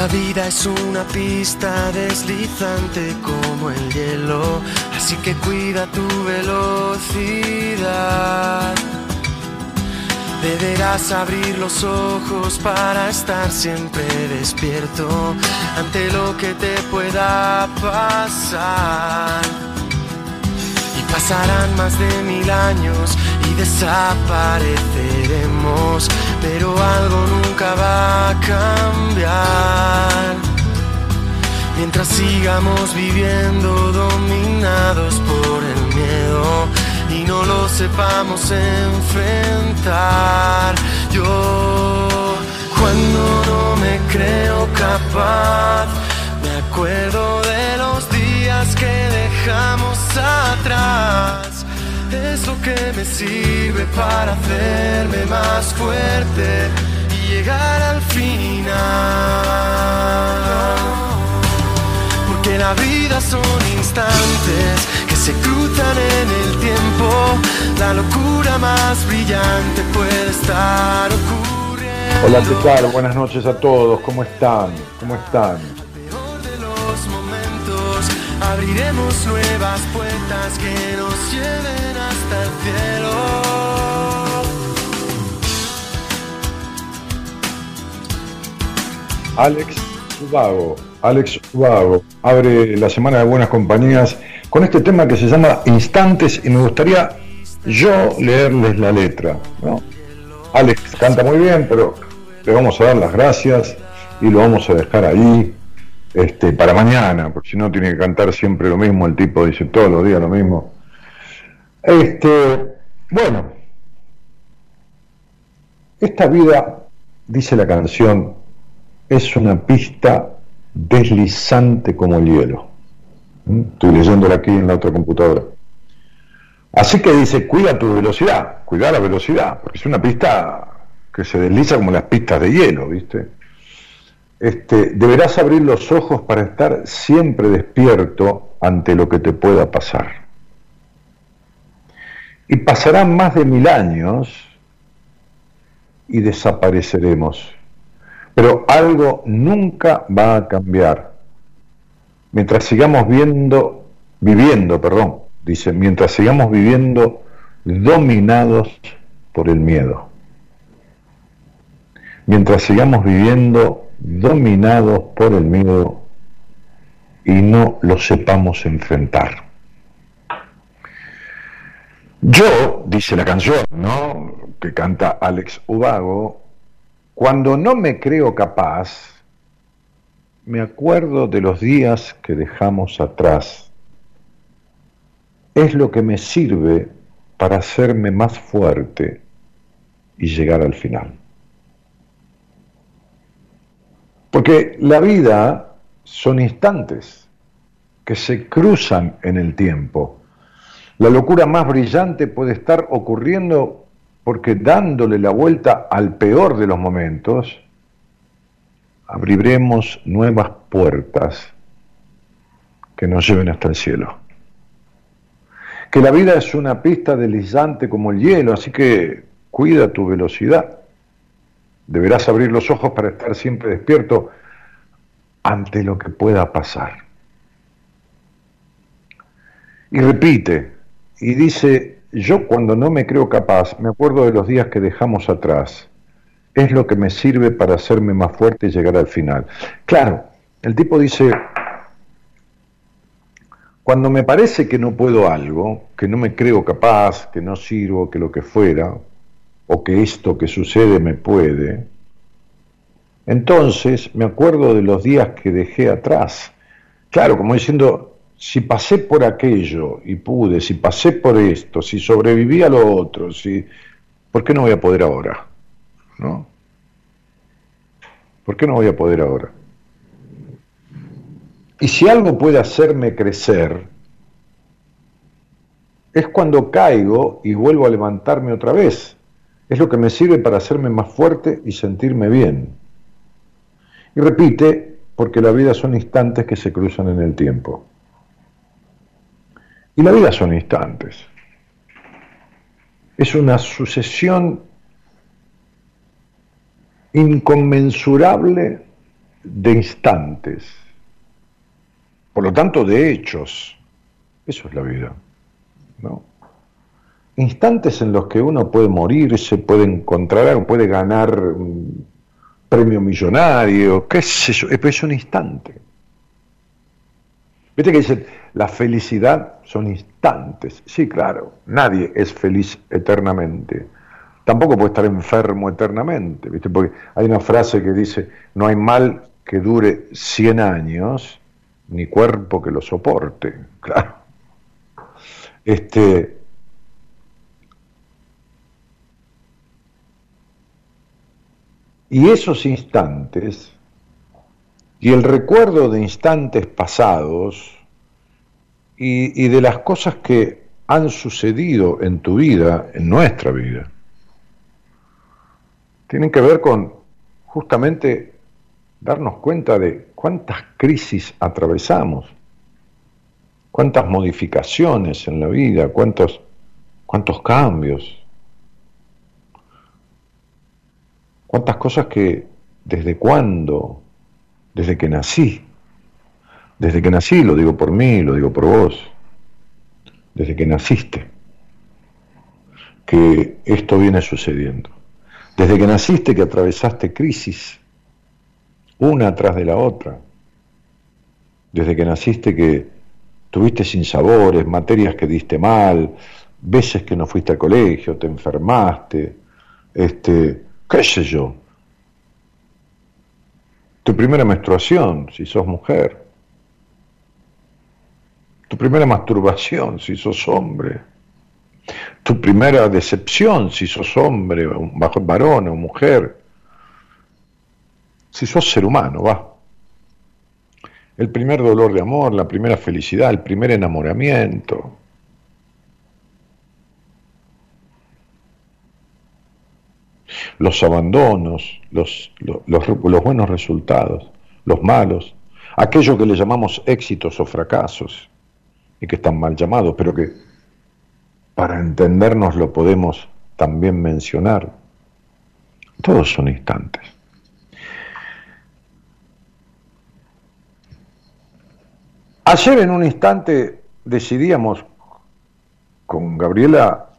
La vida es una pista deslizante como el hielo, así que cuida tu velocidad. Deberás abrir los ojos para estar siempre despierto ante lo que te pueda pasar. Pasarán más de mil años y desapareceremos pero algo nunca va a cambiar. Mientras sigamos viviendo dominados por el miedo y no lo sepamos enfrentar, yo cuando no me creo capaz, me acuerdo de días que dejamos atrás es lo que me sirve para hacerme más fuerte y llegar al final. Porque la vida son instantes que se cruzan en el tiempo. La locura más brillante puede estar ocurriendo. Hola, ¿qué tal? Buenas noches a todos. ¿Cómo están? ¿Cómo están? Abriremos nuevas puertas que nos lleven hasta el cielo. Alex Ubago, Alex Ubago, abre la semana de buenas compañías con este tema que se llama Instantes y me gustaría yo leerles la letra. Alex canta muy bien, pero le vamos a dar las gracias y lo vamos a dejar ahí este, para mañana, porque si no tiene que cantar siempre lo mismo, el tipo dice todos los días lo mismo. Este, bueno, esta vida, dice la canción, es una pista deslizante como el hielo. ¿Mm? Estoy leyéndola aquí en la otra computadora. Así que dice, cuida tu velocidad, cuida la velocidad, porque es una pista que se desliza como las pistas de hielo, ¿viste? Este, deberás abrir los ojos para estar siempre despierto ante lo que te pueda pasar. Y pasarán más de mil años y desapareceremos. Pero algo nunca va a cambiar. Mientras sigamos viendo, viviendo, perdón, dice, mientras sigamos viviendo dominados por el miedo. Mientras sigamos viviendo dominados por el miedo y no lo sepamos enfrentar. Yo, dice la canción, ¿no? que canta Alex Ubago, cuando no me creo capaz, me acuerdo de los días que dejamos atrás. Es lo que me sirve para hacerme más fuerte y llegar al final. Porque la vida son instantes que se cruzan en el tiempo. La locura más brillante puede estar ocurriendo porque dándole la vuelta al peor de los momentos, abriremos nuevas puertas que nos lleven hasta el cielo. Que la vida es una pista deslizante como el hielo, así que cuida tu velocidad. Deberás abrir los ojos para estar siempre despierto ante lo que pueda pasar. Y repite, y dice, yo cuando no me creo capaz, me acuerdo de los días que dejamos atrás. es lo que me sirve para hacerme más fuerte y llegar al final. Claro, el tipo dice, cuando me parece que no puedo algo, que no me creo capaz, que no sirvo, que lo que fuera, o que esto que sucede me puede, entonces me acuerdo de los días que dejé atrás. Claro, como diciendo, si pasé por aquello y pude, si pasé por esto, si sobreviví a lo otro, si, ¿por qué no voy a poder ahora? ¿No? ¿Por qué no voy a poder ahora? Y si algo puede hacerme crecer, es cuando caigo y vuelvo a levantarme otra vez. Es lo que me sirve para hacerme más fuerte y sentirme bien. Y repite, porque la vida son instantes que se cruzan en el tiempo. Y la vida son instantes. Es una sucesión inconmensurable de instantes, por lo tanto de hechos. Eso es la vida. ¿no? Instantes en los que uno puede morir, se puede encontrar, puede ganar un premio millonario, qué sé yo, es un instante. Viste que dicen, la felicidad son instantes. Sí, claro, nadie es feliz eternamente tampoco puede estar enfermo eternamente, ¿viste? Porque hay una frase que dice, no hay mal que dure 100 años, ni cuerpo que lo soporte, claro. Este, y esos instantes, y el recuerdo de instantes pasados, y, de las cosas que han sucedido en tu vida, en nuestra vida, tienen que ver con justamente darnos cuenta de cuántas crisis atravesamos, cuántas modificaciones en la vida, cuántos, cuántos cambios, cuántas cosas que desde cuándo, desde que nací, desde que nací, lo digo por mí, lo digo por vos, desde que naciste, que esto viene sucediendo. Desde que naciste que atravesaste crisis, una tras de la otra. Desde que naciste que tuviste sinsabores, materias que diste mal, veces que no fuiste al colegio, te enfermaste, este, qué sé yo. Tu primera menstruación, si sos mujer. Tu primera masturbación, si sos hombre tu primera decepción, si sos hombre, varón o mujer, si sos ser humano, va. El primer dolor de amor, la primera felicidad, el primer enamoramiento. Los abandonos, los, los, buenos resultados, los malos, aquello que le llamamos éxitos o fracasos, y que están mal llamados, pero que para entendernos lo podemos también mencionar. Todos son instantes. Ayer en un instante decidíamos con Gabriela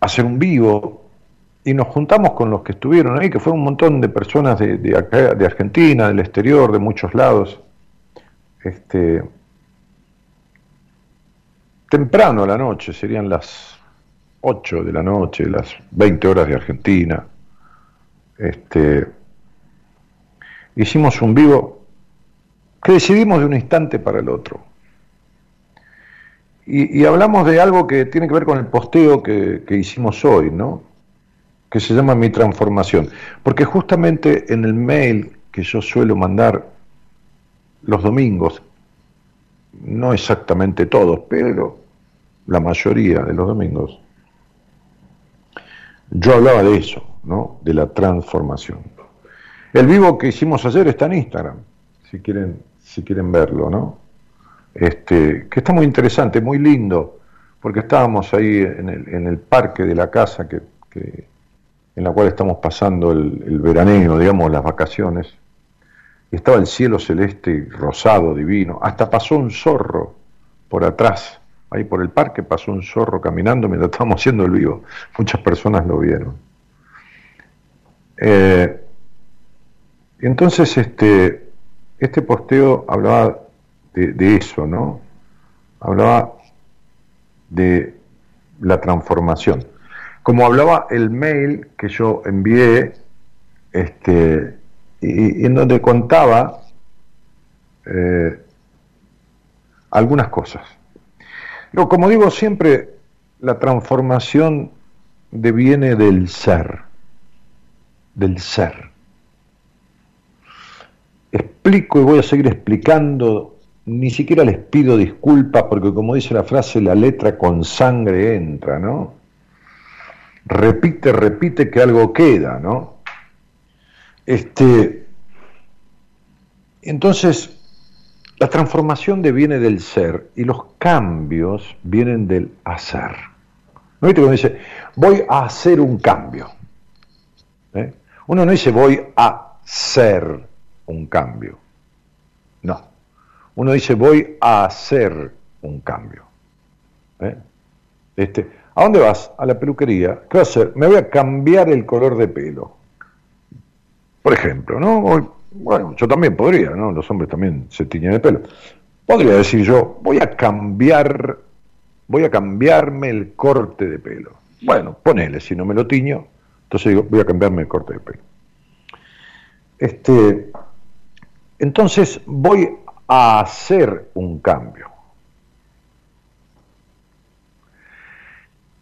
hacer un vivo y nos juntamos con los que estuvieron ahí, que fue un montón de personas de, de Argentina, del exterior, de muchos lados. Este, temprano a la noche, serían las 8 de la noche, las 20 horas de Argentina. Este, hicimos un vivo que decidimos de un instante para el otro. Y, hablamos de algo que tiene que ver con el posteo que, que hicimos hoy, ¿no? Que se llama Mi Transformación. Porque justamente en el mail que yo suelo mandar los domingos, no exactamente todos, pero la mayoría de los domingos, yo hablaba de eso, ¿no? De la transformación. El vivo que hicimos ayer está en Instagram, si quieren, si quieren verlo, ¿no? Este, que está muy interesante, muy lindo, porque estábamos ahí en el, en el parque de la casa que, en la cual estamos pasando el, el veraneo, digamos, las vacaciones. Y estaba el cielo celeste rosado, divino. Hasta pasó un zorro por atrás ahí por el parque pasó un zorro caminando mientras estábamos haciendo el vivo. Muchas personas lo vieron. Eh, entonces este, este posteo hablaba de, eso, ¿no? Hablaba de la transformación. Como hablaba el mail que yo envié, este, y, en donde contaba eh, algunas cosas. como digo siempre, la transformación deviene del ser, del ser. Explico y voy a seguir explicando, ni siquiera les pido disculpas porque como dice la frase, la letra con sangre entra, ¿no? Repite, repite que algo queda, ¿no? Este, entonces, la transformación deviene del ser y los cambios vienen del hacer. ¿No viste cuando dice, voy a hacer un cambio? ¿Eh? Uno no dice, voy a ser un cambio. No. Uno dice, voy a hacer un cambio. ¿Eh? Este, ¿A dónde vas? A la peluquería. ¿Qué vas a hacer? Me voy a cambiar el color de pelo. Por ejemplo, ¿no? Bueno, yo también podría, ¿no? Los hombres también se tiñen de pelo. Podría decir yo, voy a cambiar, voy a cambiarme el corte de pelo. Bueno, ponele, si no me lo tiño, entonces digo, voy a cambiarme el corte de pelo. Este, entonces voy a hacer un cambio.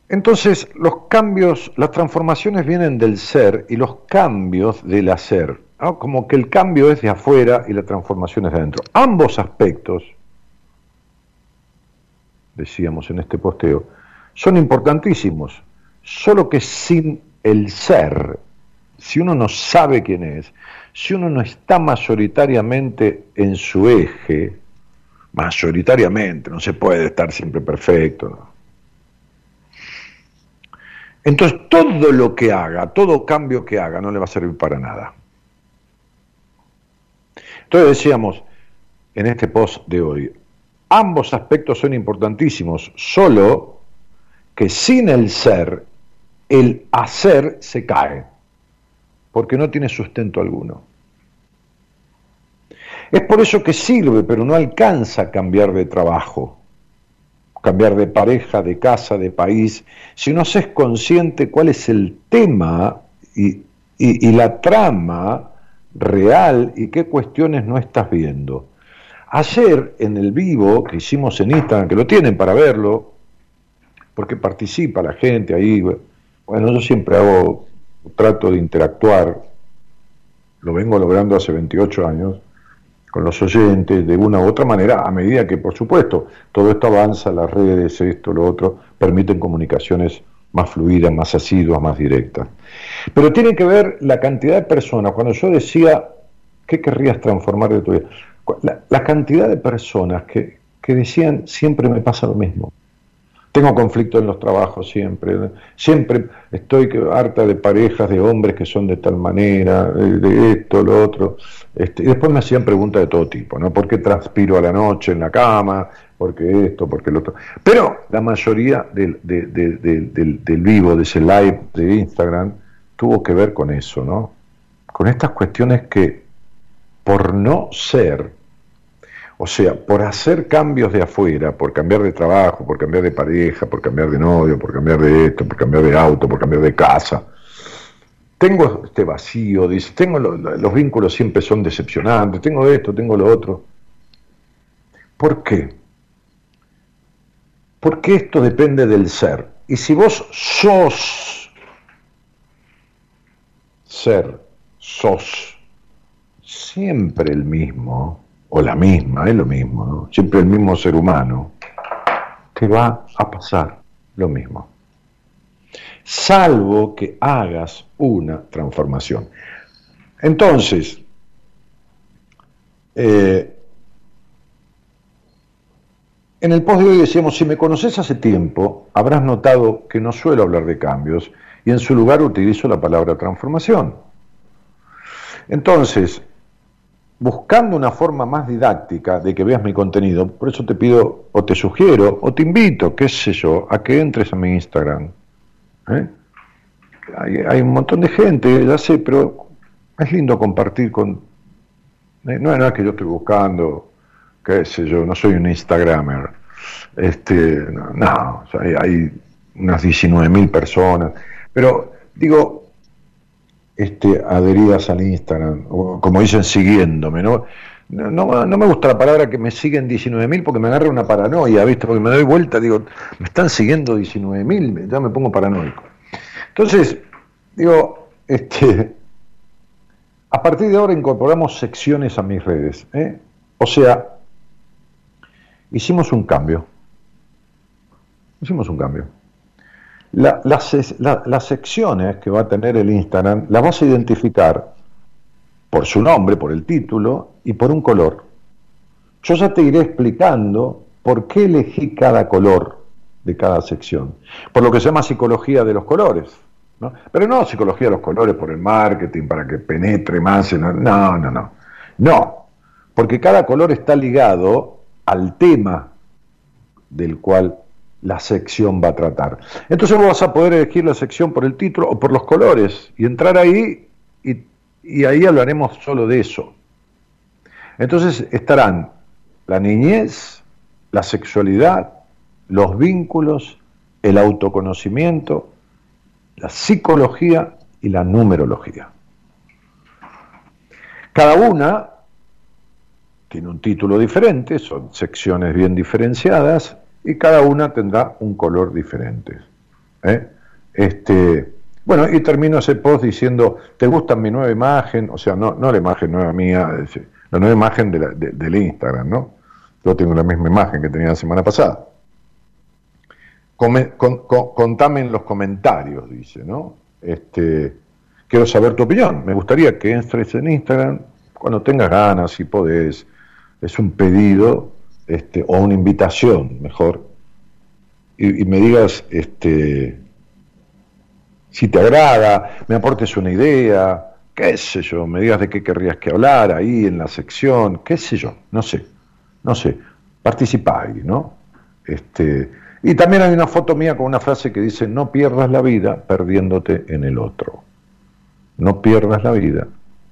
Entonces los cambios, las transformaciones vienen del ser y los cambios del hacer como que el cambio es de afuera y la transformación es de adentro. Ambos aspectos, decíamos en este posteo, son importantísimos, solo que sin el ser, si uno no sabe quién es, si uno no está mayoritariamente en su eje, mayoritariamente, no se puede estar siempre perfecto. Entonces todo lo que haga, todo cambio que haga, no le va a servir para nada. Entonces decíamos en este post de hoy, ambos aspectos son importantísimos, solo que sin el ser, el hacer se cae, porque no tiene sustento alguno. Es por eso que sirve, pero no alcanza a cambiar de trabajo, cambiar de pareja, de casa, de país, si no se es consciente cuál es el tema y, y la trama real y qué cuestiones no estás viendo. Ayer en el vivo que hicimos en Instagram, que lo tienen para verlo, porque participa la gente ahí, bueno, yo siempre hago, trato de interactuar, lo vengo logrando hace 28 años, con los oyentes de una u otra manera, a medida que, por supuesto, todo esto avanza, las redes, esto, lo otro, permiten comunicaciones más fluidas, más asiduas, más directas. Pero tiene que ver la cantidad de personas, cuando yo decía, ¿qué querrías transformar de tu vida? La, cantidad de personas que, que decían, siempre me pasa lo mismo. Tengo conflicto en los trabajos siempre, siempre estoy harta de parejas, de hombres que son de tal manera, de, esto, lo otro. Este, y después me hacían preguntas de todo tipo, ¿no? ¿Por qué transpiro a la noche en la cama? porque esto, porque lo otro. Pero la mayoría del, del, vivo, de ese live de Instagram, tuvo que ver con eso, ¿no? Con estas cuestiones que por no ser, o sea, por hacer cambios de afuera, por cambiar de trabajo, por cambiar de pareja, por cambiar de novio, por cambiar de esto, por cambiar de auto, por cambiar de casa, tengo este vacío, dice, tengo los vínculos siempre son decepcionantes, tengo esto, tengo lo otro. ¿Por qué? Porque esto depende del ser. Y si vos sos ser, sos siempre el mismo, o la misma, es lo mismo, ¿no? siempre el mismo ser humano, te va a pasar lo mismo. Salvo que hagas una transformación. Entonces, eh, en el post de hoy decíamos, si me conoces hace tiempo, habrás notado que no suelo hablar de cambios y en su lugar utilizo la palabra transformación. Entonces, buscando una forma más didáctica de que veas mi contenido, por eso te pido o te sugiero o te invito, qué sé yo, a que entres a mi Instagram. ¿eh? hay, un montón de gente, ya sé, pero es lindo compartir con... Eh, no es que yo estoy buscando, qué sé yo, no soy un Instagramer. Este, no, hay, hay unas 19.000 personas. Pero digo, este, adheridas al Instagram, o como dicen, siguiéndome, ¿no? No, no, me gusta la palabra que me siguen 19.000 porque me agarra una paranoia, ¿viste? Porque me doy vuelta, digo, me están siguiendo 19.000, ya me pongo paranoico. Entonces, digo, este, a partir de ahora incorporamos secciones a mis redes. ¿eh? O sea, hicimos un cambio. Hicimos un cambio. Las secciones que va a tener el Instagram las vas a identificar por su nombre, por el título y por un color. Yo ya te iré explicando por qué elegí cada color de cada sección, por lo que se llama psicología de los colores. ¿no? Pero no psicología de los colores por el marketing, para que penetre más. No, no, no. No, porque cada color está ligado al tema del cual la sección va a tratar. Entonces vos vas a poder elegir la sección por el título o por los colores y entrar ahí y y ahí hablaremos solo de eso. Entonces estarán la niñez, la sexualidad, los vínculos, el autoconocimiento, la psicología y la numerología. Cada una tiene un título diferente, son secciones bien diferenciadas y cada una tendrá un color diferente. ¿eh? Este, bueno, y termino ese post diciendo, ¿te gusta mi nueva imagen? O sea, no, no la imagen nueva mía, la nueva imagen de del Instagram, ¿no? Yo tengo la misma imagen que tenía la semana pasada. contame en los comentarios, dice, ¿no? Este, quiero saber tu opinión. Me gustaría que entres en Instagram cuando tengas ganas, si podés. Es un pedido este, o una invitación, mejor. Y, me digas, este, si te agrada, me aportes una idea, qué sé yo, me digas de qué querrías que hablar ahí en la sección, qué sé yo, no sé, no sé, participáis, ¿no? Este, y también hay una foto mía con una frase que dice, no pierdas la vida perdiéndote en el otro. No pierdas la vida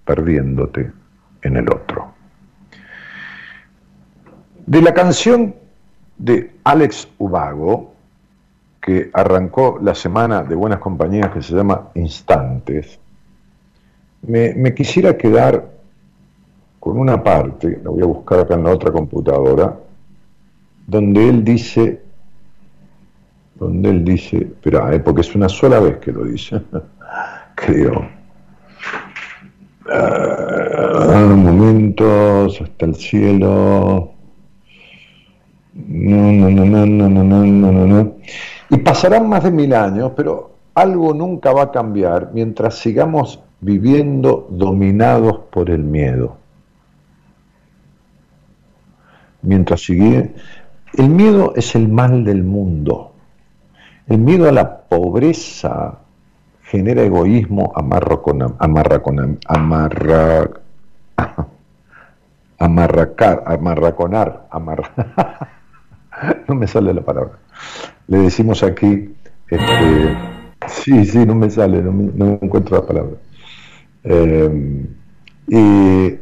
perdiéndote en el otro. De la canción de Alex Ubago, que arrancó la semana de buenas compañías que se llama Instantes, me, quisiera quedar con una parte, la voy a buscar acá en la otra computadora, donde él dice, donde él dice, espera, eh, porque es una sola vez que lo dice, creo. Uh, momentos, hasta el cielo. No, no, no, no, no, no, no, no, no. y pasarán más de mil años, pero algo nunca va a cambiar mientras sigamos viviendo dominados por el miedo. Mientras sigue, el miedo es el mal del mundo. El miedo a la pobreza genera egoísmo, amarra con, amarra con, amarra, amarracar, amarraconar, amarra. no me sale la palabra le decimos aquí, este, sí, sí, no me sale, no, me, encuentro la palabra. Eh, y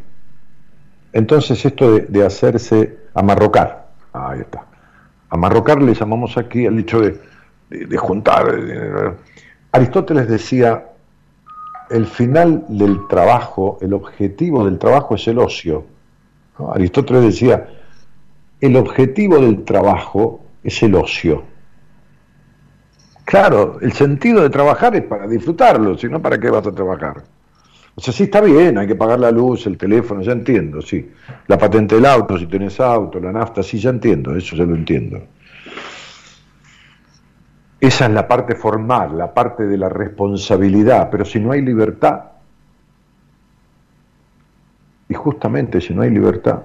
entonces esto de, hacerse amarrocar, ahí está. Amarrocar le llamamos aquí al dicho de, de, juntar. Aristóteles decía, el final del trabajo, el objetivo del trabajo es el ocio. Aristóteles decía, el objetivo del trabajo es el ocio. Claro, el sentido de trabajar es para disfrutarlo, si no, ¿para qué vas a trabajar? O sea, sí está bien, hay que pagar la luz, el teléfono, ya entiendo, sí. La patente del auto, si tenés auto, la nafta, sí, ya entiendo, eso ya lo entiendo. Esa es la parte formal, la parte de la responsabilidad, pero si no hay libertad, y justamente si no hay libertad,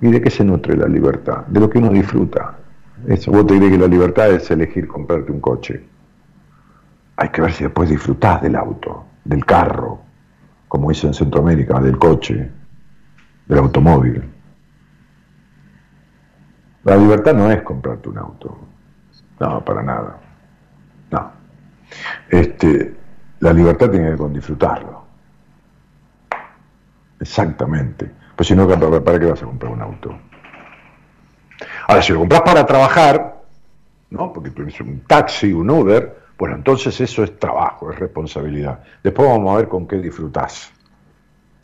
¿y de qué se nutre la libertad? De lo que uno disfruta. Eso, vos te diré que la libertad es elegir comprarte un coche. Hay que ver si después disfrutás del auto, del carro, como hice en Centroamérica, del coche, del automóvil. La libertad no es comprarte un auto. No, para nada. No. Este, la libertad tiene que ver con disfrutarlo. Exactamente. Pues si no, ¿para qué vas a comprar un auto? Ahora, si lo compras para trabajar, ¿no? Porque tú eres un taxi, un Uber, bueno, entonces eso es trabajo, es responsabilidad. Después vamos a ver con qué disfrutás,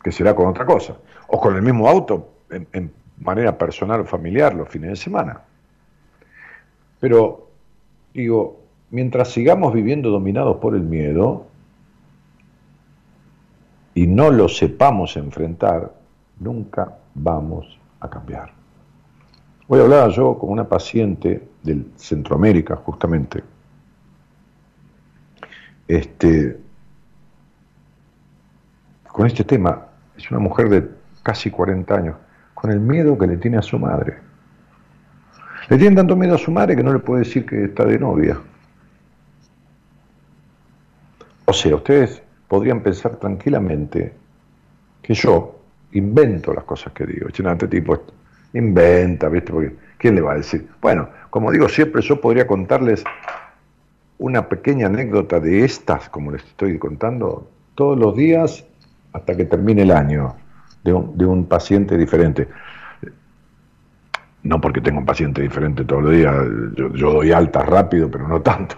que será con otra cosa. O con el mismo auto, en, en manera personal o familiar, los fines de semana. Pero, digo, mientras sigamos viviendo dominados por el miedo y no lo sepamos enfrentar, nunca vamos a cambiar. Hoy hablaba yo con una paciente del Centroamérica, justamente, este, con este tema. Es una mujer de casi 40 años, con el miedo que le tiene a su madre. Le tiene tanto miedo a su madre que no le puede decir que está de novia. O sea, ustedes podrían pensar tranquilamente que yo invento las cosas que digo. Este tipo inventa, ¿viste? Porque ¿quién le va a decir? Bueno, como digo siempre, yo podría contarles una pequeña anécdota de estas, como les estoy contando, todos los días hasta que termine el año, de un, de un paciente diferente. No porque tenga un paciente diferente todos los días, yo, doy altas rápido, pero no tanto.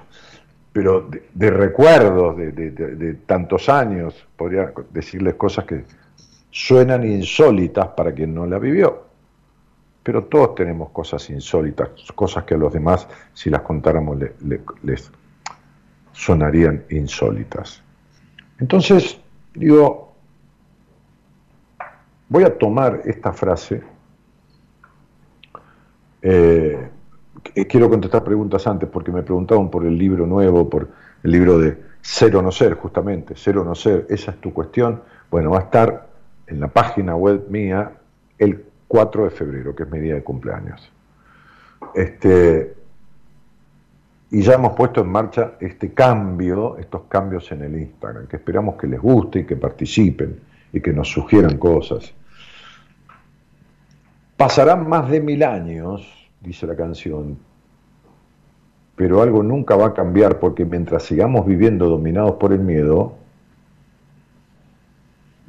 Pero de, recuerdos de, de tantos años, podría decirles cosas que suenan insólitas para quien no la vivió. Pero todos tenemos cosas insólitas, cosas que a los demás, si las contáramos, les sonarían insólitas. Entonces, digo, voy a tomar esta frase. Eh, quiero contestar preguntas antes porque me preguntaban por el libro nuevo, por el libro de Ser o no ser, justamente, Ser o no ser, esa es tu cuestión. Bueno, va a estar en la página web mía el 4 de febrero, que es mi día de cumpleaños. Este, y ya hemos puesto en marcha este cambio, estos cambios en el Instagram, que esperamos que les guste y que participen y que nos sugieran cosas. Pasarán más de mil años, dice la canción, pero algo nunca va a cambiar porque mientras sigamos viviendo dominados por el miedo,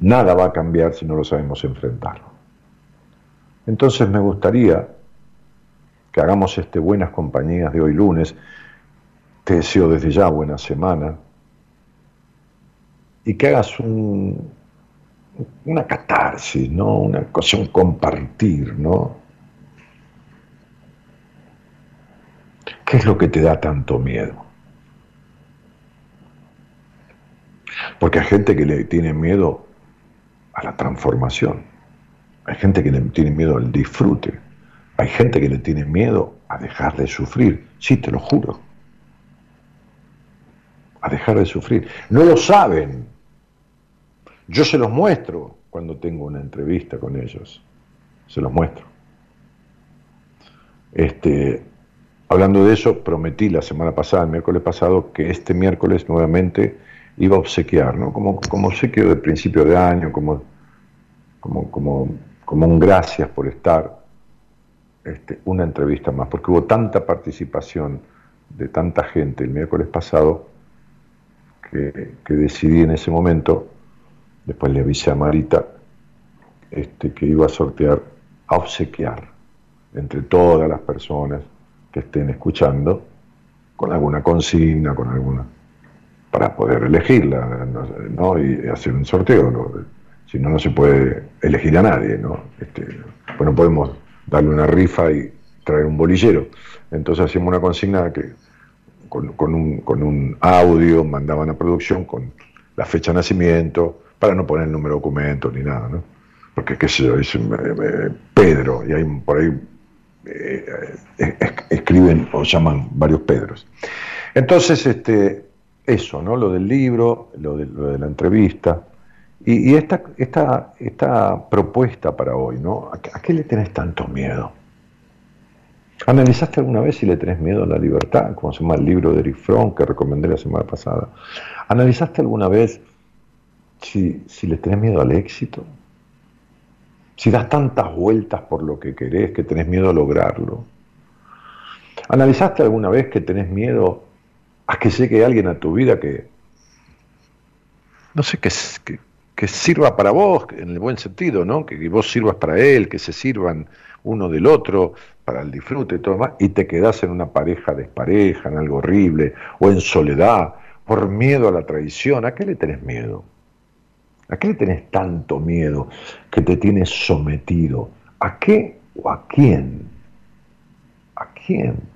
nada va a cambiar si no lo sabemos enfrentar. Entonces me gustaría que hagamos este buenas compañías de hoy lunes. Te deseo desde ya buena semana. Y que hagas un, una catarsis, ¿no? Una cosa, un compartir, ¿no? ¿Qué es lo que te da tanto miedo? Porque hay gente que le tiene miedo a la transformación. Hay gente que le tiene miedo al disfrute. Hay gente que le tiene miedo a dejar de sufrir. Sí, te lo juro. A dejar de sufrir. No lo saben. Yo se los muestro cuando tengo una entrevista con ellos. Se los muestro. Este, hablando de eso, prometí la semana pasada, el miércoles pasado, que este miércoles nuevamente iba a obsequiar, ¿no? Como, como obsequio de principio de año, como, como, como como un gracias por estar, este, una entrevista más, porque hubo tanta participación de tanta gente el miércoles pasado que, decidí en ese momento, después le avisé a Marita, este, que iba a sortear, a obsequiar entre todas las personas que estén escuchando, con alguna consigna, con alguna, para poder elegirla, ¿no? y hacer un sorteo. ¿no? si no, no se puede elegir a nadie, ¿no? Este, pues podemos darle una rifa y traer un bolillero. Entonces hacíamos una consigna que con, un, con un audio mandaban a producción con la fecha de nacimiento, para no poner el número de documento ni nada, ¿no? Porque, qué sé yo, es eh, eh, Pedro, y hay por ahí eh, escriben o llaman varios Pedros. Entonces, este, eso, ¿no? Lo del libro, lo de, la entrevista, y, esta, esta, esta, propuesta para hoy, ¿no? ¿A, qué le tenés tanto miedo? ¿Analizaste alguna vez si le tenés miedo a la libertad, como se llama el libro de Eric Fromm que recomendé la semana pasada? ¿Analizaste alguna vez si, si le tenés miedo al éxito? Si das tantas vueltas por lo que querés que tenés miedo a lograrlo. ¿Analizaste alguna vez que tenés miedo a que llegue alguien a tu vida que, no sé, que, que, que sirva para vos, en el buen sentido, ¿no? Que, vos sirvas para él, que se sirvan uno del otro para el disfrute y todo más, y te quedás en una pareja despareja, en algo horrible, o en soledad, por miedo a la traición. ¿A qué le tenés miedo? ¿A qué le tenés tanto miedo que te tienes sometido? ¿A qué o a quién? ¿A quién?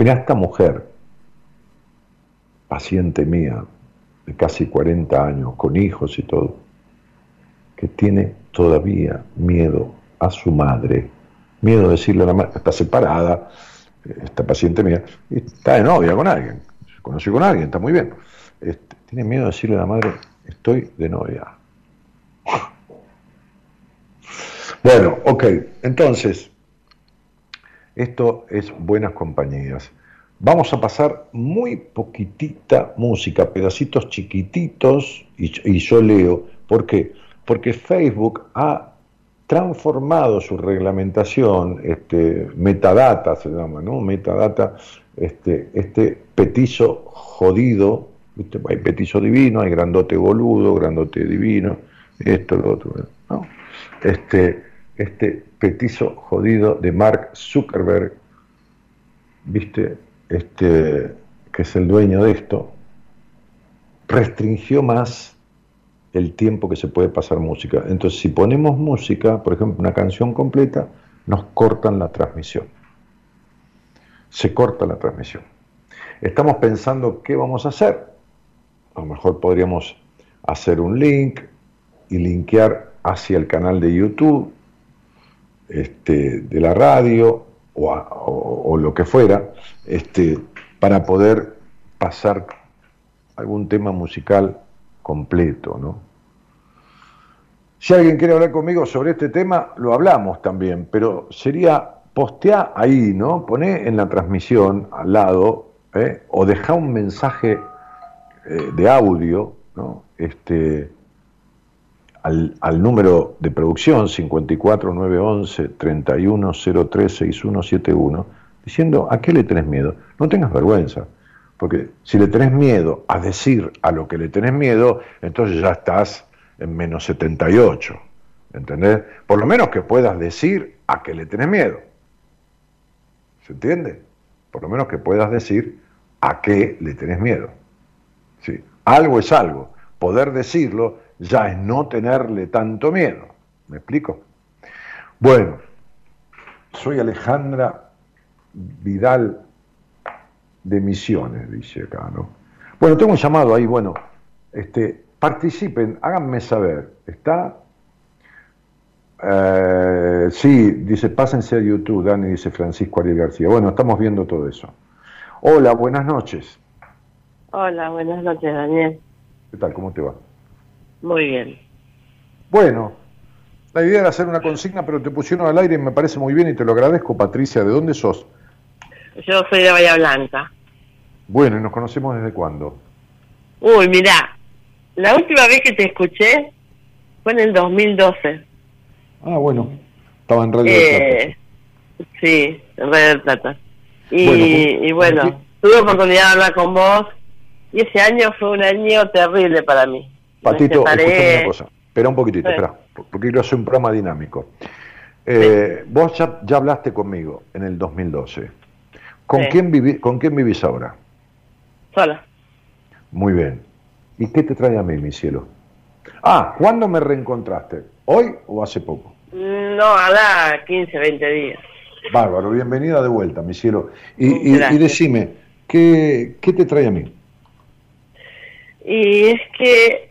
Mira, esta mujer, paciente mía, de casi 40 años, con hijos y todo, que tiene todavía miedo a su madre, miedo de decirle a la madre, está separada, esta paciente mía, y está de novia con alguien, se conoció con alguien, está muy bien. Este, tiene miedo de decirle a la madre, estoy de novia. Bueno, ok, entonces, esto es buenas compañías. Vamos a pasar muy poquitita música, pedacitos chiquititos, y, yo leo. ¿Por qué? Porque Facebook ha transformado su reglamentación, este, metadata se llama, ¿no? Metadata, este, este petizo jodido, hay petizo divino, hay grandote boludo, grandote divino, esto, lo otro, ¿no? Este, este petizo jodido de Mark Zuckerberg, ¿viste? Este, que es el dueño de esto, restringió más el tiempo que se puede pasar música. Entonces, si ponemos música, por ejemplo, una canción completa, nos cortan la transmisión. Se corta la transmisión. Estamos pensando qué vamos a hacer. A lo mejor podríamos hacer un link y linkear hacia el canal de YouTube este, de la radio o, lo que fuera, este, para poder pasar algún tema musical completo, ¿no? Si alguien quiere hablar conmigo sobre este tema, lo hablamos también, pero sería postear ahí, ¿no? Poné en la transmisión al lado, ¿eh? o dejar un mensaje eh, de audio, ¿no? Este, al, número de producción 54911 31036171 diciendo a qué le tenés miedo. No tengas vergüenza, porque si le tenés miedo a decir a lo que le tenés miedo, entonces ya estás en menos 78. ¿Entendés? Por lo menos que puedas decir a qué le tenés miedo. ¿Se entiende? Por lo menos que puedas decir a qué le tenés miedo. ¿Sí? Algo es algo. Poder decirlo ya es no tenerle tanto miedo. ¿Me explico? Bueno, soy Alejandra Vidal de Misiones, dice acá, ¿no? Bueno, tengo un llamado ahí, bueno, este, participen, háganme saber, ¿está? Eh, sí, dice, pásense a YouTube, Dani, dice Francisco Ariel García. Bueno, estamos viendo todo eso. Hola, buenas noches. Hola, buenas noches, Daniel. ¿Qué tal? ¿Cómo te va? Muy bien. Bueno, la idea era hacer una consigna, pero te pusieron al aire y me parece muy bien y te lo agradezco. Patricia, ¿de dónde sos? Yo soy de Bahía Blanca. Bueno, ¿y nos conocemos desde cuándo? Uy, mirá, la última vez que te escuché fue en el 2012. Ah, bueno, estaba en Radio de Plata. Eh, sí, en Radio de Plata. Y bueno, y bueno tuve oportunidad de hablar con vos y ese año fue un año terrible para mí. Patito, escúchame una cosa. Espera un poquitito, espera, porque quiero hacer un programa dinámico. Eh, vos ya, ya, hablaste conmigo en el 2012. ¿Con, quién viví, ¿Con quién vivís ahora? Sola. Muy bien. ¿Y qué te trae a mí, mi cielo? Ah, ¿cuándo me reencontraste? ¿Hoy o hace poco? No, ahora 15, 20 días. Bárbaro, bienvenida de vuelta, mi cielo. Y, y, y decime, ¿qué, ¿qué te trae a mí? Y es que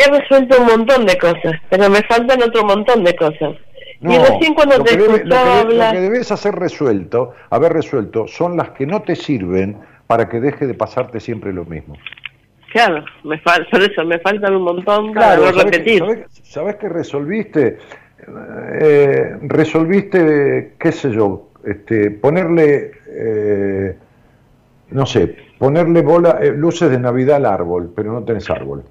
he resuelto un montón de cosas, pero me faltan otro montón de cosas. y recién cuando te debe, lo, que lo que debes hacer resuelto, haber resuelto, son las que no te sirven para que deje de pasarte siempre lo mismo. Claro, me por eso me faltan un montón para no repetir. ¿sabes, que resolviste? Eh, resolviste, qué sé yo, este, ponerle, eh, no sé, ponerle bola, eh, luces de Navidad al árbol, pero no tenés árbol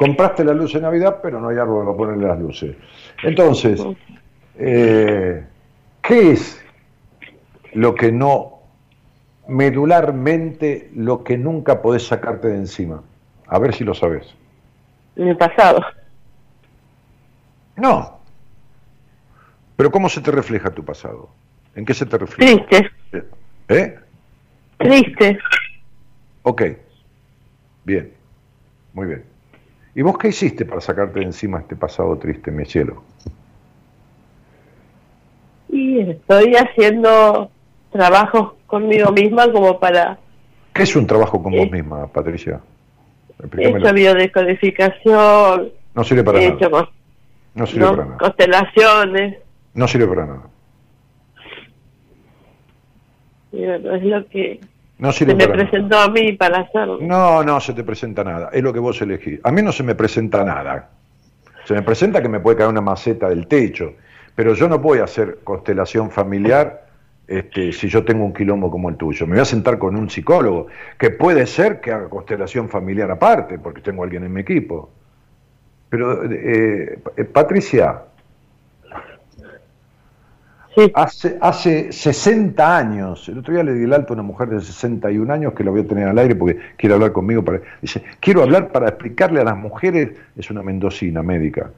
compraste la luz de Navidad, pero no hay árbol para ponerle las luces. Entonces, eh, ¿qué es lo que no medularmente lo que nunca podés sacarte de encima? A ver si lo sabes. Mi pasado. No. Pero ¿cómo se te refleja tu pasado? ¿En qué se te refleja? Triste. ¿Eh? Triste. Ok. Bien. Muy bien. ¿Y vos qué hiciste para sacarte de encima este pasado triste, mi cielo? Y estoy haciendo trabajos conmigo misma como para... ¿Qué es un trabajo con vos misma, Patricia? He hecho biodescodificación, No sirve para he nada. hecho cos- No sirve ¿no? para nada. constelaciones. No sirve para nada. Y bueno, es lo que No se me para nada. presentó a mí para hacerlo. No, no se te presenta nada. Es lo que vos elegís. A mí no se me presenta nada. Se me presenta que me puede caer una maceta del techo. Pero yo no voy a hacer constelación familiar este, si yo tengo un quilombo como el tuyo. Me voy a sentar con un psicólogo, que puede ser que haga constelación familiar aparte, porque tengo a alguien en mi equipo. Pero, eh, eh, Patricia, Hace, hace 60 años, el otro día le di el alto a una mujer de 61 años que la voy a tener al aire porque quiere hablar conmigo. Para, dice, quiero hablar para explicarle a las mujeres, es una mendocina médica,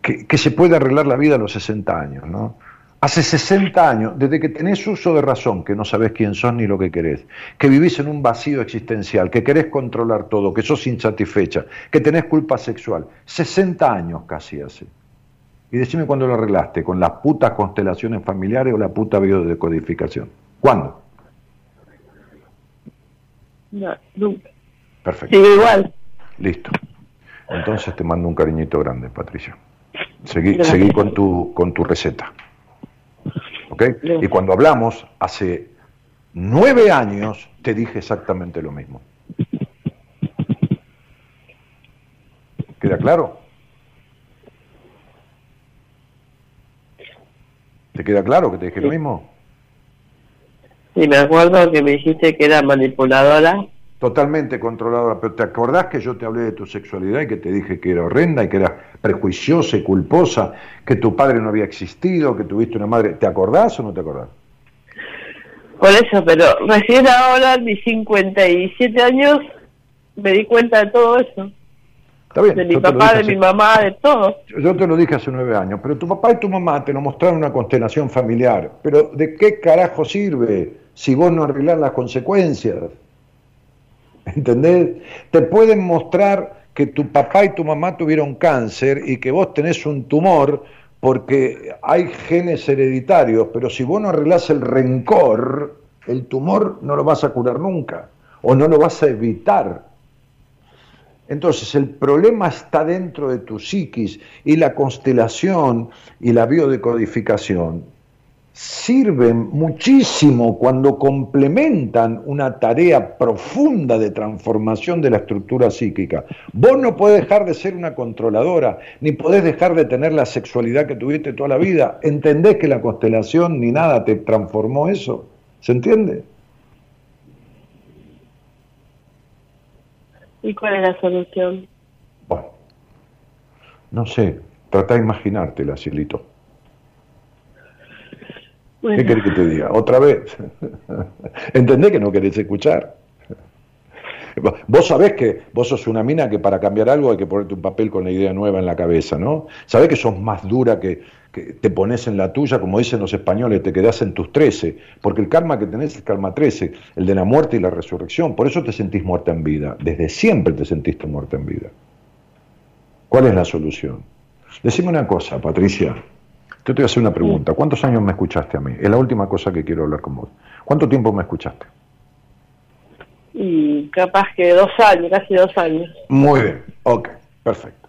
que, que se puede arreglar la vida a los 60 años, ¿no? Hace 60 años, desde que tenés uso de razón, que no sabés quién sos ni lo que querés, que vivís en un vacío existencial, que querés controlar todo, que sos insatisfecha, que tenés culpa sexual, 60 años casi hace. Y decime cuándo lo arreglaste, con las putas constelaciones familiares o la puta biodecodificación. ¿Cuándo? no, nunca. Perfecto. Sigo igual. Listo. Entonces te mando un cariñito grande, Patricia. Seguí, seguí con, tu, con tu receta. ¿Ok? Y cuando hablamos hace nueve años, te dije exactamente lo mismo. ¿Queda claro? ¿Te queda claro que te dije lo mismo? Y me acuerdo que me dijiste que era manipuladora. Totalmente controladora, pero ¿te acordás que yo te hablé de tu sexualidad y que te dije que era horrenda y que era prejuiciosa y culposa, que tu padre no había existido, que tuviste una madre? ¿Te acordás o no te acordás? Por eso, pero recién ahora, a mis 57 años, me di cuenta de todo eso. Está bien. De mi papá, de hace- mi mamá, de todo. Yo te lo dije hace nueve años, pero tu papá y tu mamá te lo mostraron una constelación familiar. Pero ¿de qué carajo sirve si vos no arreglás las consecuencias? ¿Entendés? Te pueden mostrar que tu papá y tu mamá tuvieron cáncer y que vos tenés un tumor porque hay genes hereditarios, pero si vos no arreglás el rencor, el tumor no lo vas a curar nunca o no lo vas a evitar. Entonces el problema está dentro de tu psiquis y la constelación y la biodecodificación sirven muchísimo cuando complementan una tarea profunda de transformación de la estructura psíquica. Vos no podés dejar de ser una controladora, ni podés dejar de tener la sexualidad que tuviste toda la vida. ¿Entendés que la constelación ni nada te transformó eso? ¿Se entiende? ¿Y cuál es la solución? Bueno, no sé, trata de imaginártela, Cielito. ¿Qué Bueno, querés que te diga? ¿Otra vez? ¿Entendés que no querés escuchar? Vos sabés que vos sos una mina que para cambiar algo hay que ponerte un papel con la idea nueva en la cabeza, ¿no? Sabés que sos más dura que, que te pones en la tuya, como dicen los españoles, te quedás en tus 13, porque el karma que tenés es karma 13, el de la muerte y la resurrección, por eso te sentís muerta en vida, desde siempre te sentiste muerta en vida. ¿Cuál es la solución? Decime una cosa, Patricia. Yo te voy a hacer una pregunta. ¿Cuántos años me escuchaste a mí? Es la última cosa que quiero hablar con vos. ¿Cuánto tiempo me escuchaste? Y capaz que dos años, casi dos años. Muy bien. Ok, perfecto.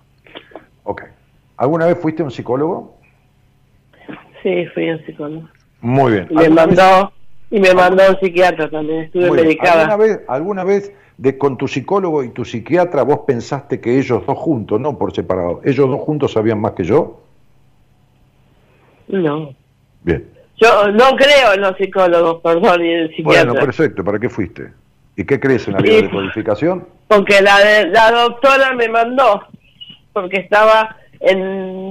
Ok. ¿Alguna vez fuiste a un psicólogo? Sí, fui a un psicólogo. Muy bien. Y me ¿Alguna vez- mandó, y me mandó a un psiquiatra también, estuve Muy bien. medicada. ¿Alguna vez, alguna vez de, con tu psicólogo y tu psiquiatra vos pensaste que ellos dos juntos, no por separado, ellos dos juntos sabían más que yo? No. Bien. Yo no creo en los psicólogos, perdón, y en el psiquiatra. Bueno, perfecto. ¿Para qué fuiste? ¿Y qué crees en la Sí. vida de codificación? Porque la, de- la doctora me mandó, porque estaba en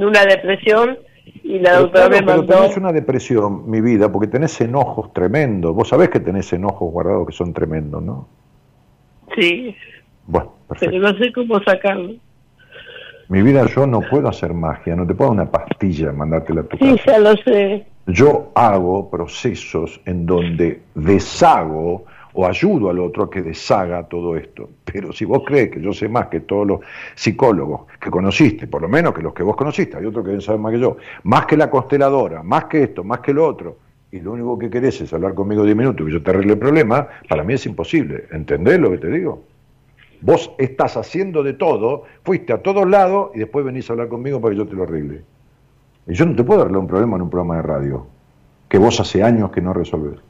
una depresión y la doctora me mandó... Pero tenés una depresión, mi vida, porque tenés enojos tremendos. Vos sabés que tenés enojos guardados que son tremendos, ¿no? Sí. Bueno, perfecto. Pero no sé cómo sacarlo. Mi vida, yo no puedo hacer magia, no te puedo dar una pastilla, mandártela a tu Sí, ya lo sé. Yo hago procesos en donde deshago o ayudo al otro a que deshaga todo esto. Pero si vos crees que yo sé más que todos los psicólogos que conociste, por lo menos que los que vos conociste, hay otros que deben saber más que yo, más que la consteladora, más que esto, más que lo otro, y lo único que querés es hablar conmigo 10 minutos y que yo te arregle el problema, para mí es imposible. ¿Entendés lo que te digo? Vos estás haciendo de todo, fuiste a todos lados y después venís a hablar conmigo para que yo te lo arregle. Y yo no te puedo arreglar un problema en un programa de radio que vos hace años que no resolvés.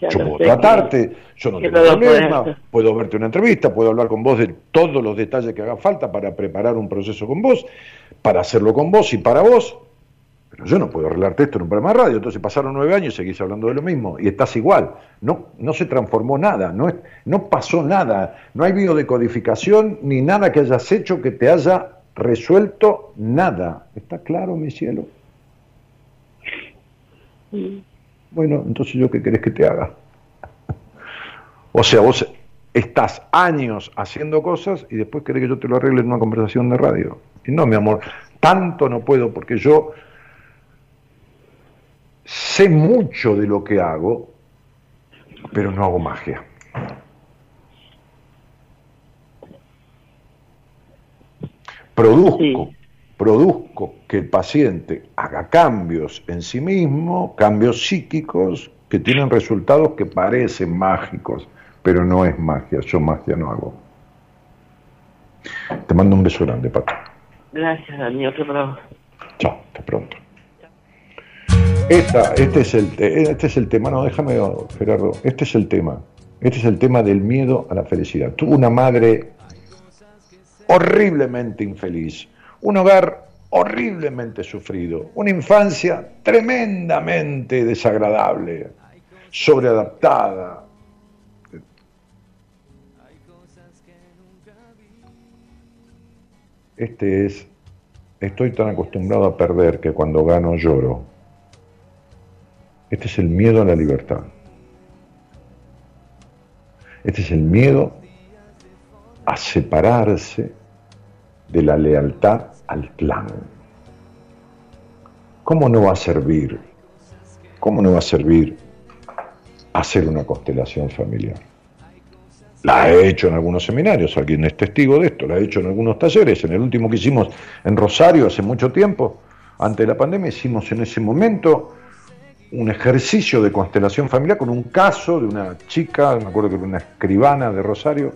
Yo puedo tratarte, yo no tengo problema, puedo verte una entrevista, puedo hablar con vos de todos los detalles que haga falta para preparar un proceso con vos, para hacerlo con vos y para vos, pero yo no puedo arreglarte esto en un programa de radio, entonces pasaron nueve años y seguís hablando de lo mismo, y estás igual, no, no se transformó nada, no, es, no pasó nada, no hay biodecodificación ni nada que hayas hecho que te haya resuelto nada. ¿Está claro, mi cielo? Bueno, entonces yo qué querés que te haga. o sea, vos estás años haciendo cosas y después querés que yo te lo arregle en una conversación de radio. Y no, mi amor, tanto no puedo porque yo sé mucho de lo que hago, pero no hago magia. Produzco, produzco que el paciente haga cambios en sí mismo, cambios psíquicos que tienen resultados que parecen mágicos, pero no es magia, yo magia no hago. Te mando un beso grande, Pato. Gracias, Daniel, te pronto. Chao, hasta pronto. Esta, este, es el, este es el tema, no, déjame, Gerardo, este es el tema. Este es el tema del miedo a la felicidad. Tuvo una madre horriblemente infeliz, un hogar horriblemente sufrido, una infancia tremendamente desagradable, sobreadaptada. Este es, estoy tan acostumbrado a perder que cuando gano lloro. Este es el miedo a la libertad. Este es el miedo a separarse de la lealtad al clan. ¿Cómo no va a servir? ¿Cómo no va a servir hacer una constelación familiar? La he hecho en algunos seminarios, alguien es testigo de esto, la he hecho en algunos talleres, en el último que hicimos en Rosario hace mucho tiempo, antes de la pandemia, hicimos en ese momento un ejercicio de constelación familiar con un caso de una chica, me acuerdo que era una escribana de Rosario,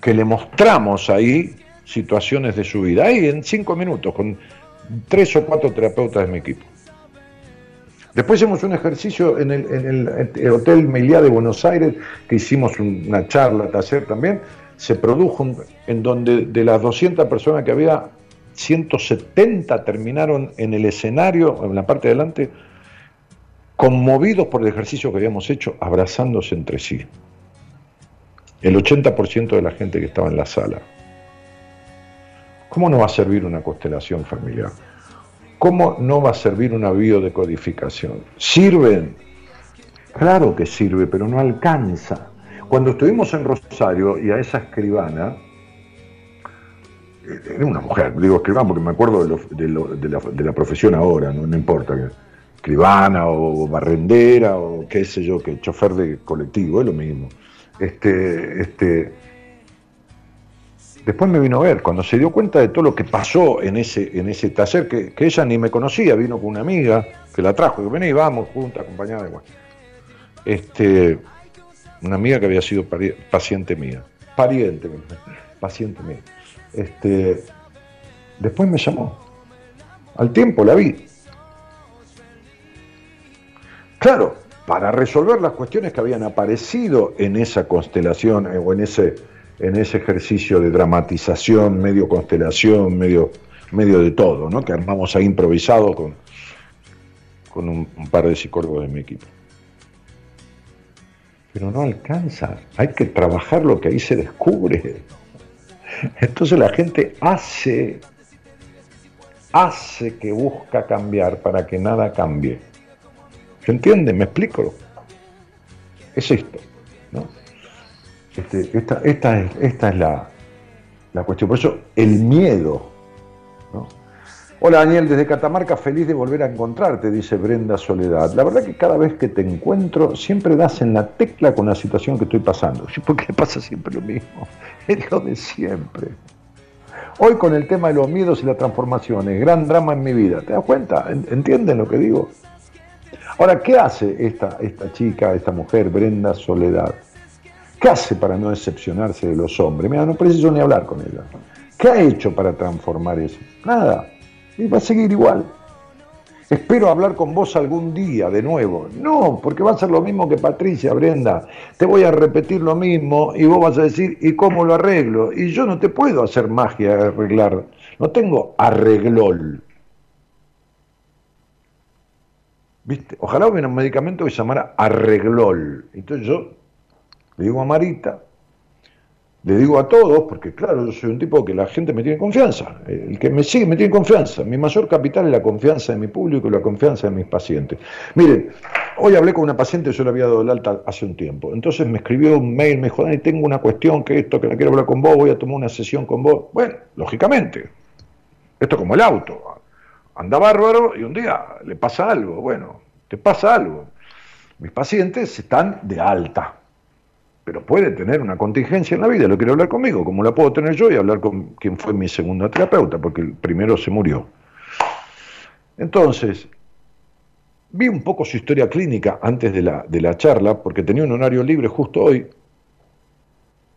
que le mostramos ahí situaciones de su vida, ahí en cinco minutos, con tres o cuatro terapeutas de mi equipo. Después hicimos un ejercicio en el, Hotel Meliá de Buenos Aires, que hicimos una charla, taller también, se produjo en donde de las 200 personas que había, 170 terminaron en el escenario, en la parte de adelante, conmovidos por el ejercicio que habíamos hecho, abrazándose entre sí. El 80% de la gente que estaba en la sala. ¿Cómo no va a servir una constelación familiar? ¿Cómo no va a servir una biodecodificación? ¿Sirven? Claro que sirve, pero no alcanza. Cuando estuvimos en Rosario y a esa escribana, era una mujer, digo escribana porque me acuerdo de, la, de la, profesión ahora, no, no importa escribana o barrendera o qué sé yo, que chofer de colectivo, es lo mismo. Este, este, después me vino a ver, cuando se dio cuenta de todo lo que pasó en ese, en ese taller, que, ella ni me conocía, vino con una amiga que la trajo, que vení, vamos juntas, acompañada de Este, una amiga que había sido paciente mía, pariente, paciente mía. Este, después me llamó. Al tiempo la vi. Claro, para resolver las cuestiones que habían aparecido en esa constelación eh, o en ese, en ese ejercicio de dramatización, medio constelación, medio, medio de todo, ¿no? que armamos ahí improvisado con, con un, par de psicólogos de mi equipo. Pero no alcanza, hay que trabajar lo que ahí se descubre. Entonces la gente hace, hace que busca cambiar para que nada cambie. ¿Se entiende? ¿Me explico? Es esto. Este, esta, es, la, cuestión. Por eso el miedo. Hola Daniel, desde Catamarca, feliz de volver a encontrarte, dice Brenda Soledad. La verdad que cada vez que te encuentro, siempre das en la tecla con la situación que estoy pasando. ¿Por qué pasa siempre lo mismo? Es lo de siempre. Hoy con el tema de los miedos y las transformaciones, gran drama en mi vida. ¿Te das cuenta? ¿Entienden lo que digo? Ahora, ¿qué hace esta chica, esta mujer, Brenda Soledad? ¿Qué hace para no decepcionarse de los hombres? Mira, no preciso ni hablar con ella. ¿Qué ha hecho para transformar eso? Nada y va a seguir igual. Espero hablar con vos algún día de nuevo. No, porque va a ser lo mismo que Patricia, Brenda. Te voy a repetir lo mismo y vos vas a decir, ¿y cómo lo arreglo? Y yo no te puedo hacer magia arreglar. No tengo arreglol. ¿Viste? Ojalá hubiera un medicamento que se llamara arreglol. Entonces yo le digo a Marita, le digo a todos, porque claro, yo soy un tipo que la gente me tiene confianza, el que me sigue me tiene confianza, mi mayor capital es la confianza de mi público y la confianza de mis pacientes. Miren, hoy hablé con una paciente, yo le había dado el alta hace un tiempo, entonces me escribió un mail, me dijo, Dani, tengo una cuestión, que esto, que la quiero hablar con vos, voy a tomar una sesión con vos. Bueno, lógicamente, esto es como el auto, anda bárbaro y un día le pasa algo, bueno, te pasa algo. Mis pacientes están de alta, pero puede tener una contingencia en la vida, lo quiere hablar conmigo, como la puedo tener yo y hablar con quien fue mi segunda terapeuta, porque el primero se murió. Entonces, vi un poco su historia clínica antes de la, de la charla, porque tenía un horario libre justo hoy.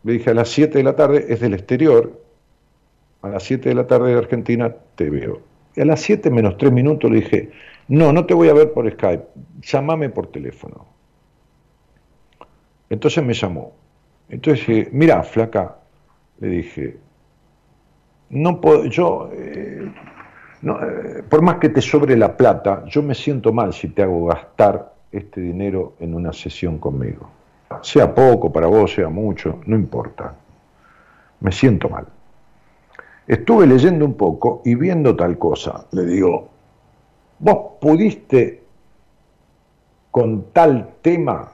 Le dije a las 7 de la tarde, es del exterior, a las 7 de la tarde de Argentina te veo. Y a las 7 menos 3 minutos le dije, no, no te voy a ver por Skype, llámame por teléfono. Entonces me llamó. Entonces dije, mira, flaca, le dije, no puedo, yo, eh, eh, por más que te sobre la plata, yo me siento mal si te hago gastar este dinero en una sesión conmigo. Sea poco para vos, sea mucho, no importa. Me siento mal. Estuve leyendo un poco y viendo tal cosa. Le digo, vos pudiste con tal tema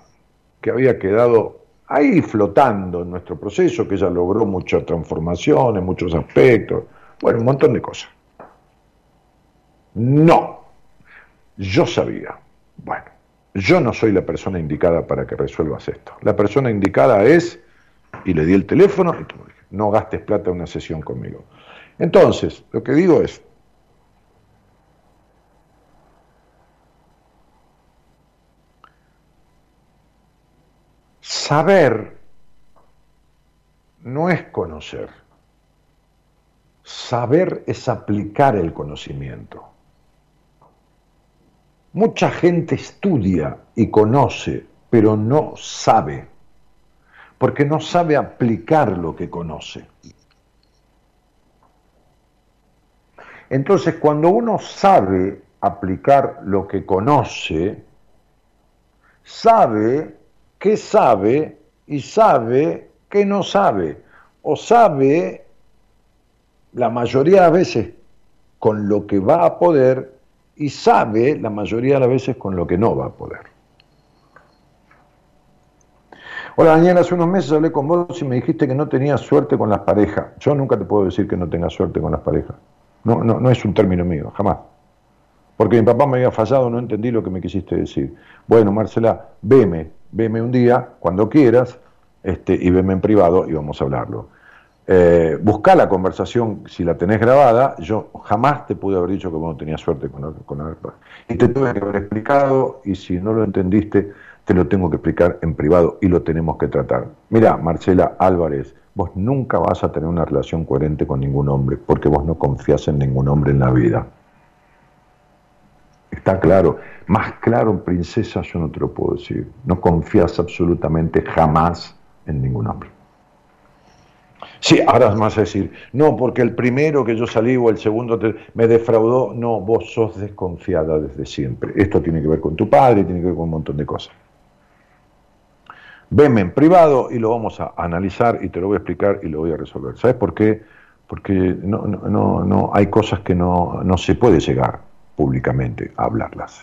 que había quedado ahí flotando en nuestro proceso, que ya logró muchas transformaciones, muchos aspectos, bueno, un montón de cosas. No, yo sabía, bueno, yo no soy la persona indicada para que resuelvas esto. La persona indicada es, y le di el teléfono, y tú, no gastes plata en una sesión conmigo. Entonces, lo que digo es, Saber no es conocer. Saber es aplicar el conocimiento. Mucha gente estudia y conoce, pero no sabe, porque no sabe aplicar lo que conoce. Entonces, cuando uno sabe aplicar lo que conoce, sabe que sabe y sabe que no sabe, o sabe la mayoría de las veces con lo que va a poder y sabe la mayoría de las veces con lo que no va a poder. Hola Daniel, hace unos meses hablé con vos y me dijiste que no tenías suerte con las parejas. Yo nunca te puedo decir que no tengas suerte con las parejas. No, no, no es un término mío, jamás. Porque mi papá me había fallado, no entendí lo que me quisiste decir. Bueno, Marcela, veme, veme un día, cuando quieras, este, y veme en privado y vamos a hablarlo. Eh, busca la conversación, si la tenés grabada, yo jamás te pude haber dicho que no tenías suerte con, con Y te tuve que haber explicado, y si no lo entendiste, te lo tengo que explicar en privado y lo tenemos que tratar. Mira, Marcela Álvarez, vos nunca vas a tener una relación coherente con ningún hombre, porque vos no confías en ningún hombre en la vida. Está claro. Más claro, princesa, yo no te lo puedo decir. No confías absolutamente jamás en ningún hombre. Sí, ahora más a decir, no, porque el primero que yo salí o el segundo me defraudó. No, vos sos desconfiada desde siempre. Esto tiene que ver con tu padre, tiene que ver con un montón de cosas. Venme en privado y lo vamos a analizar y te lo voy a explicar y lo voy a resolver. ¿Sabes por qué? porque no, no, no, hay cosas que no, no se puede llegar públicamente a hablarlas.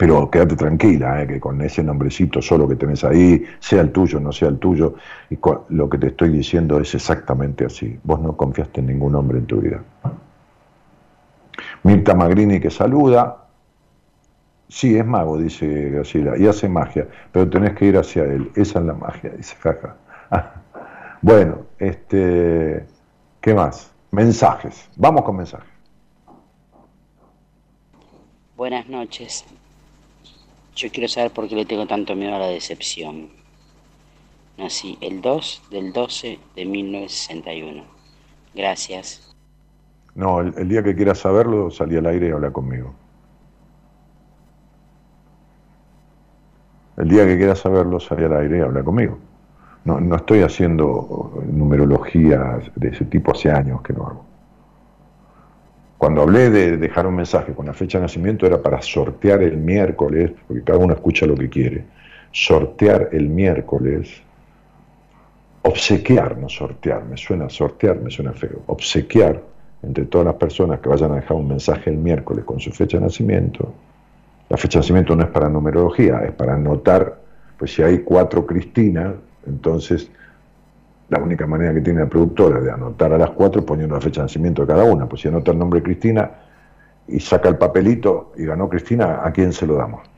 Pero quédate tranquila, eh, que con ese nombrecito solo que tenés ahí, sea el tuyo, no sea el tuyo, y lo que te estoy diciendo es exactamente así. Vos no confiaste en ningún hombre en tu vida. Mirta Magrini que saluda. Sí, es mago, dice Graciela, y hace magia, pero tenés que ir hacia él. Esa es la magia, dice Jaja. bueno, este, ¿qué más? Mensajes. Vamos con mensajes. Buenas noches. Yo quiero saber por qué le tengo tanto miedo a la decepción. Nací el 2 del 12 de 1961. Gracias. No, el, día que quieras saberlo, salí al aire y habla conmigo. El día que quieras saberlo, salí al aire y habla conmigo. No, no estoy haciendo numerología de ese tipo hace años que no hago. Cuando hablé de dejar un mensaje con la fecha de nacimiento era para sortear el miércoles, porque cada uno escucha lo que quiere, sortear el miércoles, obsequiar, no sortear, me suena sortear, me suena feo, obsequiar entre todas las personas que vayan a dejar un mensaje el miércoles con su fecha de nacimiento. La fecha de nacimiento no es para numerología, es para anotar, pues si hay cuatro Cristinas, entonces la única manera que tiene la productora de anotar a las cuatro es poniendo la fecha de nacimiento de cada una. Pues si anota el nombre de Cristina y saca el papelito y ganó Cristina, ¿a quién se lo damos?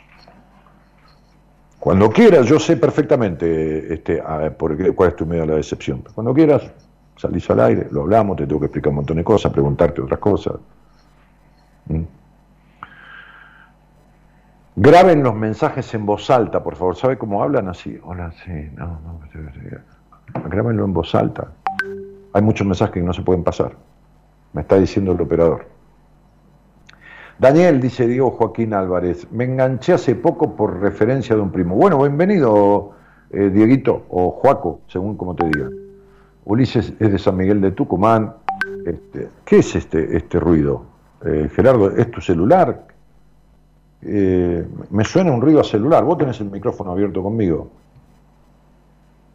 Cuando quieras, yo sé perfectamente este, por cuál es tu medio de la decepción. Cuando quieras, salís al aire, lo hablamos, te tengo que explicar un montón de cosas, preguntarte otras cosas. ¿Mm? Graben los mensajes en voz alta, por favor. ¿Sabe cómo hablan así? Hola, sí, no, no. Grábenlo en voz alta. Hay muchos mensajes que no se pueden pasar. Me está diciendo el operador. Daniel, dice Diego Joaquín Álvarez, me enganché hace poco por referencia de un primo. Bueno, bienvenido, eh, Dieguito, o Joaco, según como te diga. Ulises es de San Miguel de Tucumán. Este, ¿Qué es este, este ruido? Eh, Gerardo, ¿es tu celular? Eh, me suena un ruido a celular. Vos tenés el micrófono abierto conmigo.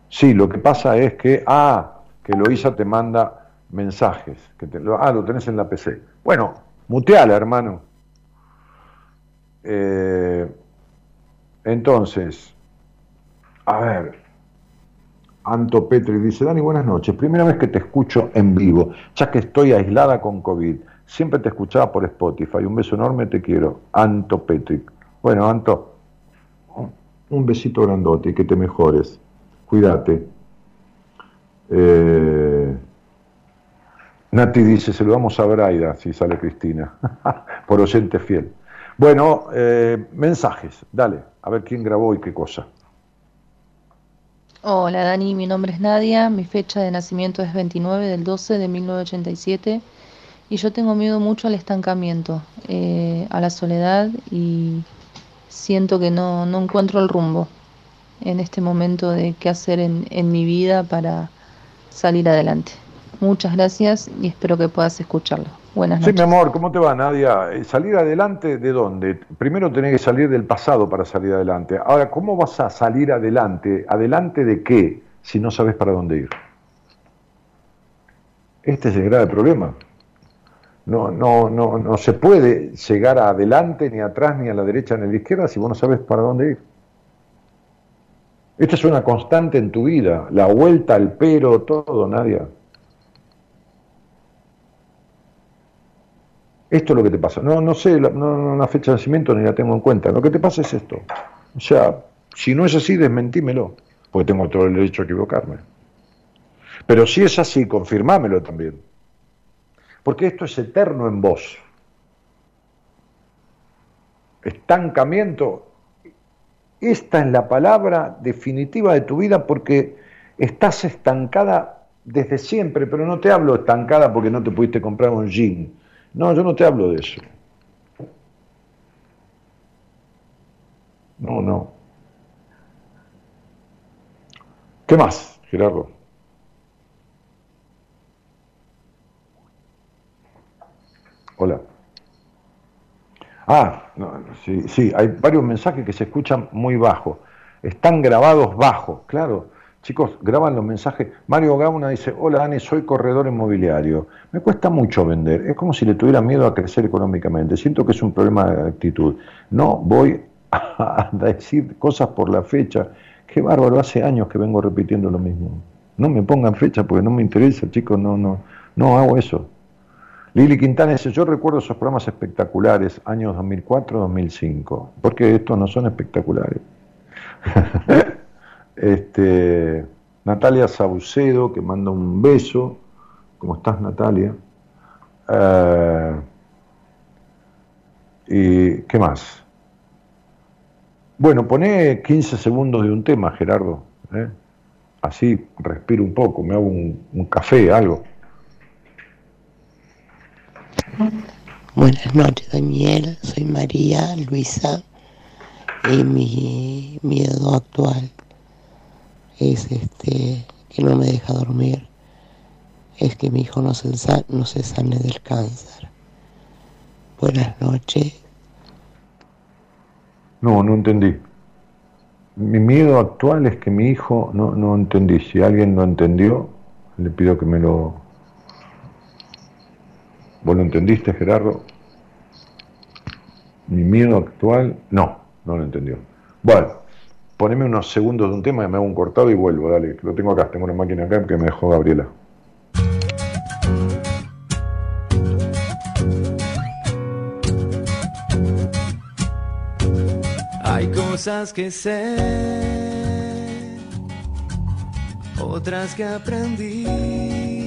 Sí, lo que pasa es que, ah, que Loisa te manda mensajes. Que te, ah, lo tenés en la PC. Bueno, muteala, hermano. Eh, entonces, a ver, Anto Petri dice, Dani, buenas noches. Primera vez que te escucho en vivo, ya que estoy aislada con COVID. Siempre te escuchaba por Spotify. Un beso enorme, te quiero. Anto Petri. Bueno, Anto, un besito grandote que te mejores. Cuídate. Eh, Nati dice, saludamos a Braida, si sale Cristina, por oyente fiel. Bueno, eh, mensajes, dale, a ver quién grabó y qué cosa. Hola Dani, mi nombre es Nadia, mi fecha de nacimiento es 29 del 12 de 1987 y yo tengo miedo mucho al estancamiento, eh, a la soledad y siento que no, no, encuentro el rumbo en este momento de qué hacer en, en mi vida para salir adelante. Muchas gracias y espero que puedas escucharlo. Buenas noches. Sí, mi amor, ¿cómo te va, Nadia? Eh, ¿Salir adelante de dónde? Primero tenés que salir del pasado para salir adelante. Ahora, ¿cómo vas a salir adelante? ¿Adelante de qué si no sabes para dónde ir? Este es el grave problema. No, no, no, no se puede llegar adelante, ni atrás, ni a la derecha, ni a la izquierda si vos no sabes para dónde ir. Esta es una constante en tu vida, la vuelta al pero, todo, Nadia. Esto es lo que te pasa. No, no sé, no, no, una fecha de nacimiento ni la tengo en cuenta. Lo que te pasa es esto. O sea, si no es así, desmentímelo, porque tengo todo el derecho a equivocarme. Pero si es así, confirmámelo también. Porque esto es eterno en vos. Estancamiento. Esta es la palabra definitiva de tu vida porque estás estancada desde siempre, pero no te hablo estancada porque no te pudiste comprar un jean no, yo no te hablo de eso. No, no. ¿Qué más, Gerardo? Hola. Ah, sí, sí, hay varios mensajes que se escuchan muy bajo. Están grabados bajo, claro. Chicos, graban los mensajes. Mario Gauna dice, hola Dani, soy corredor inmobiliario. Me cuesta mucho vender. Es como si le tuviera miedo a crecer económicamente. Siento que es un problema de actitud. No voy a decir cosas por la fecha. Qué bárbaro, hace años que vengo repitiendo lo mismo. No me pongan fecha porque no me interesa, chicos, no, no, no hago eso. Lili Quintana dice, yo recuerdo esos programas espectaculares, años 2004-2005, porque estos no son espectaculares. Este, Natalia Saucedo, que manda un beso. ¿Cómo estás, Natalia? Eh, ¿Y qué más? Bueno, poné 15 segundos de un tema, Gerardo. ¿eh? Así respiro un poco, me hago un, café, algo. Buenas noches, Daniel. Soy María Luisa y mi miedo actual es este que no me deja dormir, es que mi hijo no se, no se sane del cáncer. Buenas noches. No, no entendí. Mi miedo actual es que mi hijo, no, no entendí. Si alguien lo entendió, le pido que me lo... ¿Vos lo entendiste, Gerardo? Mi miedo actual, no, no lo entendió. Bueno, poneme unos segundos de un tema y me hago un cortado y vuelvo, dale. Lo tengo acá, tengo una máquina acá que me dejó Gabriela. Hay cosas que sé, otras que aprendí.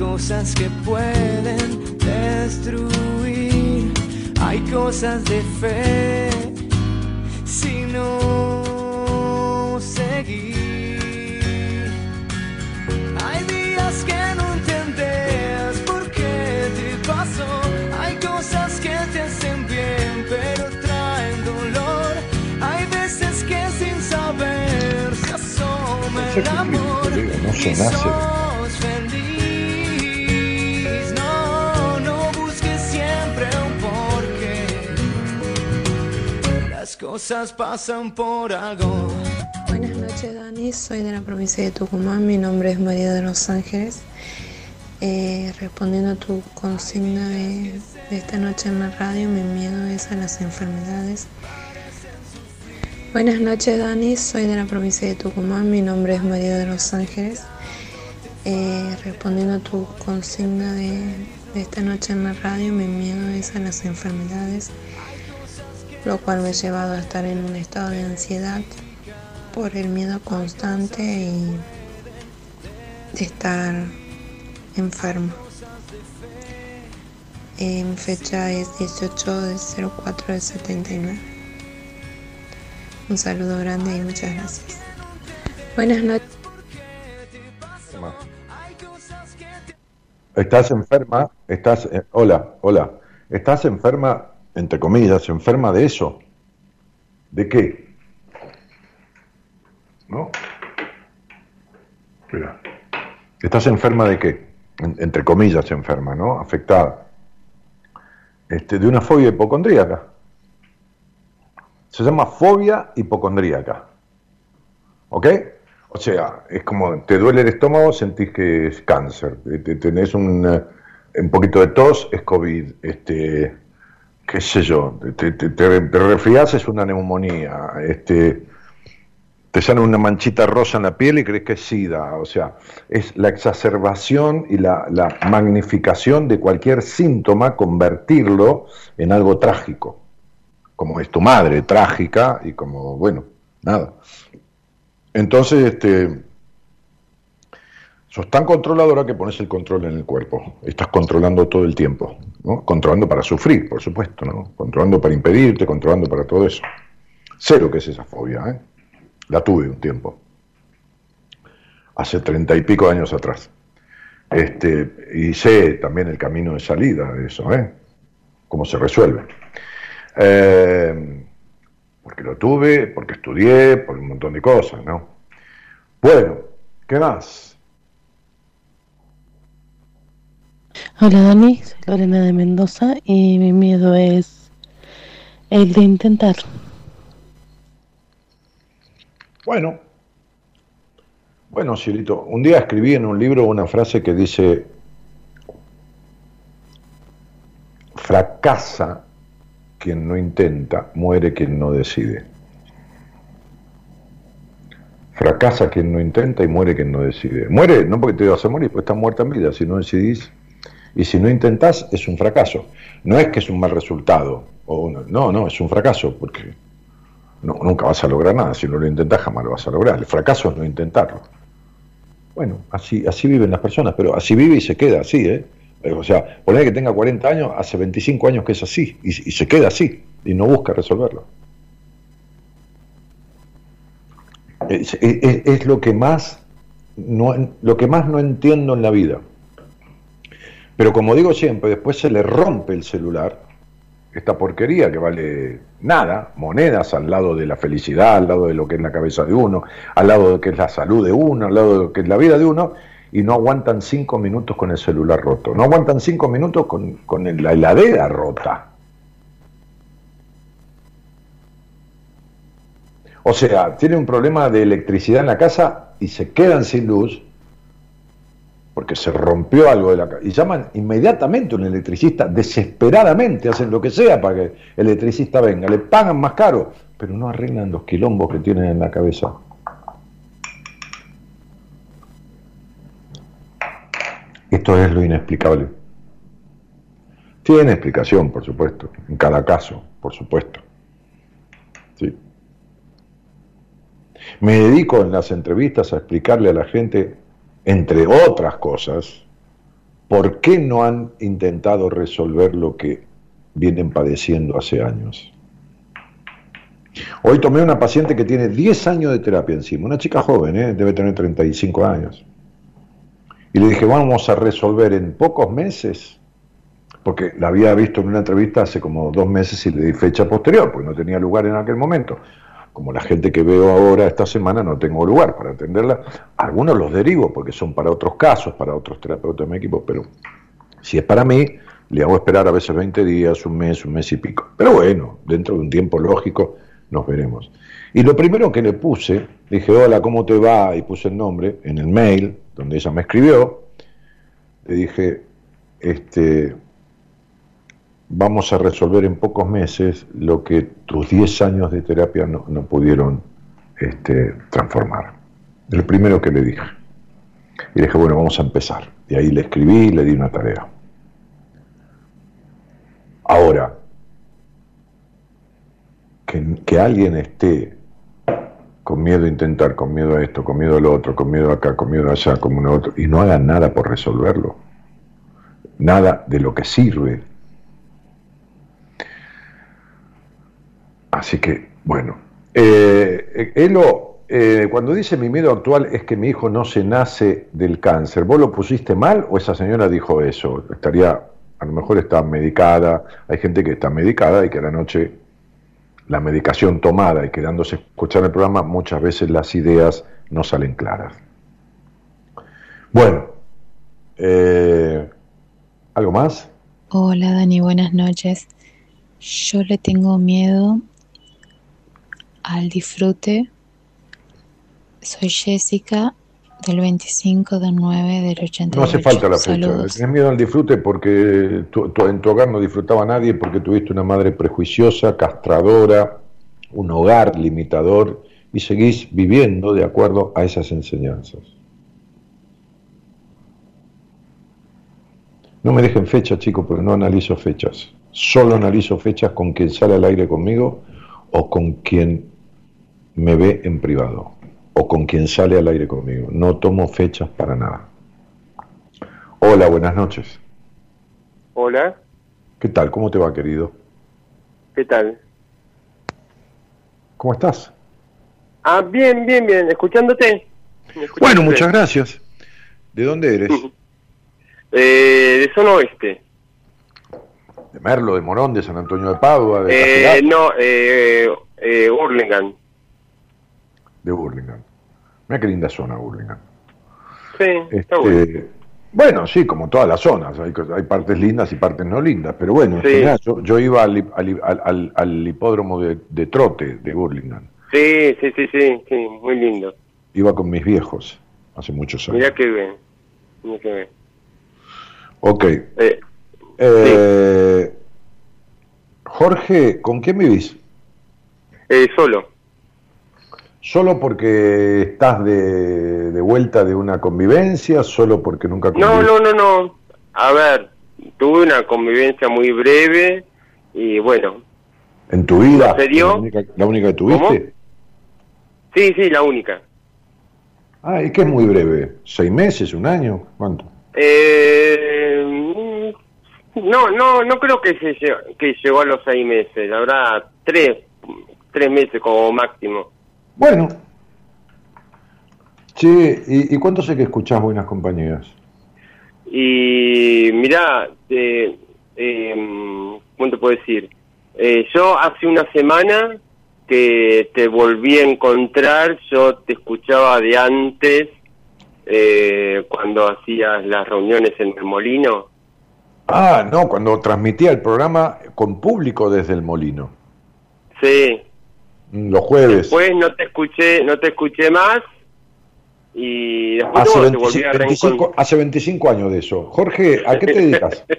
cosas que pueden destruir hay cosas de fe si no seguir. Hay días que no entiendes por qué te pasó. Hay cosas que te hacen bien, pero traen dolor. Hay veces que sin saber se asoma el amor. No se nace. Buenas noches Dani, soy de la provincia de Tucumán, mi nombre es María de los Ángeles. Eh, respondiendo a tu consigna de, esta noche en la radio, mi miedo es a las enfermedades. Buenas noches Dani, soy de la provincia de Tucumán, mi nombre es María de los Ángeles. Eh, respondiendo a tu consigna de esta noche en la radio, mi miedo es a las enfermedades lo cual me ha llevado a estar en un estado de ansiedad por el miedo constante y de estar enfermo. En fecha es 18 de 04 de 79. Un saludo grande y muchas gracias. Buenas noches. Estás enferma, estás, eh, hola, hola, estás enferma entre comillas, se enferma de eso. ¿De qué? ¿No? Mira. ¿Estás enferma de qué? entre comillas, enferma, ¿no? Afectada. Este, de una fobia hipocondríaca. Se llama fobia hipocondríaca. ¿Ok? O sea, es como te duele el estómago, sentís que es cáncer. Tenés un, un poquito de tos, es COVID. Este, qué sé yo, te, te, es una neumonía, este, te sale una manchita rosa en la piel y crees que es SIDA, o sea, es la exacerbación y la, la magnificación de cualquier síntoma, convertirlo en algo trágico, como es tu madre, trágica, y como, bueno, nada. Entonces, este, Sos tan controladora que pones el control en el cuerpo. Estás controlando todo el tiempo. ¿no? Controlando para sufrir, por supuesto. ¿no? Controlando para impedirte, controlando para todo eso. Cero que es esa fobia. ¿eh? La tuve un tiempo. Hace treinta y pico años atrás. Este, y sé también el camino de salida de eso, ¿eh? Cómo se resuelve. Eh, porque lo tuve, porque estudié, por un montón de cosas, ¿no? Bueno, ¿qué más? Hola Dani, soy Lorena de Mendoza y mi miedo es el de intentar. Bueno, bueno, Cielito, un día escribí en un libro una frase que dice, fracasa quien no intenta, muere quien no decide. Fracasa quien no intenta y muere quien no decide. Muere no porque te vas a morir, porque estás muerta en vida, si no decidís y si no intentás, es un fracaso. No es que es un mal resultado. O no, no, es un fracaso, porque nunca vas a lograr nada. Si no lo intentás, jamás lo vas a lograr. El fracaso es no intentarlo. Bueno, así, así viven las personas, pero así vive y se queda así, ¿eh? O sea, poner que tenga 40 años, hace 25 años que es así, y, se queda así, y no busca resolverlo. Es, es, lo que más no, lo que más no entiendo en la vida. Pero como digo siempre, después se le rompe el celular, esta porquería que vale nada, monedas al lado de la felicidad, al lado de lo que es la cabeza de uno, al lado de lo que es la salud de uno, al lado de lo que es la vida de uno, y no aguantan cinco minutos con el celular roto, no aguantan cinco minutos con, la heladera rota. O sea, tiene un problema de electricidad en la casa y se quedan sin luz porque se rompió algo de la. Y llaman inmediatamente a un electricista, desesperadamente, hacen lo que sea para que el electricista venga, le pagan más caro, pero no arreglan los quilombos que tienen en la cabeza. Esto es lo inexplicable. Tiene explicación, por supuesto, en cada caso, por supuesto. Sí. Me dedico en las entrevistas a explicarle a la gente entre otras cosas, ¿por qué no han intentado resolver lo que vienen padeciendo hace años? Hoy tomé una paciente que tiene 10 años de terapia encima, una chica joven, ¿eh? debe tener 35 años. Y le dije, vamos a resolver en pocos meses, porque la había visto en una entrevista hace como dos meses y le di fecha posterior, porque no tenía lugar en aquel momento como la gente que veo ahora esta semana no tengo lugar para atenderla, algunos los derivo porque son para otros casos, para otros terapeutas de mi equipo, pero si es para mí, le hago esperar a veces 20 días, un mes, un mes y pico. Pero bueno, dentro de un tiempo lógico nos veremos. Y lo primero que le puse, dije, hola, ¿cómo te va? Y puse el nombre en el mail donde ella me escribió. Le dije, este, vamos a resolver en pocos meses lo que tus 10 años de terapia no, pudieron este, transformar. El primero que le dije. Y dije, bueno, vamos a empezar. Y ahí le escribí y le di una tarea. Ahora, que, alguien esté con miedo a intentar, con miedo a esto, con miedo a lo otro, con miedo acá, con miedo allá, con uno otro, y no haga nada por resolverlo. Nada de lo que sirve Así que, bueno. Eh, Elo, eh, cuando dice mi miedo actual es que mi hijo no se nace del cáncer, ¿vos lo pusiste mal o esa señora dijo eso? Estaría, a lo mejor está medicada, hay gente que está medicada y que a la noche la medicación tomada y quedándose a escuchar el programa, muchas veces las ideas no salen claras. Bueno, eh, ¿algo más? Hola Dani, buenas noches. Yo le tengo miedo al disfrute. Soy Jessica del 25 del 9 del 88. No hace falta la fecha. Tienes miedo al disfrute porque en tu hogar no disfrutaba nadie, porque tuviste una madre prejuiciosa, castradora, un hogar limitador y seguís viviendo de acuerdo a esas enseñanzas. No me dejen fechas, chicos, porque no analizo fechas. Solo analizo fechas con quien sale al aire conmigo o con quien me ve en privado o con quien sale al aire conmigo. No tomo fechas para nada. Hola, buenas noches. Hola, ¿Qué tal? ¿Cómo te va, querido? ¿qué tal? ¿Cómo estás? Ah, bien, bien, bien, escuchándote. Escuchándote. Bueno, muchas gracias. ¿De dónde eres? Eh, de zona oeste. ¿De Merlo, de Morón, de San Antonio de Padua, de Eh, no, eh, eh, Hurlingham. De Burlingame. Mira qué linda zona, Burlingame. Sí, está bueno. Este, bueno, sí, como todas las zonas, hay, hay partes lindas y partes no lindas, pero bueno, en Sí. general, yo, yo iba al, al al- al- hipódromo de, de trote de Burlingame, Sí, sí, sí, sí, sí, muy lindo. iba con mis viejos hace muchos años. Mirá que bien. Mirá que bien. Ok. Eh, Eh, Jorge, ¿con quién vivís? eh, solo. ¿Solo porque estás de, de vuelta de una convivencia? ¿Solo porque nunca No, no, no, no. A ver, tuve una convivencia muy breve y bueno, ¿En tu vida? ¿En serio? ¿La única, la única que tuviste? sí, sí, la única. Ah, es que es muy breve. ¿Seis meses? ¿Un año? ¿Cuánto? Eh, no, no, no creo que se que llegó a los seis meses. La verdad, tres, tres meses como máximo. Bueno. Sí, ¿y, y cuánto sé que escuchás Buenas Compañías? Y mirá, eh, eh, ¿cómo te puedo decir? Eh, yo hace una semana que te volví a encontrar, yo te escuchaba de antes, eh, cuando hacías las reuniones en el molino. Ah, no, cuando transmitía el programa con público desde el molino. Sí, Los jueves. después no te escuché, no te escuché más y después Hace bueno, te volví 25, a 25 reencontrar. hace 25 años de eso. Jorge, ¿a qué te dedicas?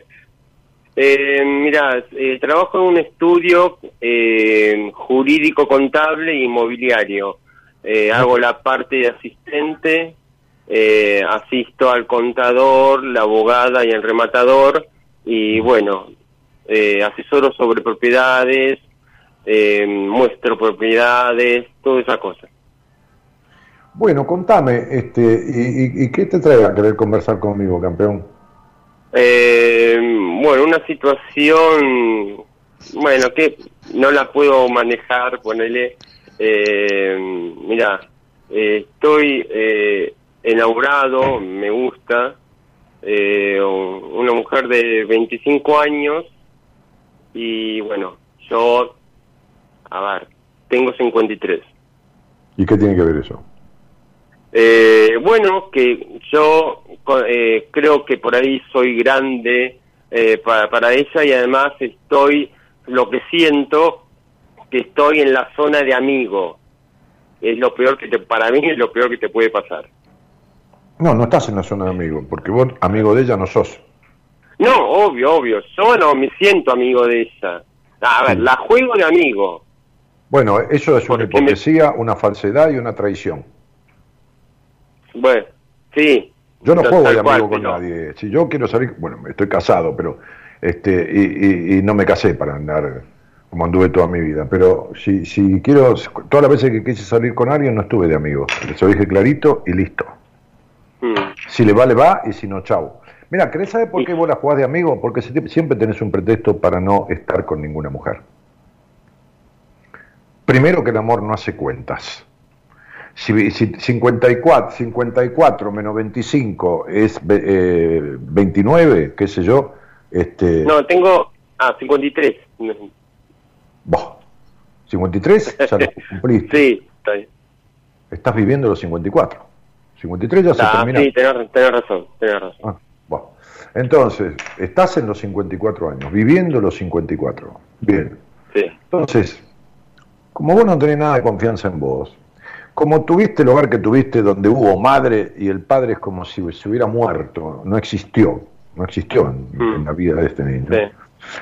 Eh, mira, eh, trabajo en un estudio eh, jurídico, contable e inmobiliario. Eh, hago la parte de asistente, eh, asisto al contador, la abogada y el rematador y bueno, eh, asesoro sobre propiedades, eh, muestro propiedades, toda esa cosa. Bueno, contame, este, y, y- y qué te trae a querer conversar conmigo, campeón? Eh, bueno, una situación, bueno, que no la puedo manejar, ponele, eh, mira, eh, estoy eh, enamorado, me gusta, eh, una mujer de 25 años y bueno, yo, a ver, tengo 53. ¿Y qué tiene que ver eso? Eh, bueno, que yo eh, creo que por ahí soy grande eh, para, para ella y además estoy, lo que siento, que estoy en la zona de amigo. Es lo peor que te, para mí es lo peor que te puede pasar. No, no estás en la zona de amigo, porque vos amigo de ella no sos. No, obvio, obvio, yo no me siento amigo de ella. A ver, la juego de amigo. Bueno, eso es una hipocresía, una falsedad y una traición. Bueno, sí. Yo no juego de cual, amigo con pero- nadie. Si yo quiero salir, bueno, estoy casado, pero este y, y- y no me casé para andar como anduve toda mi vida. Pero si, si quiero, todas las veces que quise salir con alguien no estuve de amigo. Eso dije clarito y listo. Mm. Si le va, le va y si no, chau. Mira, ¿querés saber por qué vos la jugás de amigo? Porque si- siempre tenés un pretexto para no estar con ninguna mujer. Primero que el amor no hace cuentas. Si, si 54, 54 menos 25 es ve- eh, 29, qué sé yo, este, No, tengo, ah, 53. 53 ya lo cumpliste. Sí, está bien. Estás viviendo los 54. 53 ya se Ah, terminó. sí, tenés, tenés razón, tenés razón. Ah. Entonces, estás en los 54 años, viviendo los 54. Bien. Sí. Entonces, como vos no tenés nada de confianza en vos, como tuviste el hogar que tuviste donde hubo madre y el padre es como si se hubiera muerto, no existió, no existió en, en la vida de este niño.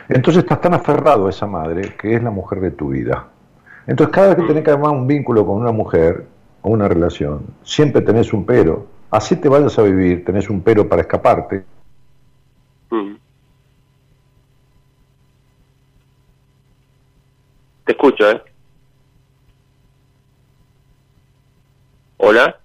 Entonces estás tan aferrado a esa madre que es la mujer de tu vida. Entonces cada vez que tenés que armar un vínculo con una mujer o una relación, siempre tenés un pero. Así te vayas a vivir, tenés un pero para escaparte. Mm. Te escucho, ¿eh? Hola.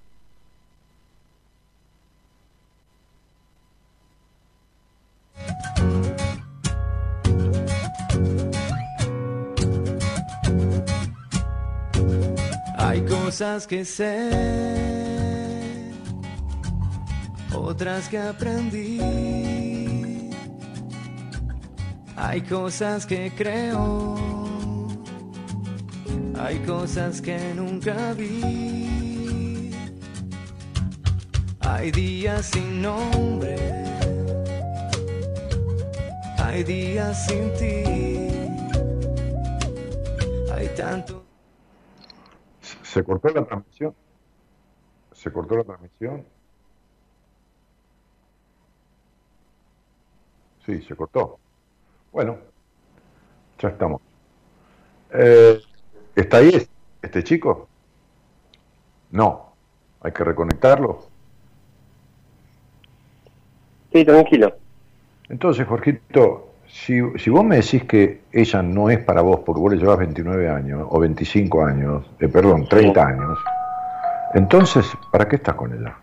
Hay cosas que sé, otras que aprendí. Hay cosas que creo, hay cosas que nunca vi. Hay días sin nombre, hay días sin ti. Hay tanto. ¿Se cortó la transmisión? ¿Se cortó la transmisión? Sí, se cortó. Bueno, ya estamos. Eh, ¿Está ahí este, este chico? No, hay que reconectarlo. Sí, tranquilo. Entonces, Jorgito, si, si vos me decís que ella no es para vos porque vos le llevas 29 años o 25 años, eh, perdón, 30 años, entonces, ¿para qué estás con ella?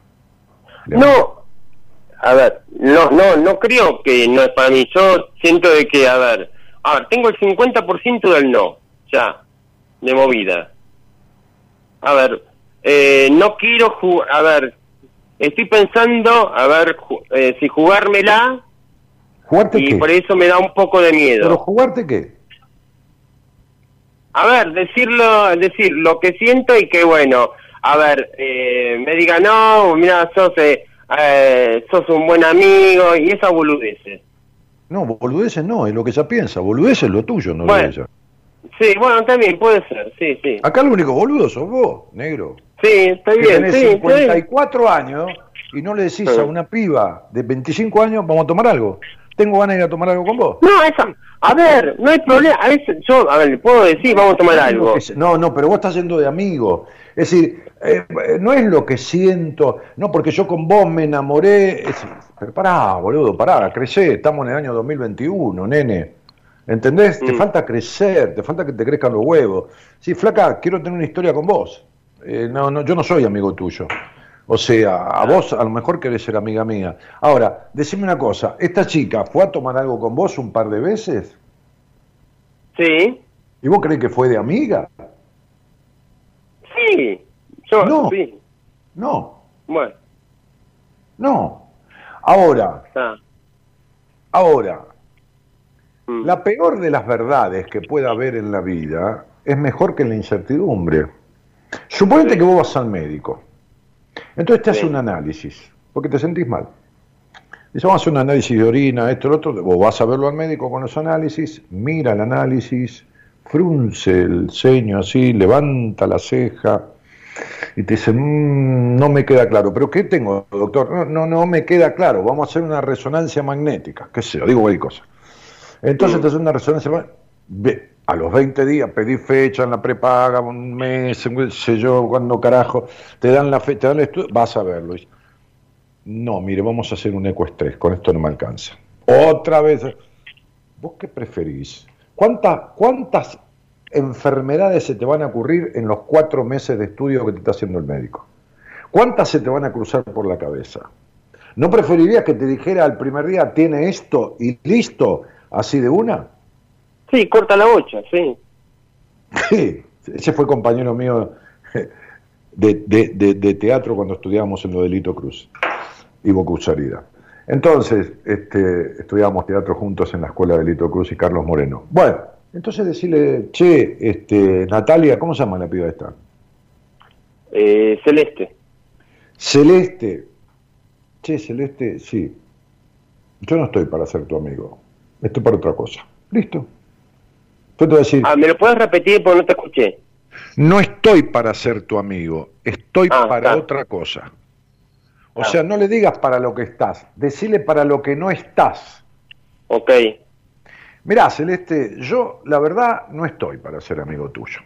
No, a ver, no, no, no creo que no es para mí. Yo siento de que, a ver, a ver, tengo el 50% del no, ya, de movida. A ver, eh, no quiero jugar, a ver, estoy pensando, a ver, eh, si jugármela ¿Jugarte y qué? por eso me da un poco de miedo. ¿Pero jugarte qué? A ver, decirlo, decir lo que siento y que bueno, a ver, eh, me diga no, mira, sos, eh, eh, sos un buen amigo y esa boludeces. No, boludeces no, es lo que ella piensa. Boludeces es lo tuyo, no lo Bueno. de ella. Sí, bueno, también puede ser, sí, sí. Acá el único boludo sos vos, negro. Sí, está que bien, tenés sí, sí. 54 años y no le decís Sí. a una piba de 25 años, vamos a tomar algo. Tengo ganas de ir a tomar algo con vos. No, esa, a ver, no hay problema, a veces yo, a ver, le puedo decir, vamos a tomar algo. No, no, pero vos estás yendo de amigo. Es decir, eh, eh, no es lo que siento, no, porque yo con vos me enamoré. es- pero pará, boludo, pará, crecé, estamos en el año 2021, nene. ¿Entendés? Te Mm. falta crecer, te falta que te crezcan los huevos. Sí, flaca, quiero tener una historia con vos. Eh, no, no, yo no soy amigo tuyo. O sea, a vos a lo mejor querés ser amiga mía. Ahora, decime una cosa, ¿esta chica fue a tomar algo con vos un par de veces? Sí, ¿Y vos crees que fue de amiga? sí, yo, No. sí, No, bueno, no. Ahora, está. ahora, Mm. la peor de las verdades que pueda haber en la vida es mejor que la incertidumbre. Suponete que vos vas al médico. Entonces te hace un análisis, porque te sentís mal. Dice, vamos a hacer un análisis de orina, esto, lo otro. Vos vas a verlo al médico con los análisis, mira el análisis, frunce el ceño así, levanta la ceja y te dice, "Mm, no me queda claro. ¿Pero qué tengo, doctor? No, no, no me queda claro. Vamos a hacer una resonancia magnética, qué sé yo, digo cualquier cosa. Entonces te hace una resonancia magnética. A los 20 días pedí fecha en la prepaga, un mes, qué sé yo, cuando carajo, te dan la fecha, te dan el estudio, vas a verlo. No, mire, vamos a hacer un ecoestrés, con esto no me alcanza. Otra vez. ¿Vos qué preferís? ¿Cuántas, ¿Cuántas enfermedades se te van a ocurrir en los cuatro meses de estudio que te está haciendo el médico? ¿Cuántas se te van a cruzar por la cabeza? ¿No preferirías que te dijera al primer día, tiene esto y listo, así de una? Sí, corta la bocha, sí. Sí, ese fue compañero mío de, de- de- de teatro cuando estudiábamos en lo de Lito Cruz, Ivo Cruzarida. Entonces, este, estudiábamos teatro juntos en la escuela de Lito Cruz y Carlos Moreno. Bueno, entonces decirle, che, este, Natalia, ¿cómo se llama la piba esta? Eh, Celeste. Celeste. Che, Celeste, sí. Yo no estoy para ser tu amigo. Estoy para otra cosa. Listo. Yo te voy a decir, Ah, ¿me lo puedes repetir porque no te escuché? no estoy para ser tu amigo, estoy Ah, para está. otra cosa. O Ah. sea, no le digas para lo que estás, decile para lo que no estás. Ok. Mirá, Celeste, yo la verdad no estoy para ser amigo tuyo.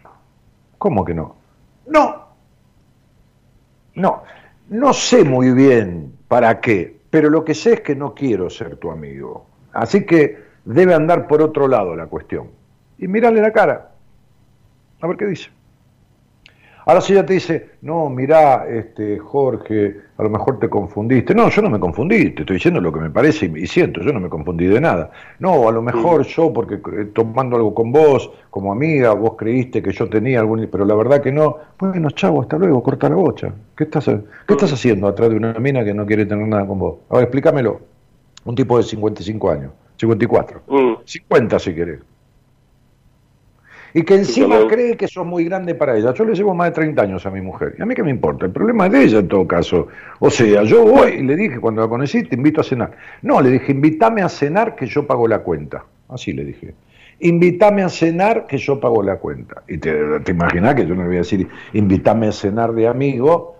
¿Cómo que no? No. No, no sé muy bien para qué, pero lo que sé es que no quiero ser tu amigo. Así que debe andar por otro lado la cuestión. Y mírale la cara. A ver qué dice. Ahora si ella te dice, no, mirá, este, Jorge, a lo mejor te confundiste. No, yo no me confundí, te estoy diciendo lo que me parece y, siento, yo no me confundí de nada. No, a lo mejor yo, porque eh, tomando algo con vos, como amiga, vos creíste que yo tenía algún... Pero la verdad que no. Bueno, chavo, hasta luego, corta la bocha. ¿Qué estás, qué estás haciendo atrás de una mina que no quiere tener nada con vos? A ver, explícamelo. Un tipo de 55 años, 54. 50 si querés y que encima cree que sos muy grande para ella. Yo le llevo más de 30 años a mi mujer. ¿Y a mí qué me importa? El problema es de ella en todo caso. O sea, yo voy y le dije cuando la conocí, te invito a cenar. No, le dije, invítame a cenar que yo pago la cuenta. Así le dije. Invítame a cenar que yo pago la cuenta. Y te, te imaginas que yo no le voy a decir, invítame a cenar de amigo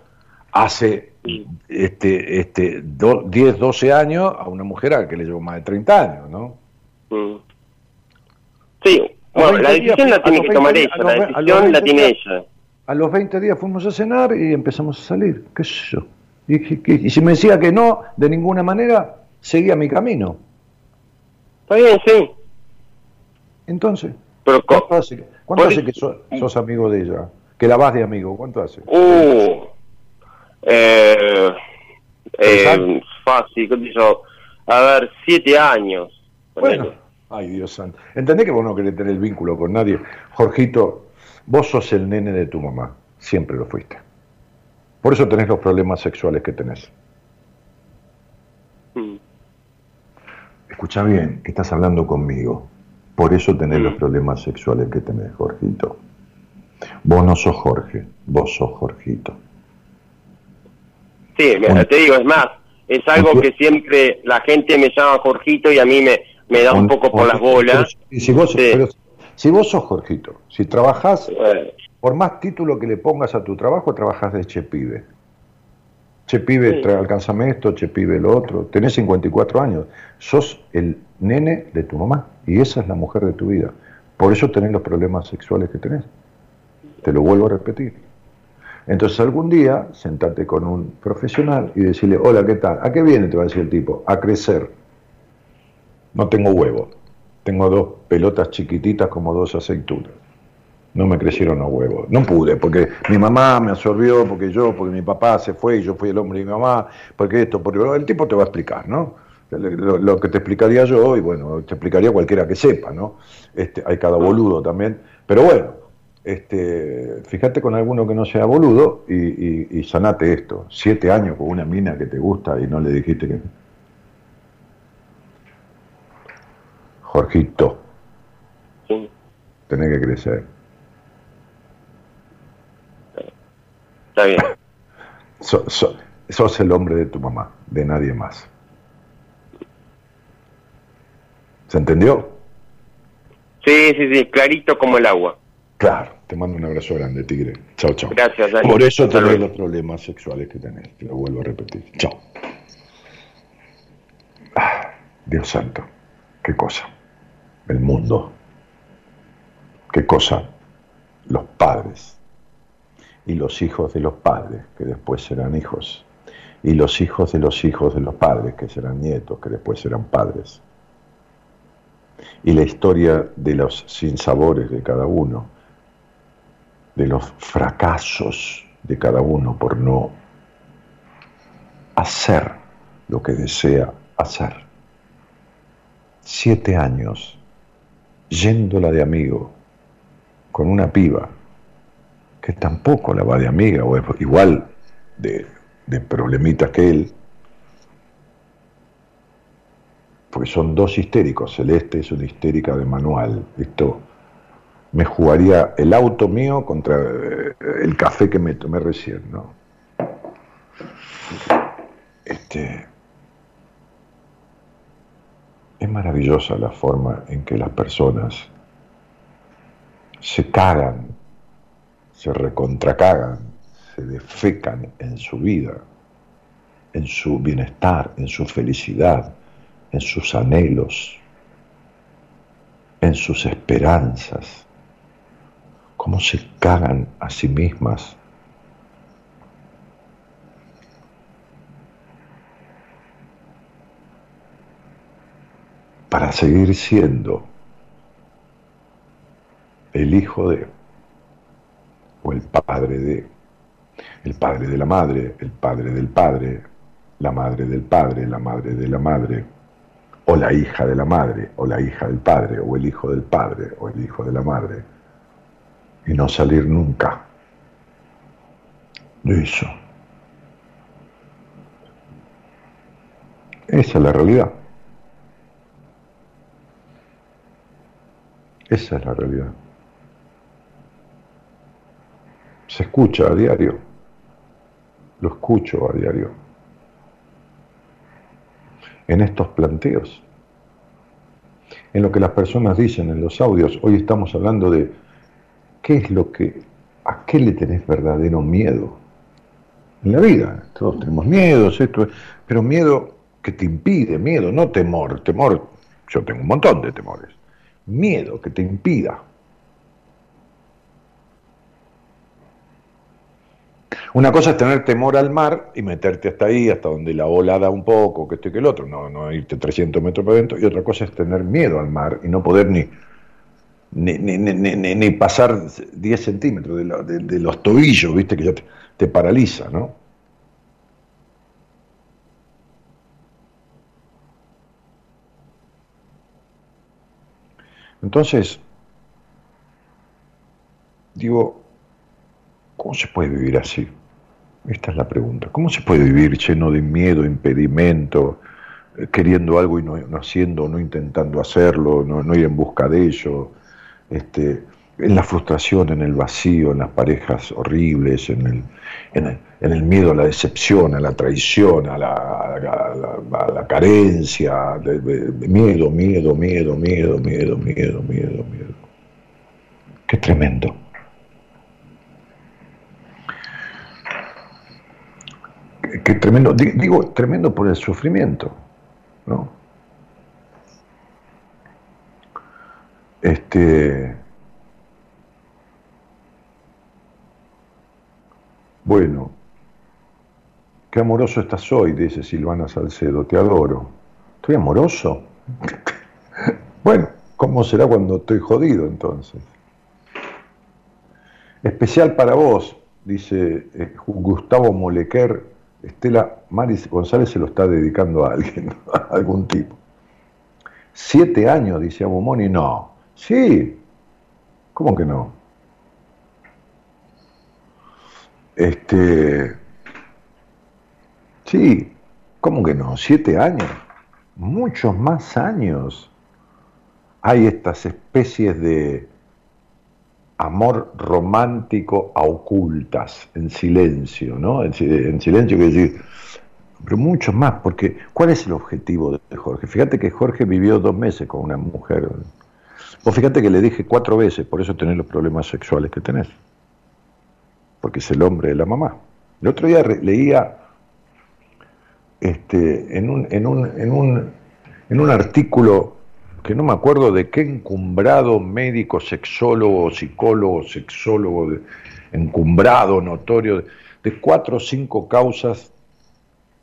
hace este, este, 10, 12 años a una mujer a la que le llevo más de 30 años, ¿no? Mm. Sí, bueno, la decisión la tiene que tomar ella, la decisión la tiene ella. A los 20 días fuimos a cenar y empezamos a salir, qué sé yo. Y, si me decía que no, de ninguna manera, seguía mi camino. Está bien, sí. Entonces, ¿cuánto hace, que sos, amigo de ella? Que la vas de amigo, ¿cuánto hace? Uh, eh, eh, fácil, ¿qué yo? A ver, siete años. Bueno, Ay, Dios santo. Entendés que vos no querés tener el vínculo con nadie. Jorgito, vos sos el nene de tu mamá. Siempre lo fuiste. Por eso tenés los problemas sexuales que tenés. Mm. Escucha bien, que estás hablando conmigo. Por eso tenés los mm. problemas sexuales que tenés, Jorgito. Vos no sos Jorge, vos sos Jorgito. Sí, te digo, es más, es algo que siempre la gente me llama Jorgito y a mí me, me da un poco por las bolas. si, vos, si vos sos Jorgito, si trabajás, por más título que le pongas a tu trabajo, trabajás de che pibe. Che pibe, alcanzame esto, che pibe lo otro. Tenés 54 años, sos el nene de tu mamá y esa es la mujer de tu vida. Por eso tenés los problemas sexuales que tenés. Te lo vuelvo a repetir. Entonces algún día sentate con un profesional y decirle, hola, ¿qué tal? ¿A qué viene? Te va a decir el tipo, a crecer. No tengo huevo. Tengo dos pelotas chiquititas como dos aceitunas. No me crecieron los huevos. No pude, porque mi mamá me absorbió, porque yo, porque mi papá se fue y yo fui el hombre de mi mamá, porque esto, porque el tipo te va a explicar, ¿no? Lo, que te explicaría yo, y bueno, te explicaría cualquiera que sepa, ¿no? Este, hay cada boludo también. Pero bueno, este, fíjate con alguno que no sea boludo y, y sanate esto. Siete años con una mina que te gusta y no le dijiste que Jorgito, sí. tenés que crecer. Está bien. sos el hombre de tu mamá, de nadie más. ¿Se entendió? Sí, sí, sí, clarito como el agua. Claro, te mando un abrazo grande, tigre. Chao, chao. Gracias, Dani. Por eso tenés los problemas sexuales que tenés, te lo vuelvo a repetir. Chao. Ah, Dios santo, qué cosa el mundo. ¿Qué cosa? Los padres. Y los hijos de los padres, que después serán hijos. Y los hijos de los hijos de los padres, que serán nietos, que después serán padres. Y la historia de los sinsabores de cada uno, de los fracasos de cada uno por no hacer lo que desea hacer. Siete años yéndola de amigo con una piba que tampoco la va de amiga o es igual de, de problemitas que él, porque son dos histéricos, Celeste es una histérica de manual, esto me jugaría el auto mío contra eh, el café que me tomé recién, ¿no? Este, es maravillosa la forma en que las personas se cagan, se recontracagan, se defecan en su vida, en su bienestar, en su felicidad, en sus anhelos, en sus esperanzas, cómo se cagan a sí mismas para seguir siendo el hijo de o el padre de, el padre de la madre, el padre del padre, la madre del padre, la madre de la madre, o la hija de la madre, o la hija del padre, o el hijo del padre, o el hijo de la madre, y no salir nunca de eso. Esa es la realidad. Esa es la realidad. Se escucha a diario. Lo escucho a diario. En estos planteos. En lo que las personas dicen en los audios. Hoy estamos hablando de qué es lo que, a qué le tenés verdadero miedo. En la vida, todos tenemos miedos, esto, pero miedo que te impide, miedo, no temor, temor, yo tengo un montón de temores, miedo que te impida. Una cosa es tener temor al mar y meterte hasta ahí, hasta donde la ola da un poco, que esto y que el otro, no, no irte 300 metros para adentro, y otra cosa es tener miedo al mar y no poder ni, ni, ni, ni, ni pasar 10 centímetros de, de, los tobillos, viste, que ya te, te paraliza, ¿no? Entonces, digo, ¿cómo se puede vivir así? Esta es la pregunta. ¿Cómo se puede vivir lleno de miedo, impedimento, eh, queriendo algo y no, haciendo, no intentando hacerlo, no, no, ir en busca de ello? Este, en la frustración, en el vacío, en las parejas horribles, en el, en el, en el miedo a la decepción, a la traición, a la, la, carencia, miedo, miedo, miedo, miedo, miedo, miedo, miedo, miedo. Qué tremendo. Qué, qué tremendo, digo tremendo por el sufrimiento, ¿no? Este. Bueno, qué amoroso estás hoy, dice Silvana Salcedo, te adoro. ¿Estoy amoroso? bueno, ¿cómo será cuando estoy jodido entonces? Especial para vos, dice eh, Gustavo Molequer, Estela Maris González se lo está dedicando a alguien, a algún tipo. Siete años, dice Abumoni, no. Sí, ¿cómo que no? Este, sí, ¿cómo que no? Siete años, muchos más años. Hay estas especies de amor romántico a ocultas, en silencio, ¿no? En, silencio quiere decir, pero muchos más, porque ¿cuál es el objetivo de Jorge? Fíjate que Jorge vivió dos meses con una mujer. O fíjate que le dije cuatro veces, por eso tenés los problemas sexuales que tenés porque es el hombre de la mamá. El otro día leía este, en, un, en, un, en, un, en un artículo que no me acuerdo de qué encumbrado médico, sexólogo, psicólogo, sexólogo, encumbrado, notorio, de, cuatro o cinco causas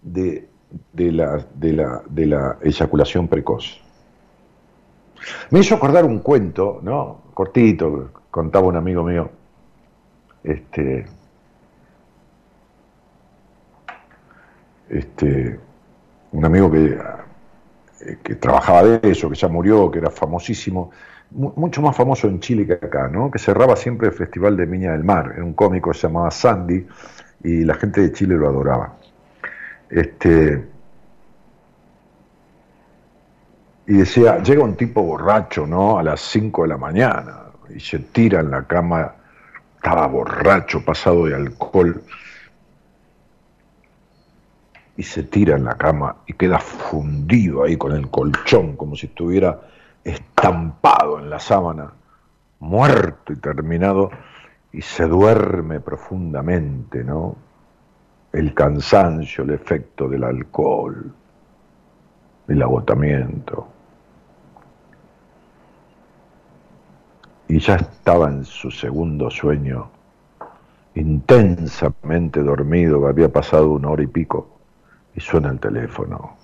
de, de, la, de, la, de la eyaculación precoz. Me hizo acordar un cuento, ¿no? Cortito, contaba un amigo mío, este, este, un amigo que, que trabajaba de eso, que ya murió, que era famosísimo, mucho más famoso en Chile que acá, ¿no? que cerraba siempre el Festival de Miña del Mar, era un cómico que se llamaba Sandy y la gente de Chile lo adoraba. Este, y decía, llega un tipo borracho, ¿no? A las 5 de la mañana y se tira en la cama estaba borracho, pasado de alcohol, y se tira en la cama y queda fundido ahí con el colchón, como si estuviera estampado en la sábana, muerto y terminado, y se duerme profundamente, ¿no? El cansancio, el efecto del alcohol, el agotamiento. y ya estaba en su segundo sueño, intensamente dormido, había pasado una hora y pico, y suena el teléfono,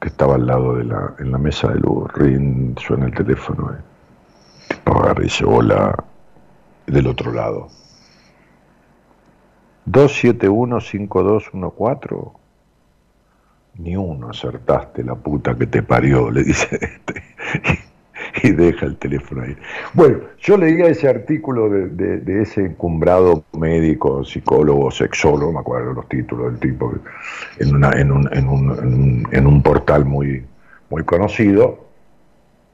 que estaba al lado de la, en la mesa de luz, ring, suena el teléfono, y tipo agarra y dice, hola, del otro lado. 271-5214. Ni uno acertaste la puta que te parió, le dice este. y deja el teléfono ahí. Bueno, yo leía ese artículo de, ese encumbrado médico, psicólogo, sexólogo, me acuerdo los títulos del tipo, en, una, en, un, en, un, en un portal muy, muy conocido,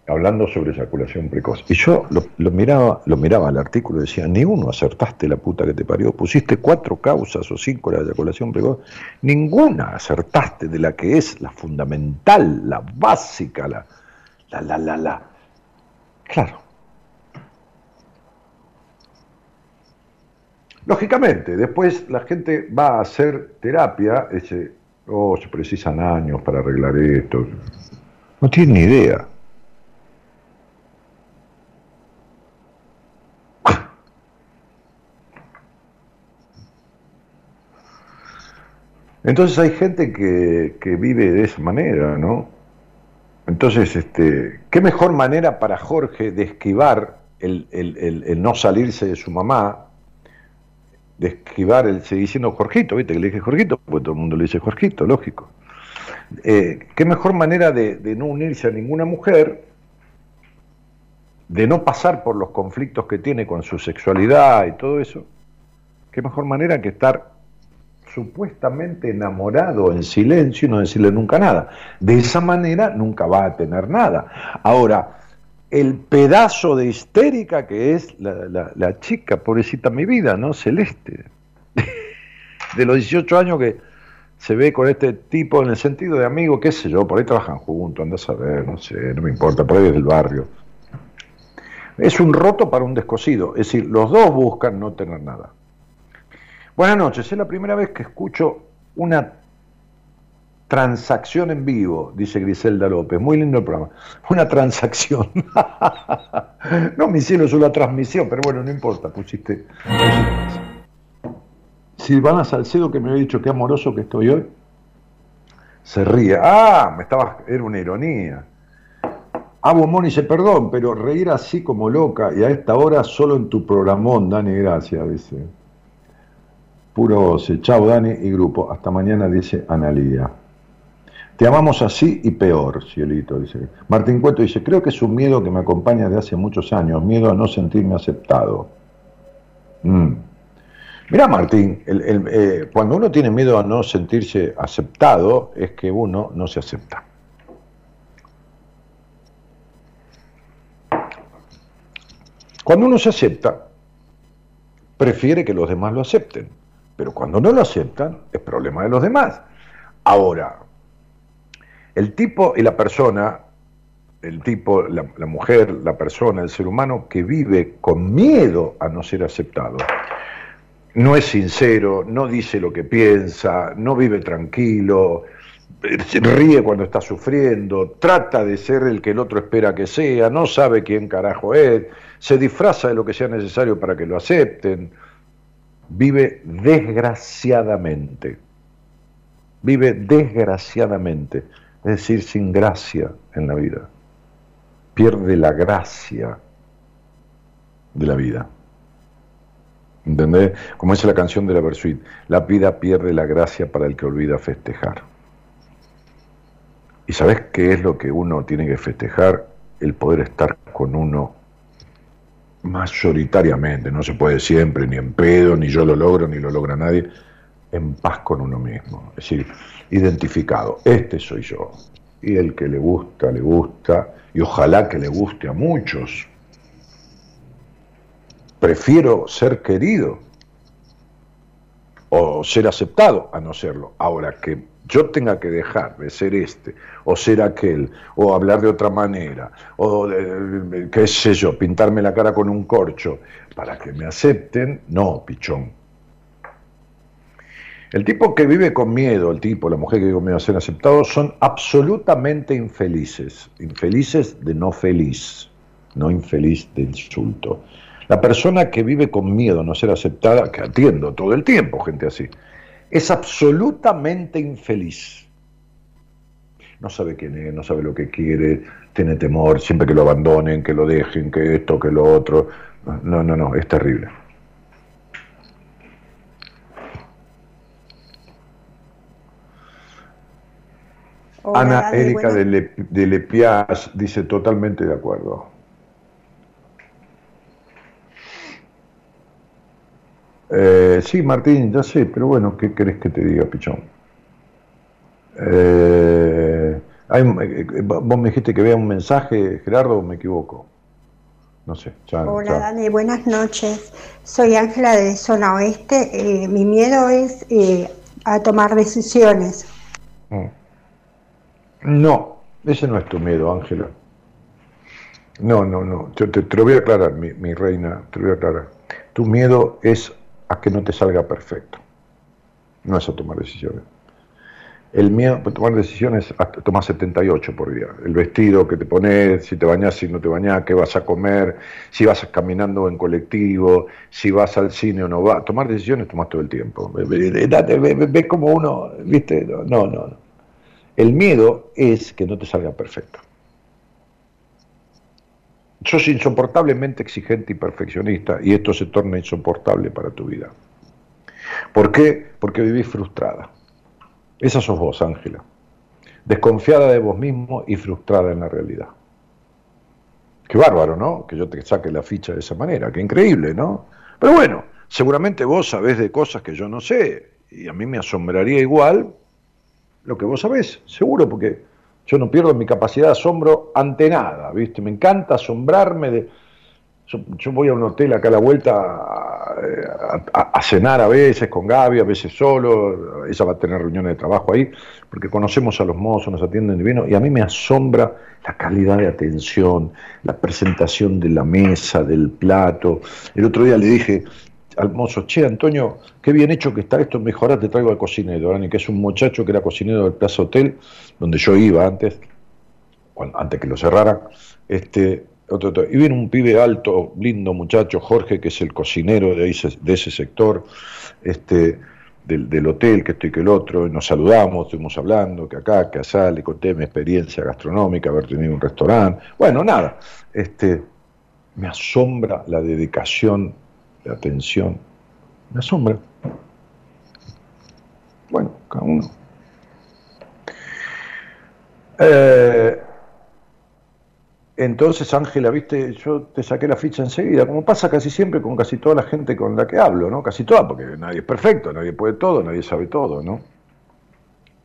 hablando sobre eyaculación precoz. Y yo lo, miraba, lo miraba el artículo y decía, ni uno acertaste la puta que te parió, pusiste cuatro causas o cinco de la eyaculación precoz, ninguna acertaste de la que es la fundamental, la básica, la, la, la, la, la. Claro. Lógicamente, después la gente va a hacer terapia, dice, oh, se precisan años para arreglar esto. No tiene ni idea. Entonces hay gente que, que, vive de esa manera, ¿no? Entonces, este, ¿qué mejor manera para Jorge de esquivar el, el, no salirse de su mamá, de esquivar el seguir diciendo Jorgito, ¿viste? Que le dije Jorgito, pues todo el mundo le dice Jorgito, lógico. Eh, ¿Qué mejor manera de, de no unirse a ninguna mujer, de no pasar por los conflictos que tiene con su sexualidad y todo eso? ¿Qué mejor manera que estar supuestamente enamorado en silencio y no decirle nunca nada. De esa manera nunca va a tener nada. Ahora, el pedazo de histérica que es la, chica, pobrecita mi vida, ¿no? Celeste. de los 18 años que se ve con este tipo en el sentido de amigo, qué sé yo, por ahí trabajan juntos, andas a ver, no sé, no me importa, por ahí es del barrio. Es un roto para un descosido, es decir, los dos buscan no tener nada. Buenas noches, es la primera vez que escucho una transacción en vivo, dice Griselda López. Muy lindo el programa. Una transacción. no, mi cielo, es una transmisión, pero bueno, no importa, pusiste. Silvana Salcedo, que me había dicho qué amoroso que estoy hoy, se ríe. Ah, me estaba, era una ironía. Abo Moni dice, perdón, pero reír así como loca y a esta hora solo en tu programón, Dani, gracias, dice. Puro chao Dani y grupo. Hasta mañana, dice Analía. Te amamos así y peor, cielito, dice. Martín Cueto dice, creo que es un miedo que me acompaña de hace muchos años, miedo a no sentirme aceptado. Mm. Mira, Martín, eh, cuando uno tiene miedo a no sentirse aceptado, es que uno no se acepta. Cuando uno se acepta, prefiere que los demás lo acepten. Pero cuando no lo aceptan, es problema de los demás. Ahora, el tipo y la persona, el tipo, la, mujer, la persona, el ser humano que vive con miedo a no ser aceptado, no es sincero, no dice lo que piensa, no vive tranquilo, ríe cuando está sufriendo, trata de ser el que el otro espera que sea, no sabe quién carajo es, se disfraza de lo que sea necesario para que lo acepten vive desgraciadamente. Vive desgraciadamente, es decir, sin gracia en la vida. Pierde la gracia de la vida. ¿Entendés? Como dice la canción de la Versuit, la vida pierde la gracia para el que olvida festejar. ¿Y sabes qué es lo que uno tiene que festejar? El poder estar con uno mayoritariamente, no se puede siempre, ni en pedo, ni yo lo logro, ni lo logra nadie, en paz con uno mismo. Es decir, identificado, este soy yo. Y el que le gusta, le gusta, y ojalá que le guste a muchos. Prefiero ser querido o ser aceptado a no serlo. Ahora que yo tenga que dejar de ser este, o ser aquel, o hablar de otra manera, o qué sé yo, pintarme la cara con un corcho, para que me acepten, no, pichón. El tipo que vive con miedo, el tipo, la mujer que vive con miedo a ser aceptado, son absolutamente infelices, infelices de no feliz, no infeliz de insulto. La persona que vive con miedo a no ser aceptada, que atiendo todo el tiempo, gente así, es absolutamente infeliz. No sabe quién es, no sabe lo que quiere, tiene temor, siempre que lo abandonen, que lo dejen, que esto, que lo otro. No, no, no, es terrible. Ana Erika de, Le, de Lepias dice totalmente de acuerdo. Eh, sí, Martín, ya sé, pero bueno, ¿qué querés que te diga, Pichón? Eh, eh, vos me dijiste que vea un mensaje, Gerardo, o me equivoco. No sé. Hola, Dani, buenas noches. Soy Ángela de Zona Oeste. mi miedo es a tomar decisiones. Mm. No, ese no es tu miedo, Ángela. No, no, no. Te, te, lo voy a aclarar, mi, mi, reina, te lo voy a aclarar. Tu miedo es a que no te salga perfecto. No es a tomar decisiones. El miedo a tomar decisiones, a tomar 78 por día. El vestido que te pones, si te bañas, si no te bañas, qué vas a comer, si vas caminando en colectivo, si vas al cine o no vas. Tomar decisiones tomas todo el tiempo. Ves como uno, viste, no, no, no. El miedo es que no te salga perfecto. Sos insoportablemente exigente y perfeccionista y esto se torna insoportable para tu vida. ¿Por qué? Porque vivís frustrada. Esa sos vos, Ángela. Desconfiada de vos mismo y frustrada en la realidad. Qué bárbaro, ¿no? Que yo te saque la ficha de esa manera. Qué increíble, ¿no? Pero bueno, seguramente vos sabés de cosas que yo no sé. Y a mí me asombraría igual lo que vos sabés, seguro, porque yo no pierdo mi capacidad de asombro ante nada, ¿viste? Me encanta asombrarme de... Yo, voy a un hotel acá a la vuelta a, cenar a veces con Gaby, a veces solo, ella va a tener reuniones de trabajo ahí, porque conocemos a los mozos, nos atienden divino, y a mí me asombra la calidad de atención, la presentación de la mesa, del plato. El otro día le dije, al mozo, che, Antonio, qué bien hecho que está esto, mejorá, te traigo al cocinero, que es un muchacho que era cocinero del Plaza Hotel, donde yo iba antes, antes que lo cerraran, este, otro, y viene un pibe alto, lindo muchacho, Jorge, que es el cocinero de, de ese sector, este, del, hotel, que estoy que el otro, y nos saludamos, estuvimos hablando, que acá, que allá, le conté mi experiencia gastronómica, haber tenido un restaurante, bueno, nada, este, me asombra la dedicación de atención, me asombra. Bueno, cada uno. Eh, entonces, Ángela, viste, yo te saqué la ficha enseguida, como pasa casi siempre con casi toda la gente con la que hablo, ¿no? Casi toda, porque nadie es perfecto, nadie puede todo, nadie sabe todo, ¿no?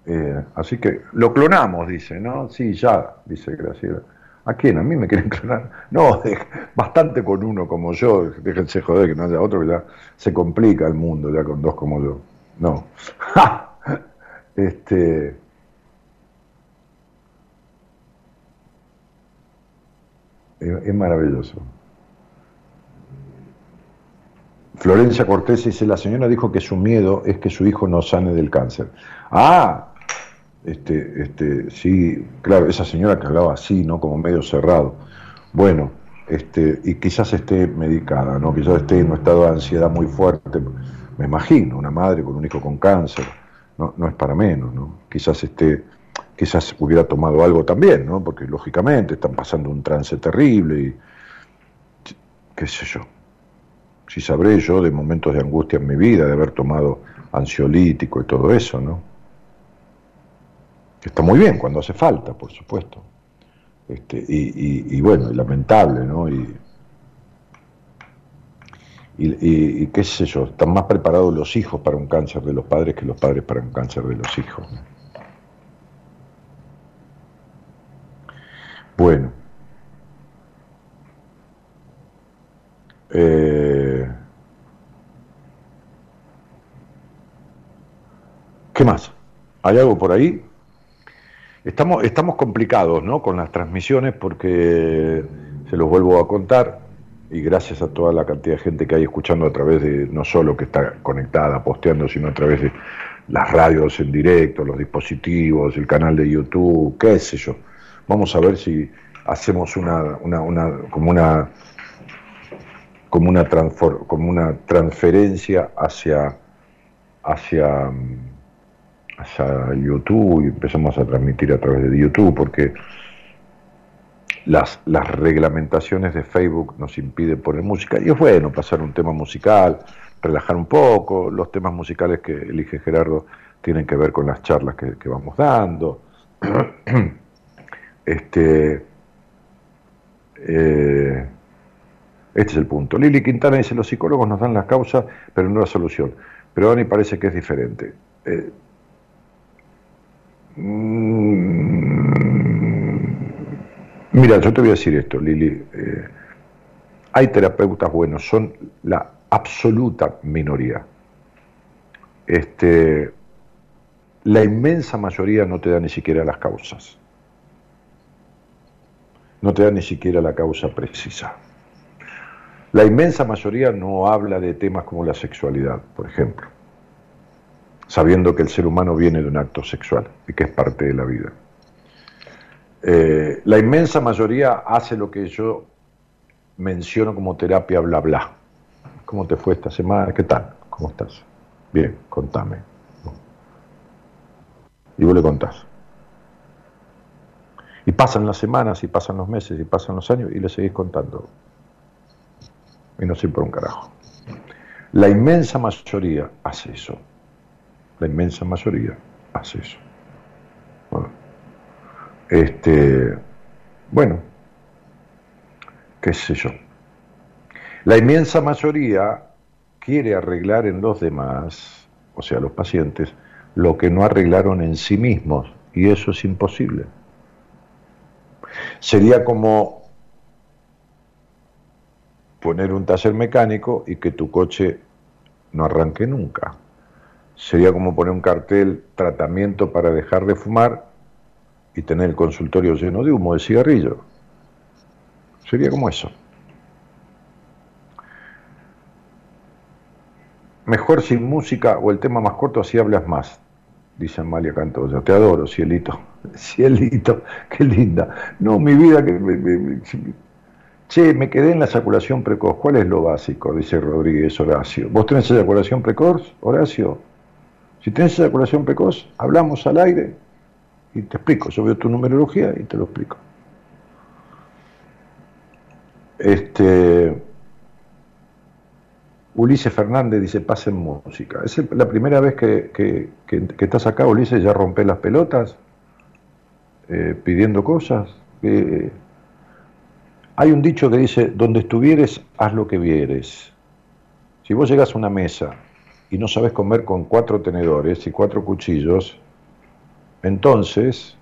Eh, así que lo clonamos, dice, ¿no? Sí, ya, dice Graciela. ¿A quién? ¿A mí me quieren clonar? No, bastante con uno como yo, déjense joder que no haya otro, que ya se complica el mundo ya con dos como yo. No. este. Es, maravilloso. Florencia Cortés dice, la señora dijo que su miedo es que su hijo no sane del cáncer. Ah, este, este, sí, claro, esa señora que hablaba así, ¿no? Como medio cerrado. Bueno, este, y quizás esté medicada, ¿no? Quizás esté en un estado de ansiedad muy fuerte. Me imagino, una madre con un hijo con cáncer, no, no es para menos, ¿no? Quizás esté, quizás hubiera tomado algo también, ¿no? Porque lógicamente están pasando un trance terrible y qué sé yo. Si sabré yo de momentos de angustia en mi vida, de haber tomado ansiolítico y todo eso, ¿no? Está muy bien cuando hace falta, por supuesto. Este, y, bueno, y lamentable, ¿no? Y, y, qué sé yo, están más preparados los hijos para un cáncer de los padres que los padres para un cáncer de los hijos. Bueno. Eh, ¿Qué más? ¿Hay algo por ahí? Estamos, estamos complicados ¿no? con las transmisiones porque, se los vuelvo a contar, y gracias a toda la cantidad de gente que hay escuchando a través de, no solo que está conectada, posteando, sino a través de las radios en directo, los dispositivos, el canal de YouTube, qué sé yo. Vamos a ver si hacemos una, una, una como una como una, como una transferencia hacia hacia a YouTube y empezamos a transmitir a través de YouTube, porque las, las reglamentaciones de Facebook nos impiden poner música, y es bueno pasar un tema musical, relajar un poco, los temas musicales que elige Gerardo tienen que ver con las charlas que, vamos dando. este, eh, este es el punto. Lili Quintana dice, los psicólogos nos dan la causa, pero no la solución. Pero Dani parece que es diferente. Eh, mira, yo te voy a decir esto, Lili. Eh, hay terapeutas buenos, son la absoluta minoría. Este, la inmensa mayoría no te da ni siquiera las causas. No te da ni siquiera la causa precisa. La inmensa mayoría no habla de temas como la sexualidad, por ejemplo, sabiendo que el ser humano viene de un acto sexual y que es parte de la vida. Eh, la inmensa mayoría hace lo que yo menciono como terapia bla bla. ¿Cómo te fue esta semana? ¿Qué tal? ¿Cómo estás? Bien, contame. Y vos le contás. Y pasan las semanas, y pasan los meses, y pasan los años, y le seguís contando y no por un carajo. La inmensa mayoría hace eso. La inmensa mayoría hace eso. Bueno, este, bueno, qué sé yo. La inmensa mayoría quiere arreglar en los demás, o sea, los pacientes, lo que no arreglaron en sí mismos, y eso es imposible. Sería como poner un taller mecánico y que tu coche no arranque nunca. Sería como poner un cartel tratamiento para dejar de fumar y tener el consultorio lleno de humo de cigarrillo. Sería como eso. Mejor sin música o el tema más corto así hablas más, dice Amalia Cantoya. Te adoro, cielito. Cielito, qué linda. No, mi vida, que Che, me quedé en la eyaculación precoz. ¿Cuál es lo básico? Dice Rodríguez Horacio. ¿Vos tenés eyaculación precoz, Horacio? Si tenés eyaculación precoz, hablamos al aire y te explico. Yo tu numerología y te lo explico. Este. Ulises Fernández dice, pasen música. ¿Es la primera vez que, estás acá, Ulises? ¿Ya rompé las pelotas? Eh, pidiendo cosas. Eh, hay un dicho que dice, donde estuvieres, haz lo que vieres. Si vos llegas a una mesa y no sabes comer con cuatro tenedores y cuatro cuchillos, entonces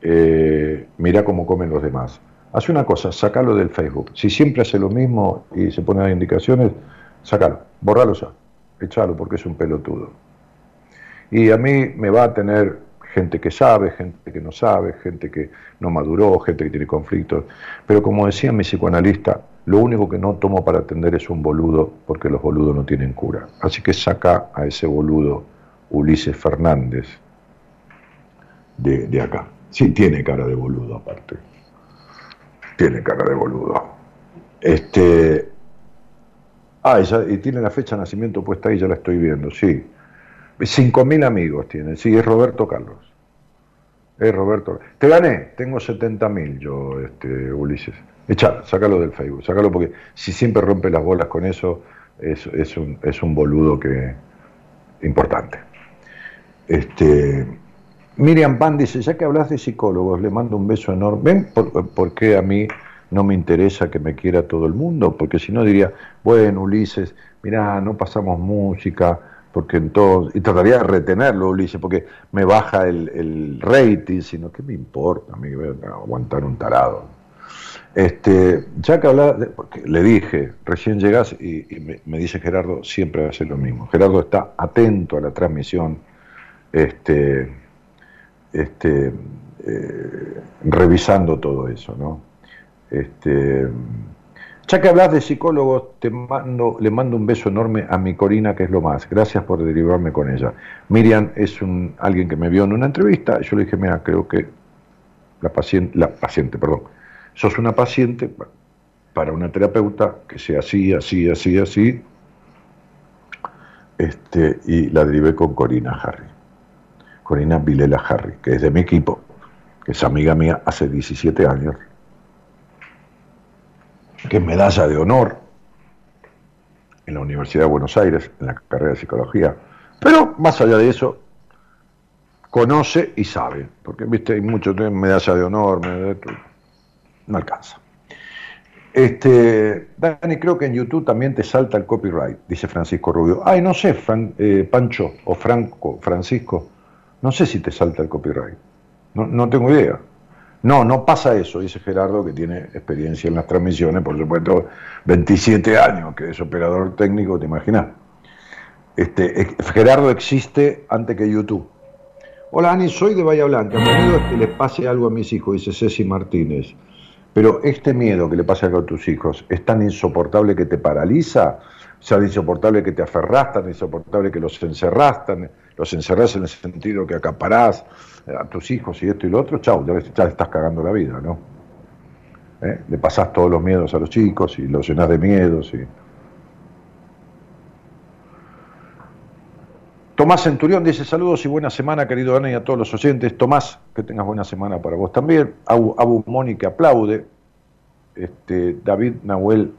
eh, mira cómo comen los demás. Haz una cosa, sacalo del Facebook. Si siempre hace lo mismo y se pone las indicaciones, sacalo, borralo ya, echalo porque es un pelotudo. Y a mí me va a tener gente que sabe, gente que no sabe, gente que no maduró, gente que tiene conflictos. Pero como decía mi psicoanalista, lo único que no tomo para atender es un boludo, porque los boludos no tienen cura. Así que saca a ese boludo Ulises Fernández de, de acá. Sí, tiene cara de boludo aparte. Tiene cara de boludo. Este. Ah, y tiene la fecha de nacimiento puesta ahí, ya la estoy viendo, sí. 5.000 amigos tiene, sí, es Roberto Carlos. Es Roberto. Te gané, tengo 70.000 yo, este, Ulises. Echa, sácalo del Facebook, sácalo porque si siempre rompe las bolas con eso, es, un, es un boludo que importante. Este, Miriam Pan dice, ya que hablas de psicólogos, le mando un beso enorme. ¿Ven por, qué a mí no me interesa que me quiera todo el mundo? Porque si no diría, bueno, Ulises, mirá, no pasamos música, porque entonces, y trataría de retenerlo, Ulises, porque me baja el, rating, sino que me importa a mí aguantar un tarado. Este, ya que hablaba, porque le dije, recién llegas y, me, dice Gerardo, siempre hace lo mismo. Gerardo está atento a la transmisión, este, este, eh, revisando todo eso, ¿no? Este, ya que hablas de psicólogos, te mando, le mando un beso enorme a mi Corina, que es lo más. Gracias por derivarme con ella. Miriam es un, alguien que me vio en una entrevista. Y yo le dije, mira, creo que la paciente, la paciente, perdón, sos una paciente para una terapeuta que sea así, así, así, así. Este, y la derivé con Corina Harry. Corina Vilela Harry, que es de mi equipo, que es amiga mía hace 17 años que es medalla de honor en la Universidad de Buenos Aires, en la carrera de psicología. Pero más allá de eso, conoce y sabe, porque viste, hay muchos medalla de honor, no alcanza. Este, Dani, creo que en YouTube también te salta el copyright, dice Francisco Rubio. Ay, no sé, eh, Pancho o Franco, Francisco, no sé si te salta el copyright. No, no tengo idea. No, no pasa eso, dice Gerardo, que tiene experiencia en las transmisiones, por supuesto, 27 años, que es operador técnico, te imaginas. Este, Gerardo existe antes que YouTube. Hola Ani, soy de Bahía Blanca. Es que les pase algo a mis hijos, dice Ceci Martínez. Pero este miedo que le pasa a tus hijos es tan insoportable que te paraliza, o sea, insoportable que te aferras, tan insoportable que los encerrás, los encerrás en el sentido que acaparás a tus hijos y esto y lo otro, chao, ya, ya estás cagando la vida, ¿no? ¿Eh? Le pasás todos los miedos a los chicos y los llenás de miedos y... Tomás Centurión dice saludos y buena semana, querido Ana, y a todos los oyentes. Tomás, que tengas buena semana para vos también. Abu, Mónica aplaude. Este, David Nahuel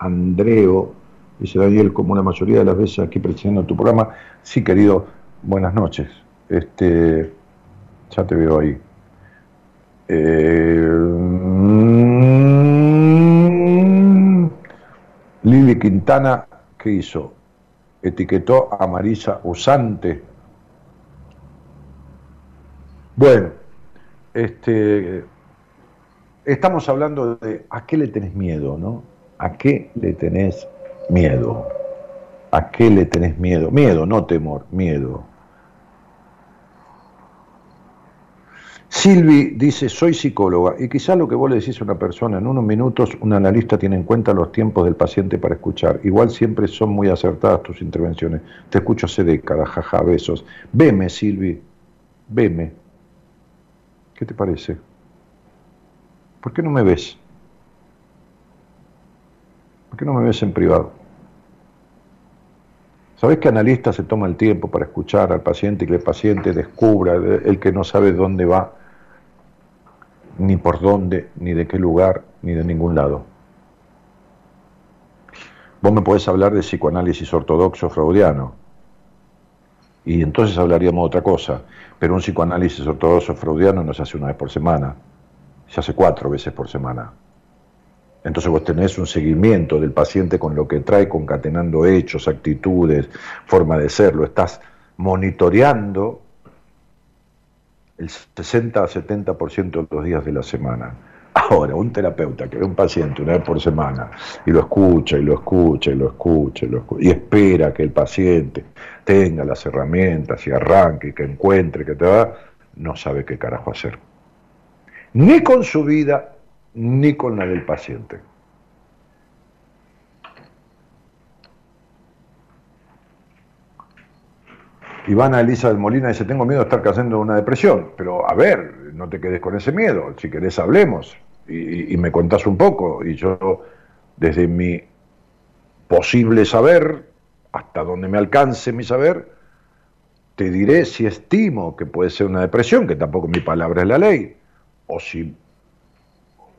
Andreo dice Daniel, como la mayoría de las veces aquí presidiendo tu programa. Sí, querido, buenas noches. Este, ya te veo ahí. Eh, mm, Lili Quintana, ¿qué hizo? Etiquetó a Marisa Usante. Bueno, este, estamos hablando de a qué le tenés miedo, ¿no? ¿A qué le tenés miedo? ¿A qué le tenés miedo? Miedo, no temor, miedo. Silvi dice, soy psicóloga y quizá lo que vos le decís a una persona en unos minutos, un analista tiene en cuenta los tiempos del paciente para escuchar. Igual siempre son muy acertadas tus intervenciones. Te escucho hace décadas, jaja, besos. Veme, Silvi, veme. ¿Qué te parece? ¿Por qué no me ves? ¿Por qué no me ves en privado? ¿Sabés que analista se toma el tiempo para escuchar al paciente y que el paciente descubra, el que no sabe dónde va, ni por dónde, ni de qué lugar, ni de ningún lado. Vos me podés hablar de psicoanálisis ortodoxo freudiano, y entonces hablaríamos de otra cosa, pero un psicoanálisis ortodoxo freudiano no se hace una vez por semana, se hace cuatro veces por semana. Entonces vos tenés un seguimiento del paciente con lo que trae, concatenando hechos, actitudes, forma de ser, lo estás monitoreando el 60 a 70% de los días de la semana. Ahora, un terapeuta que ve un paciente una vez por semana y lo escucha y lo escucha y lo escucha y lo escucha y espera que el paciente tenga las herramientas y arranque y que encuentre que te va, no sabe qué carajo hacer. Ni con su vida, ni con la del paciente. Ivana Elisa del Molina dice, tengo miedo de estar cayendo en una depresión, pero a ver, no te quedes con ese miedo, si querés hablemos y, me contás un poco y yo desde mi posible saber, hasta donde me alcance mi saber, te diré si estimo que puede ser una depresión, que tampoco mi palabra es la ley, o si,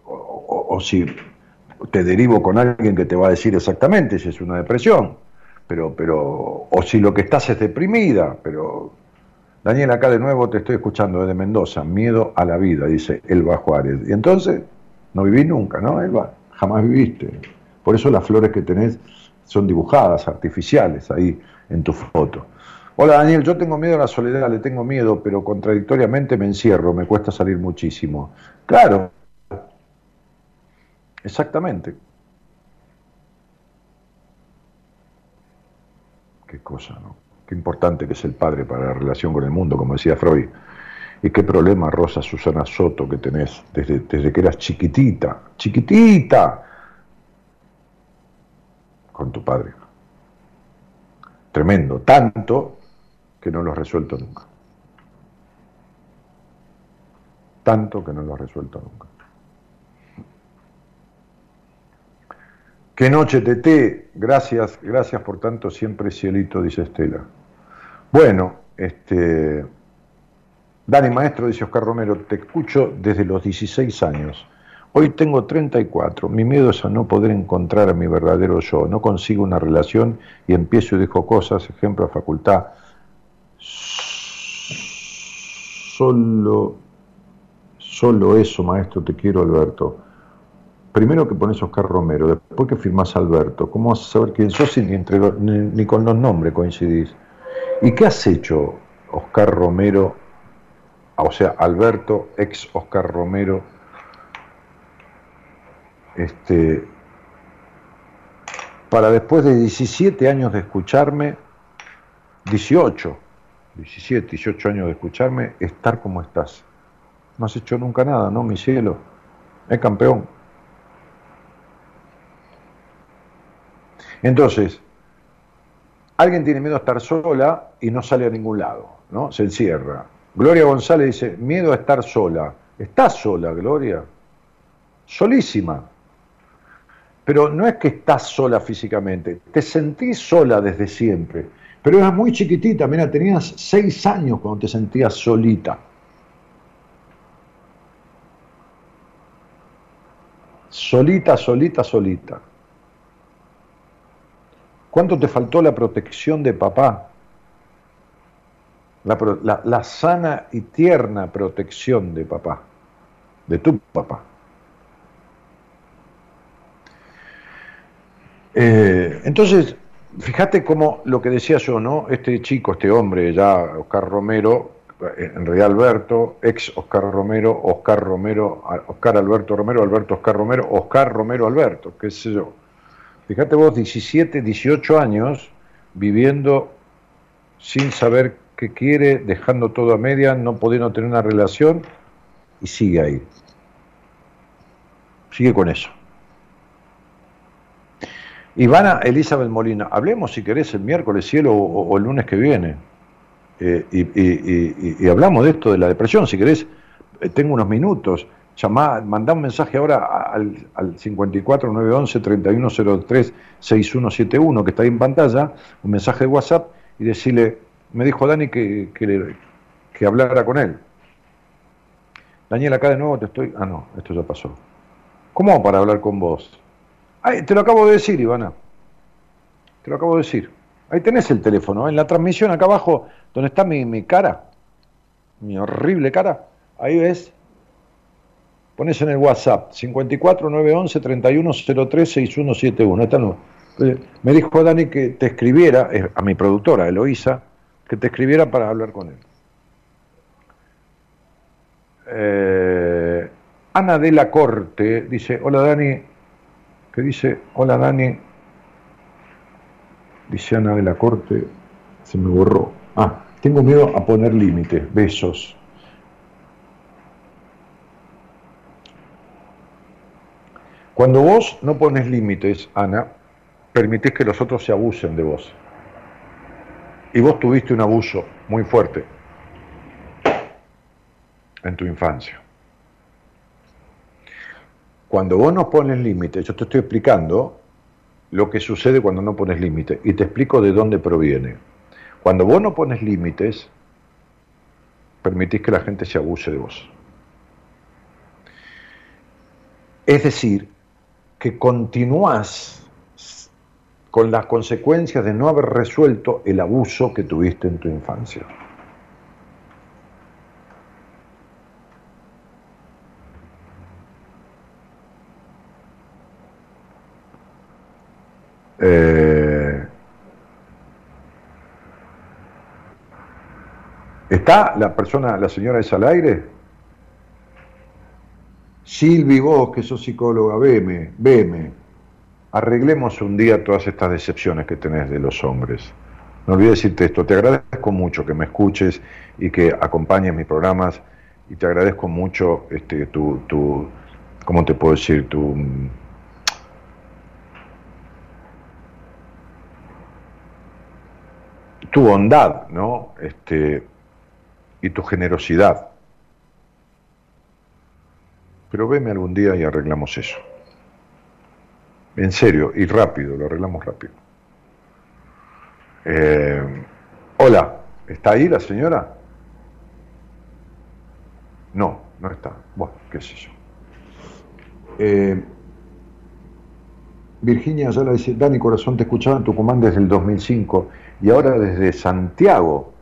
o si te derivo con alguien que te va a decir exactamente si es una depresión pero, pero, o si lo que estás es deprimida, pero Daniel, acá de nuevo te estoy escuchando desde Mendoza, miedo a la vida, dice Elba Juárez. Y entonces, no viví nunca, ¿no, Elba? Jamás viviste. Por eso las flores que tenés son dibujadas, artificiales, ahí en tu foto. Hola Daniel, yo tengo miedo a la soledad, le tengo miedo, pero contradictoriamente me encierro, me cuesta salir muchísimo. Claro, exactamente. Qué cosa, ¿no? Qué importante que es el padre para la relación con el mundo, como decía Freud. Y qué problema, Rosa Susana Soto, que tenés desde, desde que eras chiquitita, chiquitita, con tu padre. Tremendo, tanto que no lo has resuelto nunca. Tanto que no lo has resuelto nunca. Qué noche, Tete. Gracias, gracias por tanto siempre, cielito, dice Estela. Bueno, este. Dani Maestro, dice Oscar Romero, te escucho desde los 16 años. Hoy tengo 34, mi miedo es a no poder encontrar a mi verdadero yo, no consigo una relación y empiezo y dejo cosas, ejemplo, facultad. Solo, solo eso, maestro, te quiero, Alberto. Primero que pones Oscar Romero, después que firmás Alberto. ¿Cómo vas a saber quién sos si ni, ni con los nombres coincidís? ¿Y qué has hecho, Oscar Romero? O sea, Alberto, ex Oscar Romero este, para después de 17 años de escucharme, 18, 17, 18 años de escucharme, estar como estás. No has hecho nunca nada, ¿no, mi cielo? Es campeón. Entonces, alguien tiene miedo a estar sola y no sale a ningún lado, ¿no? Se encierra. Gloria González dice, miedo a estar sola. ¿Estás sola, Gloria? Solísima. Pero no es que estás sola físicamente, te sentís sola desde siempre. Pero eras muy chiquitita, mira, tenías seis años cuando te sentías solita. Solita, solita, solita. ¿Cuánto te faltó la protección de papá? La, la, sana y tierna protección de papá, de tu papá. Eh, entonces, fíjate cómo lo que decía yo, ¿no? Este chico, este hombre, ya Oscar Romero, en Alberto, ex Oscar Romero, Oscar Romero, Oscar Alberto Romero, Alberto Oscar Romero, Oscar Romero Alberto, qué sé yo. Fíjate vos, 17, 18 años viviendo sin saber qué quiere, dejando todo a media, no pudiendo tener una relación y sigue ahí. Sigue con eso. Ivana Elizabeth Molina, hablemos si querés el miércoles cielo o, el lunes que viene. Eh, y, hablamos de esto de la depresión, si querés, eh, tengo unos minutos. Mandá un mensaje ahora al, al 54 911 3103 6171 que está ahí en pantalla, un mensaje de WhatsApp y decirle, me dijo Dani que, que, hablara con él. Daniel, acá de nuevo te estoy. Ah, no, esto ya pasó. ¿Cómo para hablar con vos? te lo acabo de decir, Ivana. Te lo acabo de decir. Ahí tenés el teléfono, ¿eh? en la transmisión acá abajo, donde está mi, cara, mi horrible cara, ahí ves. Pones en el WhatsApp 54 911 3103 6171. Esta no. Me dijo Dani que te escribiera, a mi productora, Eloísa, que te escribiera para hablar con él. Eh, Ana de la Corte dice, hola Dani, que dice, hola Dani, dice Ana de la Corte, se me borró. Ah, tengo miedo a poner límites, besos. Cuando vos no pones límites, Ana, permitís que los otros se abusen de vos. Y vos tuviste un abuso muy fuerte en tu infancia. Cuando vos no pones límites, yo te estoy explicando lo que sucede cuando no pones límites y te explico de dónde proviene. Cuando vos no pones límites, permitís que la gente se abuse de vos. Es decir, que continúas con las consecuencias de no haber resuelto el abuso que tuviste en tu infancia. Eh, ¿Está la persona, la señora esa al aire? Silvi, vos que sos psicóloga, veme, veme. Arreglemos un día todas estas decepciones que tenés de los hombres. No olvides decirte esto, te agradezco mucho que me escuches y que acompañes mis programas y te agradezco mucho este, tu, tu ¿cómo te puedo decir? Tu, tu bondad, ¿no? Este, y tu generosidad. Pero veme algún día y arreglamos eso. En serio, y rápido, lo arreglamos rápido. Eh, hola, ¿está ahí la señora? No, no está. Bueno, qué sé yo. Eh, Virginia ya la dice, Dani Corazón, te escuchaba en Tucumán desde el 2005 y ahora desde Santiago,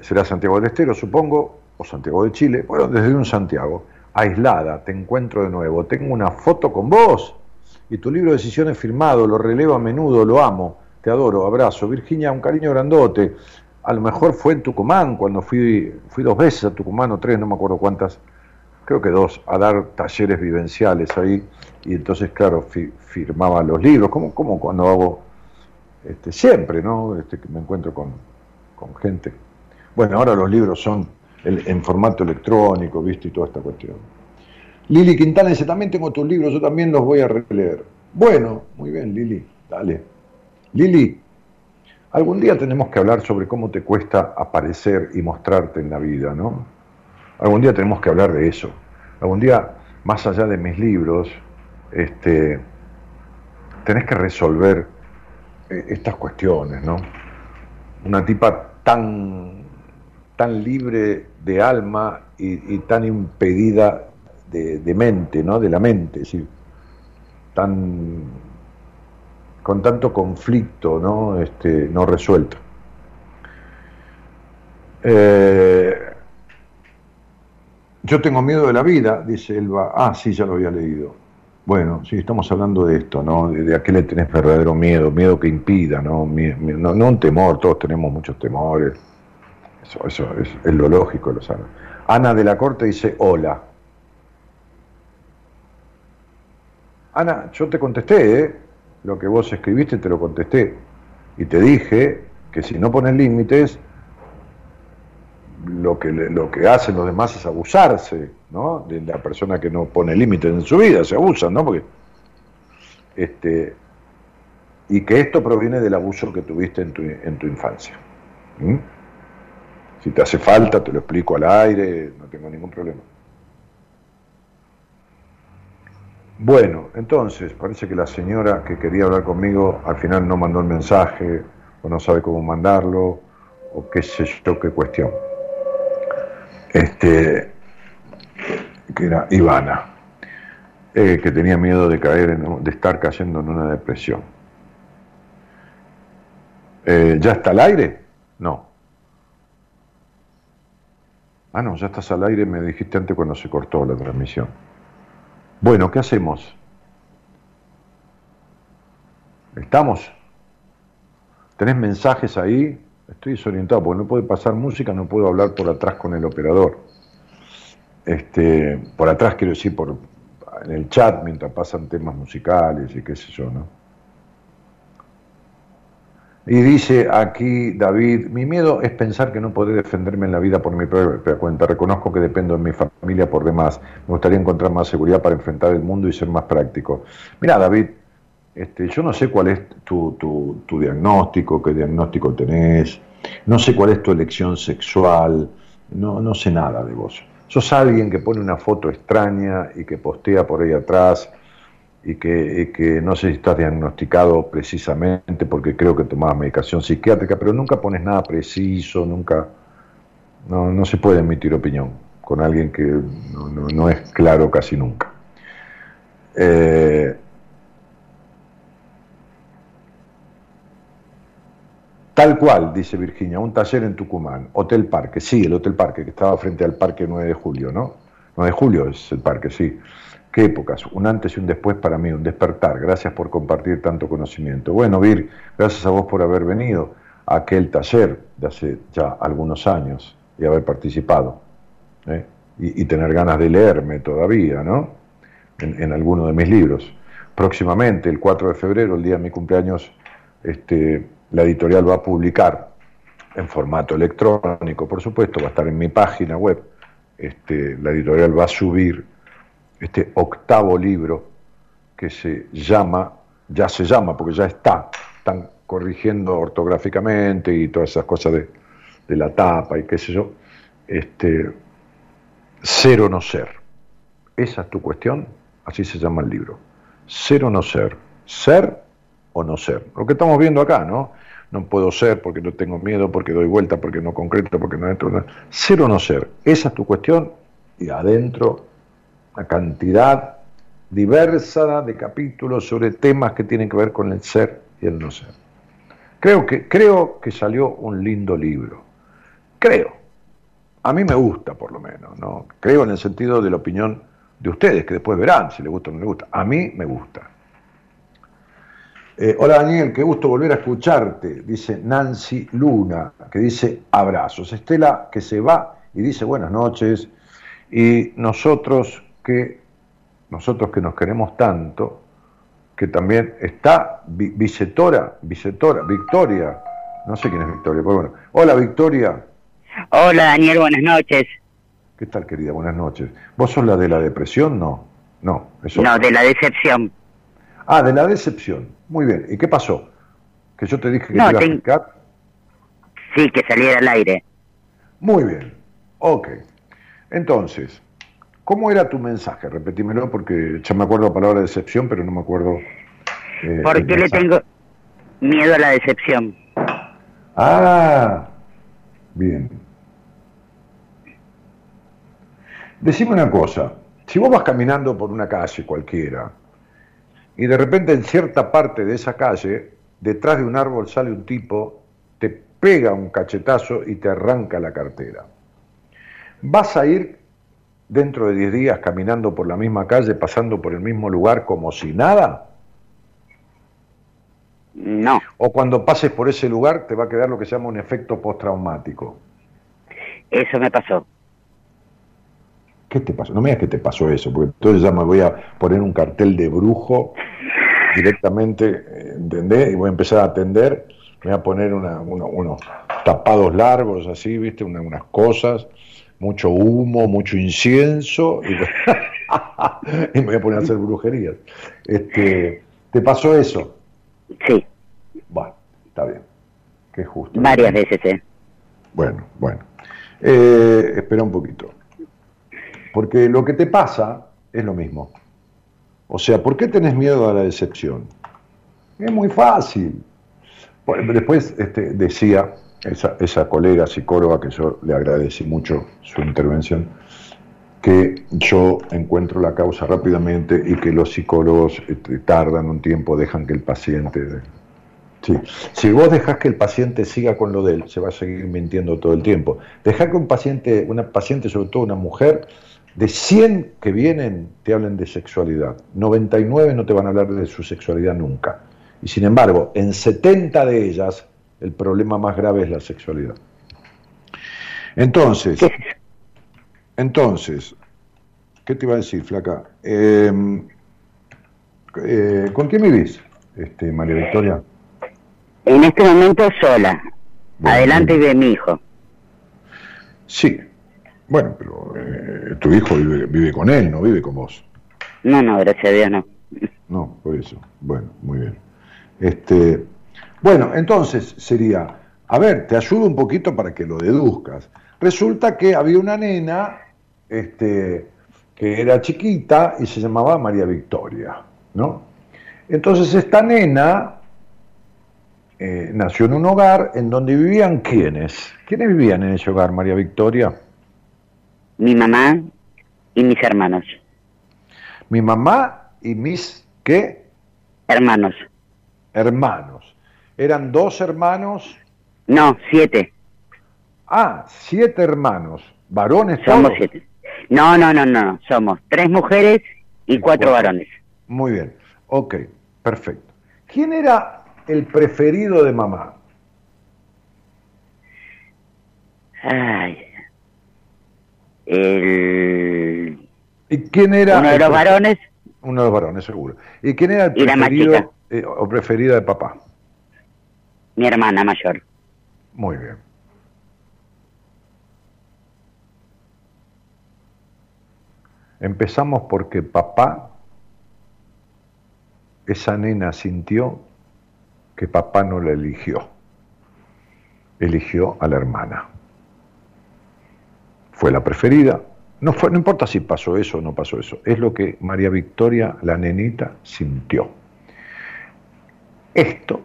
será Santiago del Estero, supongo, o Santiago de Chile, bueno, desde un Santiago, aislada, te encuentro de nuevo, tengo una foto con vos y tu libro de decisiones firmado, lo relevo a menudo, lo amo, te adoro, abrazo. Virginia, un cariño grandote. A lo mejor fue en Tucumán, cuando fui, fui dos veces a Tucumán o tres, no me acuerdo cuántas, creo que dos, a dar talleres vivenciales ahí y entonces, claro, firmaba los libros, como, como cuando hago este, siempre, ¿no? Este, que me encuentro con, gente. Bueno, ahora los libros son en formato electrónico, ¿viste? Y toda esta cuestión. Lili Quintana dice, también tengo tus libros, yo también los voy a releer. Bueno, muy bien, Lili, dale. Lili, algún día tenemos que hablar sobre cómo te cuesta aparecer y mostrarte en la vida, ¿no? Algún día tenemos que hablar de eso. Algún día, más allá de mis libros, este, tenés que resolver eh, estas cuestiones, ¿no? Una tipa tan, tan libre de alma y, tan impedida de, mente, ¿no? De la mente, es decir, tan con tanto conflicto, ¿no? Este, no resuelto. Eh, yo tengo miedo de la vida, dice Elba. Ah, sí, ya lo había leído. Bueno, sí, estamos hablando de esto, ¿no? De, a qué le tenés verdadero miedo, miedo que impida, ¿no? no, un temor, todos tenemos muchos temores. Eso, eso es, lo lógico, lo sabe. Ana de la Corte dice, hola. Ana, yo te contesté, ¿eh? Lo que vos escribiste te lo contesté. Y te dije que si no pones límites, lo que, lo que hacen los demás es abusarse, ¿no? De la persona que no pone límites en su vida, se abusan, ¿no? Porque, este, y que esto proviene del abuso que tuviste en tu, en tu infancia. Si te hace falta, te lo explico al aire, no tengo ningún problema. Bueno, entonces, parece que la señora que quería hablar conmigo al final no mandó el mensaje, o no sabe cómo mandarlo, o qué sé yo, qué cuestión este, que era Ivana, eh, que tenía miedo de caer, de estar cayendo en una depresión. Eh, ¿Ya está al aire? No. Ah, no, ya estás al aire, me dijiste antes cuando se cortó la transmisión. Bueno, ¿qué hacemos? ¿Estamos? ¿Tenés mensajes ahí? Estoy desorientado porque no puede pasar música, no puedo hablar por atrás con el operador. Este, por atrás quiero decir por en el chat mientras pasan temas musicales y qué sé yo, ¿no? Y dice aquí David, mi miedo es pensar que no podré defenderme en la vida por mi propia cuenta. Reconozco que dependo de mi familia por demás. Me gustaría encontrar más seguridad para enfrentar el mundo y ser más práctico. Mira, David, este, yo no sé cuál es tu, tu, diagnóstico, qué diagnóstico tenés, no sé cuál es tu elección sexual, no, no sé nada de vos. Sos alguien que pone una foto extraña y que postea por ahí atrás y que, que, no sé si estás diagnosticado precisamente porque creo que tomabas medicación psiquiátrica, pero nunca pones nada preciso, nunca, no, no se puede emitir opinión con alguien que no, no, es claro casi nunca. Eh, Tal cual, dice Virginia, un taller en Tucumán, Hotel Parque, sí, el Hotel Parque, que estaba frente al Parque 9 de Julio, ¿no? 9 de Julio es el parque, sí. Épocas, un antes y un después para mí, un despertar. Gracias por compartir tanto conocimiento. Bueno, Vir, gracias a vos por haber venido a aquel taller de hace ya algunos años y haber participado. ¿eh? Y, tener ganas de leerme todavía, ¿no? En, en alguno de mis libros. Próximamente, el 4 de febrero, el día de mi cumpleaños, este, la editorial va a publicar en formato electrónico, por supuesto, va a estar en mi página web. Este, la editorial va a subir este octavo libro que se llama, ya se llama, porque ya está, están corrigiendo ortográficamente y todas esas cosas de, de la tapa y qué sé yo, este, ser o no ser. Esa es tu cuestión, así se llama el libro. Ser o no ser. Ser o no ser. Lo que estamos viendo acá, ¿no? No puedo ser porque no tengo miedo, porque doy vuelta, porque no concreto, porque no entro. Ser o no ser. Esa es tu cuestión y adentro la cantidad diversa de capítulos sobre temas que tienen que ver con el ser y el no ser. Creo que, creo que salió un lindo libro. Creo. A mí me gusta, por lo menos. ¿no? Creo en el sentido de la opinión de ustedes, que después verán si les gusta o no les gusta. A mí me gusta. Eh, hola Daniel, qué gusto volver a escucharte, dice Nancy Luna, que dice abrazos. Estela que se va y dice buenas noches. Y nosotros que, nosotros que nos queremos tanto, que también está Vicetora, Vicetora, Victoria, no sé quién es Victoria, pero bueno. Hola Victoria. Hola Daniel, buenas noches. ¿Qué tal querida? Buenas noches. ¿Vos sos la de la depresión? No, no. Eso no, de la decepción. Ah, de la decepción. Muy bien. ¿Y qué pasó? Que yo te dije que te iba a explicar. Sí, que saliera al aire. Muy bien. Ok. Entonces, ¿cómo era tu mensaje? Repetímelo porque ya me acuerdo la palabra decepción, pero no me acuerdo. Eh, ¿Por qué le tengo miedo a la decepción? Ah, bien. Decime una cosa, si vos vas caminando por una calle cualquiera y de repente en cierta parte de esa calle, detrás de un árbol sale un tipo, te pega un cachetazo y te arranca la cartera. ¿Vas a ir dentro de 10 días caminando por la misma calle, pasando por el mismo lugar como si nada? No. O cuando pases por ese lugar te va a quedar lo que se llama un efecto postraumático. Eso me pasó. ¿Qué te pasó? No me digas que te pasó eso, porque entonces ya me voy a poner un cartel de brujo directamente, ¿entendés? Y voy a empezar a atender, me voy a poner unos tapados largos así, ¿viste? unas cosas, mucho humo, mucho incienso, y, me voy a poner a hacer brujerías. Este, ¿Te pasó eso? Sí. Bueno, está bien. Qué justo. Varias veces, ¿eh? Bueno, bueno. Eh, espera un poquito. Porque lo que te pasa es lo mismo. O sea, ¿por qué tenés miedo a la decepción? Es muy fácil. Después este, decía esa, esa colega psicóloga, que yo le agradecí mucho su intervención, que yo encuentro la causa rápidamente y que los psicólogos este, tardan un tiempo, dejan que el paciente... Sí. Si vos dejas que el paciente siga con lo de él, se va a seguir mintiendo todo el tiempo. Dejar que un paciente, una paciente, sobre todo una mujer, de 100 que vienen te hablan de sexualidad, 99 no te van a hablar de su sexualidad nunca. Y sin embargo, en 70 de ellas el problema más grave es la sexualidad. Entonces, entonces, ¿qué te iba a decir, flaca? Em, eh, ¿Con quién vivís, este, María Victoria? En este momento sola, adelante de mi hijo. Sí, bueno, pero eh, tu hijo vive, con él, no vive con vos. No, no, gracias a Dios no. No, por eso. Bueno, muy bien. Este, bueno, entonces sería, a ver, te ayudo un poquito para que lo deduzcas. Resulta que había una nena este, que era chiquita y se llamaba María Victoria, ¿no? Entonces esta nena eh, nació en un hogar en donde vivían quiénes. ¿Quiénes vivían en ese hogar, María Victoria? mi mamá y mis hermanos. Mi mamá y mis qué? Hermanos. Hermanos. ¿Eran dos hermanos? No, siete. Ah, siete hermanos. ¿Varones Somos siete. No, no, no, no. Somos tres mujeres y cuatro varones. Muy bien. Ok, perfecto. ¿Quién era el preferido de mamá? Ay, el... ¿Y quién era? Uno de los varones. Uno de los varones, seguro. ¿Y quién era el preferido eh, o preferida de papá? Mi hermana mayor. Muy bien. Empezamos porque papá, esa nena sintió que papá no la eligió, eligió a la hermana fue la preferida. No, fue, no importa si pasó eso o no pasó eso, es lo que María Victoria, la nenita, sintió. Esto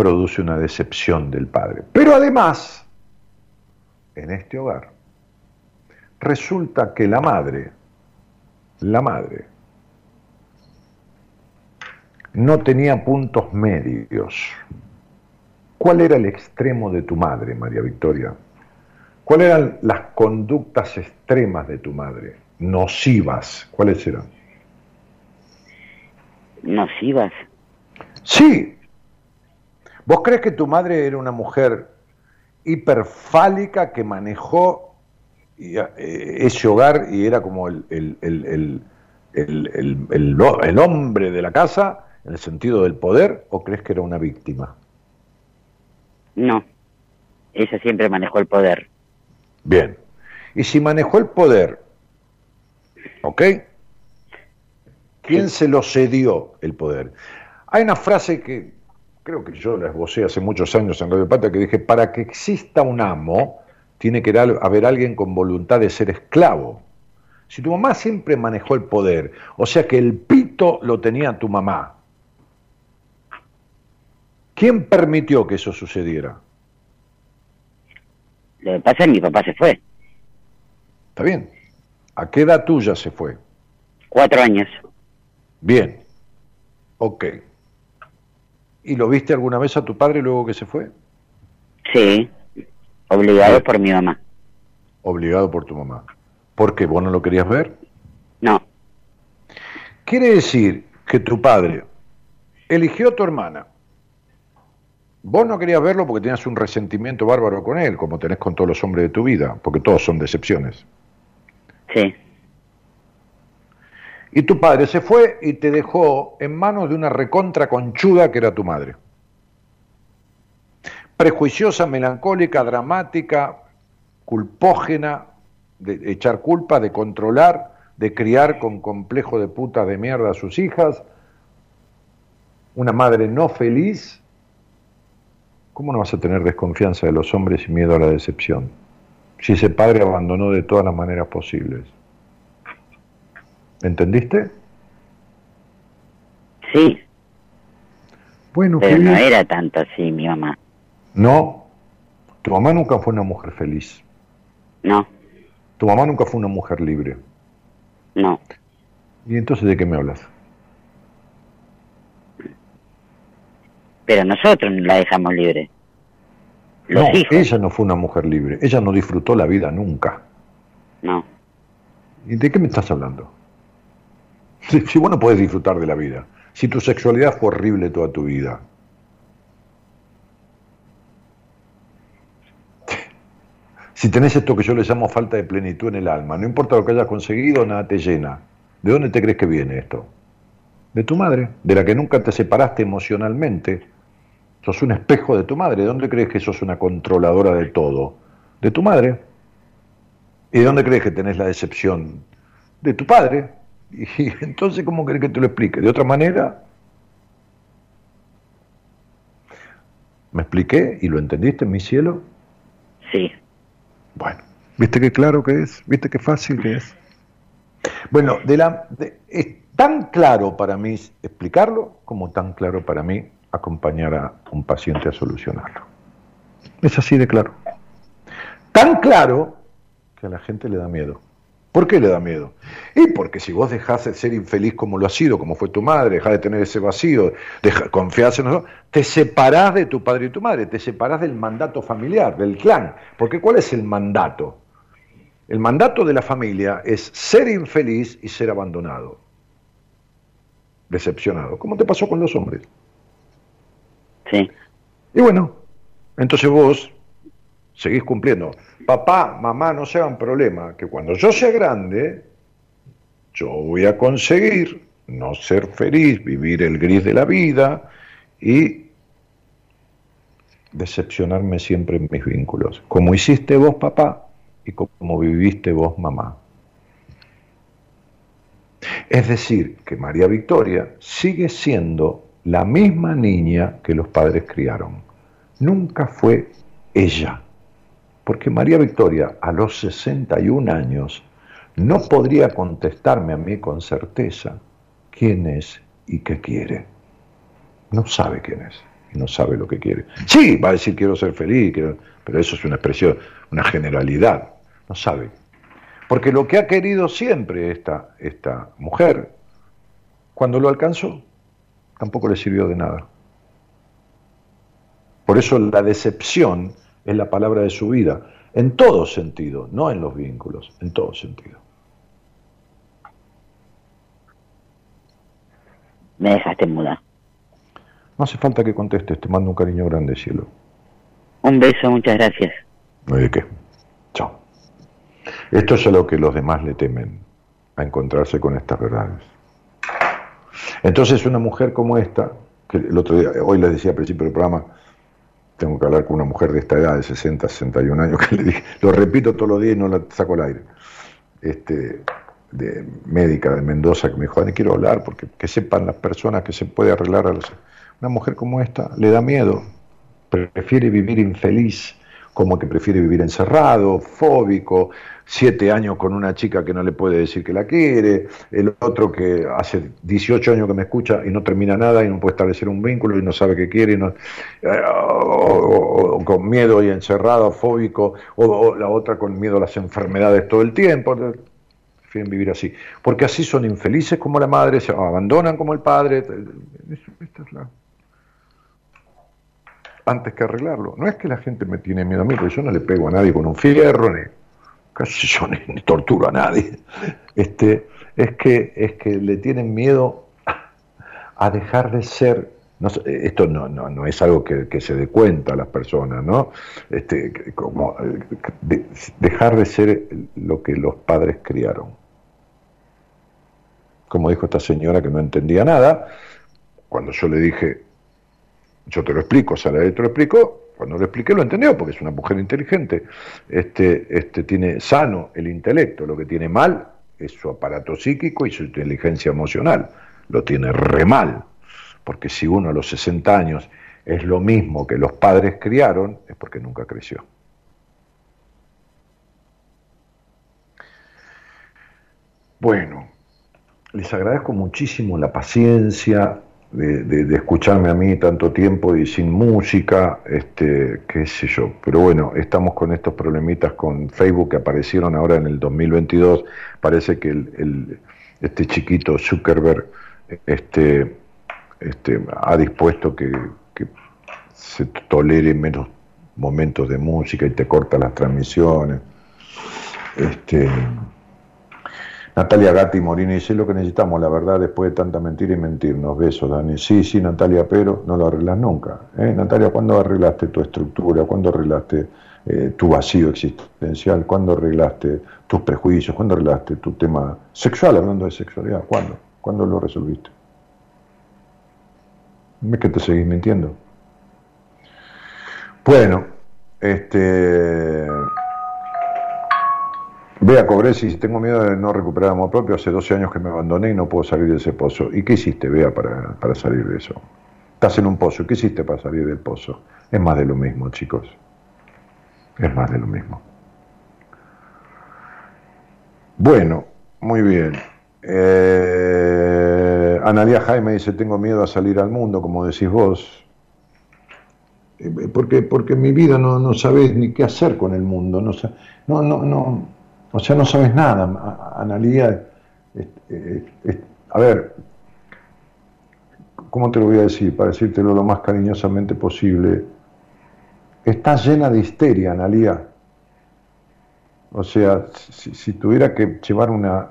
produce una decepción del padre. Pero además, en este hogar, resulta que la madre, la madre, no tenía puntos medios. ¿Cuál era el extremo de tu madre, María Victoria? ¿Cuáles eran las conductas extremas de tu madre? Nocivas. ¿Cuáles eran? ¿Nocivas? Sí. ¿Vos crees que tu madre era una mujer hiperfálica que manejó eh, ese hogar y era como el, el, el, el, hombre de la casa en el sentido del poder o crees que era una víctima? No, ella siempre manejó el poder. Bien, y si manejó el poder, ¿ok? ¿Quién se lo cedió el poder? Hay una frase que creo que yo la esbocé hace muchos años en Radio Patria que dije, para que exista un amo, tiene que haber alguien con voluntad de ser esclavo. Si tu mamá siempre manejó el poder, o sea que el pito lo tenía tu mamá, ¿quién permitió que eso sucediera? Lo que pasa es que mi papá se fue. Está bien. ¿A qué edad tuya se fue? Cuatro años. Bien. Ok. ¿Y lo viste alguna vez a tu padre luego que se fue? Sí. Obligado por mi mamá. Obligado por tu mamá. ¿Por qué? ¿Vos no lo querías ver? No. Quiere decir que tu padre eligió a tu hermana. Vos no querías verlo porque tenías un resentimiento bárbaro con él, como tenés con todos los hombres de tu vida, porque todos son decepciones. Sí. Y tu padre se fue y te dejó en manos de una recontra conchuda que era tu madre. Prejuiciosa, melancólica, dramática, culpógena, de echar culpa, de controlar, de criar con complejo de puta de mierda a sus hijas, una madre no feliz, ¿cómo no vas a tener desconfianza de los hombres y miedo a la decepción? Si ese padre abandonó de todas las maneras posibles. ¿Entendiste? Sí. Bueno, Pero no era tanto así mi mamá. No, tu mamá nunca fue una mujer feliz. No. Tu mamá nunca fue una mujer libre. No. ¿Y entonces de qué me hablas? Pero nosotros la dejamos libre. Los no, hijos. ella no fue una mujer libre. Ella no disfrutó la vida nunca. No. ¿Y de qué me estás hablando? Si, vos no podés disfrutar de la vida, si tu sexualidad fue horrible toda tu vida, Si tenés esto que yo le llamo falta de plenitud en el alma, no importa lo que hayas conseguido, nada te llena. ¿De dónde te crees que viene esto? De tu madre, de la que nunca te separaste emocionalmente. Sos un espejo de tu madre. ¿De dónde crees que sos una controladora de todo? De tu madre. ¿Y de dónde crees que tenés la decepción? De tu padre. Y entonces, ¿cómo crees que te lo explique? ¿De otra manera? ¿Me expliqué y lo entendiste, mi cielo? Sí. Bueno, ¿viste qué claro que es? ¿Viste qué fácil que es? Bueno, de la, es tan claro para mí explicarlo como tan claro para mí acompañar a un paciente a solucionarlo. Es así de claro. Tan claro que a la gente le da miedo. ¿Por qué le da miedo? Y porque si vos dejás de ser infeliz como lo has sido, como fue tu madre, dejás de tener ese vacío, confiás en nosotros, te separás de tu padre y tu madre, te separás del mandato familiar, del clan. Porque ¿cuál es el mandato? El mandato de la familia es ser infeliz y ser abandonado, decepcionado, como te pasó con los hombres. Sí. Y bueno, entonces vos seguís cumpliendo. Papá, mamá, no se hagan problema, que cuando yo sea grande, yo voy a conseguir no ser feliz, vivir el gris de la vida y decepcionarme siempre en mis vínculos, como hiciste vos, papá, y como viviste vos, mamá. Es decir, que María Victoria sigue siendo la misma niña que los padres criaron. Nunca fue ella porque María Victoria a los 61 años no podría contestarme a mí con certeza quién es y qué quiere. No sabe quién es y no sabe lo que quiere. Sí, va a decir quiero ser feliz, pero eso es una expresión, una generalidad. No sabe. Porque lo que ha querido siempre esta, esta mujer, cuando lo alcanzó, tampoco le sirvió de nada. Por eso la decepción es la palabra de su vida, en todo sentido, no en los vínculos, en todo sentido. Me dejaste muda. No hace falta que contestes, te mando un cariño grande, cielo. Un beso, muchas gracias. No hay de qué. Chao. Esto es a lo que los demás le temen, a encontrarse con estas verdades. Entonces una mujer como esta, que el otro día, hoy les decía al principio del programa, tengo que hablar con una mujer de esta edad, de 60, 61 años, que le dije, lo repito todos los días y no la saco al aire. Este, de médica de Mendoza que me dijo, quiero hablar porque que sepan las personas que se puede arreglar a los... Una mujer como esta le da miedo, prefiere vivir infeliz, como que prefiere vivir encerrado, fóbico, siete años con una chica que no le puede decir que la quiere, el otro que hace 18 años que me escucha y no termina nada y no puede establecer un vínculo y no sabe qué quiere, y no, eh, o, con miedo y encerrado, fóbico, o, la otra con miedo a las enfermedades todo el tiempo. Prefieren vivir así. Porque así son infelices como la madre, se abandonan como el padre. Esta es la, antes que arreglarlo. No es que la gente me tiene miedo a mí, porque yo no le pego a nadie con un fierro, ni yo ni, torturo a nadie. Este, es que es que le tienen miedo a dejar de ser. Esto no, no, no es algo que, se dé cuenta a las personas, ¿no? Este, como dejar de ser lo que los padres criaron. Como dijo esta señora que no entendía nada, cuando yo le dije, yo te lo explico, Sara te lo explico, cuando lo expliqué lo entendió, porque es una mujer inteligente. Este, este tiene sano el intelecto, lo que tiene mal es su aparato psíquico y su inteligencia emocional. Lo tiene re mal, porque si uno a los 60 años es lo mismo que los padres criaron, es porque nunca creció. Bueno, les agradezco muchísimo la paciencia, de, escucharme a mí tanto tiempo y sin música, este, qué sé yo. Pero bueno, estamos con estos problemitas con Facebook que aparecieron ahora en el 2022. Parece que el, este chiquito Zuckerberg este, este, ha dispuesto que, que se tolere menos momentos de música y te corta las transmisiones. Este, Natalia Gatti Morini dice lo que necesitamos, la verdad, después de tanta mentira y mentirnos. Besos, Dani. Sí, sí, Natalia, pero no lo arreglas nunca. ¿eh? Natalia, ¿cuándo arreglaste tu estructura? ¿Cuándo arreglaste eh, tu vacío existencial? ¿Cuándo arreglaste tus prejuicios? ¿Cuándo arreglaste tu tema sexual, hablando de sexualidad? ¿Cuándo? ¿Cuándo lo resolviste? ¿Es que te seguís mintiendo? Bueno, este... Vea, cobré si tengo miedo de no recuperar amor propio. Hace 12 años que me abandoné y no puedo salir de ese pozo. ¿Y qué hiciste, Vea, para, para salir de eso? Estás en un pozo. ¿Qué hiciste para salir del pozo? Es más de lo mismo, chicos. Es más de lo mismo. Bueno, muy bien. Eh, Analia Jaime dice, tengo miedo a salir al mundo, como decís vos. Eh, porque, porque en mi vida no, no sabés ni qué hacer con el mundo. No, no, no, no o sea, no sabes nada, Analía. a ver, ¿cómo te lo voy a decir? Para decírtelo lo más cariñosamente posible. Estás llena de histeria, Analía. O sea, si, tuviera que llevar una,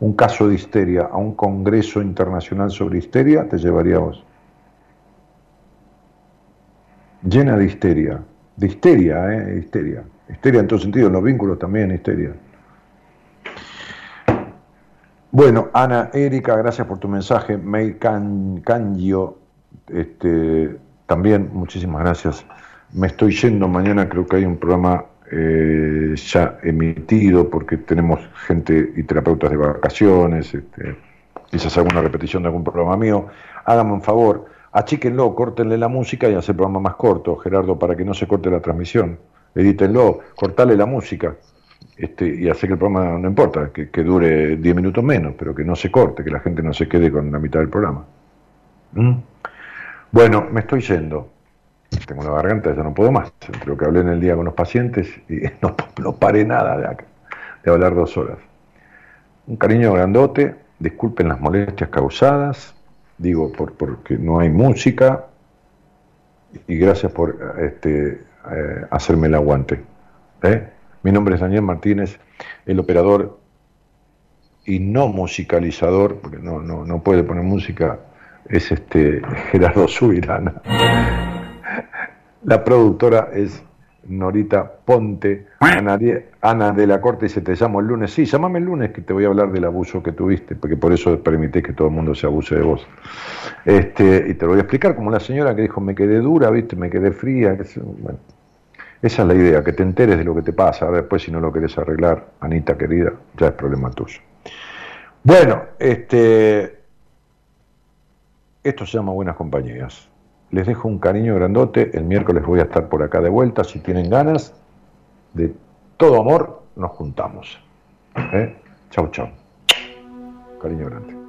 un caso de histeria a un congreso internacional sobre histeria, te llevaría vos. Llena de histeria. De histeria, ¿eh? Histeria. Histeria en todo sentido, en los vínculos también histeria. Bueno, Ana Erika, gracias por tu mensaje. May Cangio, este, también muchísimas gracias. Me estoy yendo mañana, creo que hay un programa eh, ya emitido porque tenemos gente y terapeutas de vacaciones, este, quizás alguna repetición de algún programa mío. Háganme un favor, achíquenlo, córtenle la música y hacen el programa más corto, Gerardo, para que no se corte la transmisión edítenlo, cortale la música este, y hacer que el programa no importa, que, dure 10 minutos menos, pero que no se corte, que la gente no se quede con la mitad del programa. ¿Mm? Bueno, me estoy yendo. Tengo la garganta, ya no puedo más. Entre lo que hablé en el día con los pacientes y no, no paré nada de, acá, de hablar dos horas. Un cariño grandote, disculpen las molestias causadas, digo, por, porque no hay música y gracias por este, eh, hacerme el aguante. ¿eh? Mi nombre es Daniel Martínez, el operador y no musicalizador, porque no, no, no puede poner música, es este Gerardo Subirana. La productora es Norita Ponte, Ana, Ana, de la Corte dice, te llamo el lunes. Sí, llámame el lunes que te voy a hablar del abuso que tuviste, porque por eso permitís que todo el mundo se abuse de vos. Este, y te lo voy a explicar, como la señora que dijo, me quedé dura, viste, me quedé fría. bueno, esa es la idea, que te enteres de lo que te pasa. Después, si no lo querés arreglar, Anita querida, ya es problema tuyo. Bueno, este, esto se llama Buenas Compañías. Les dejo un cariño grandote. El miércoles voy a estar por acá de vuelta. Si tienen ganas, de todo amor, nos juntamos. ¿Eh? Chau, chau. Cariño grande.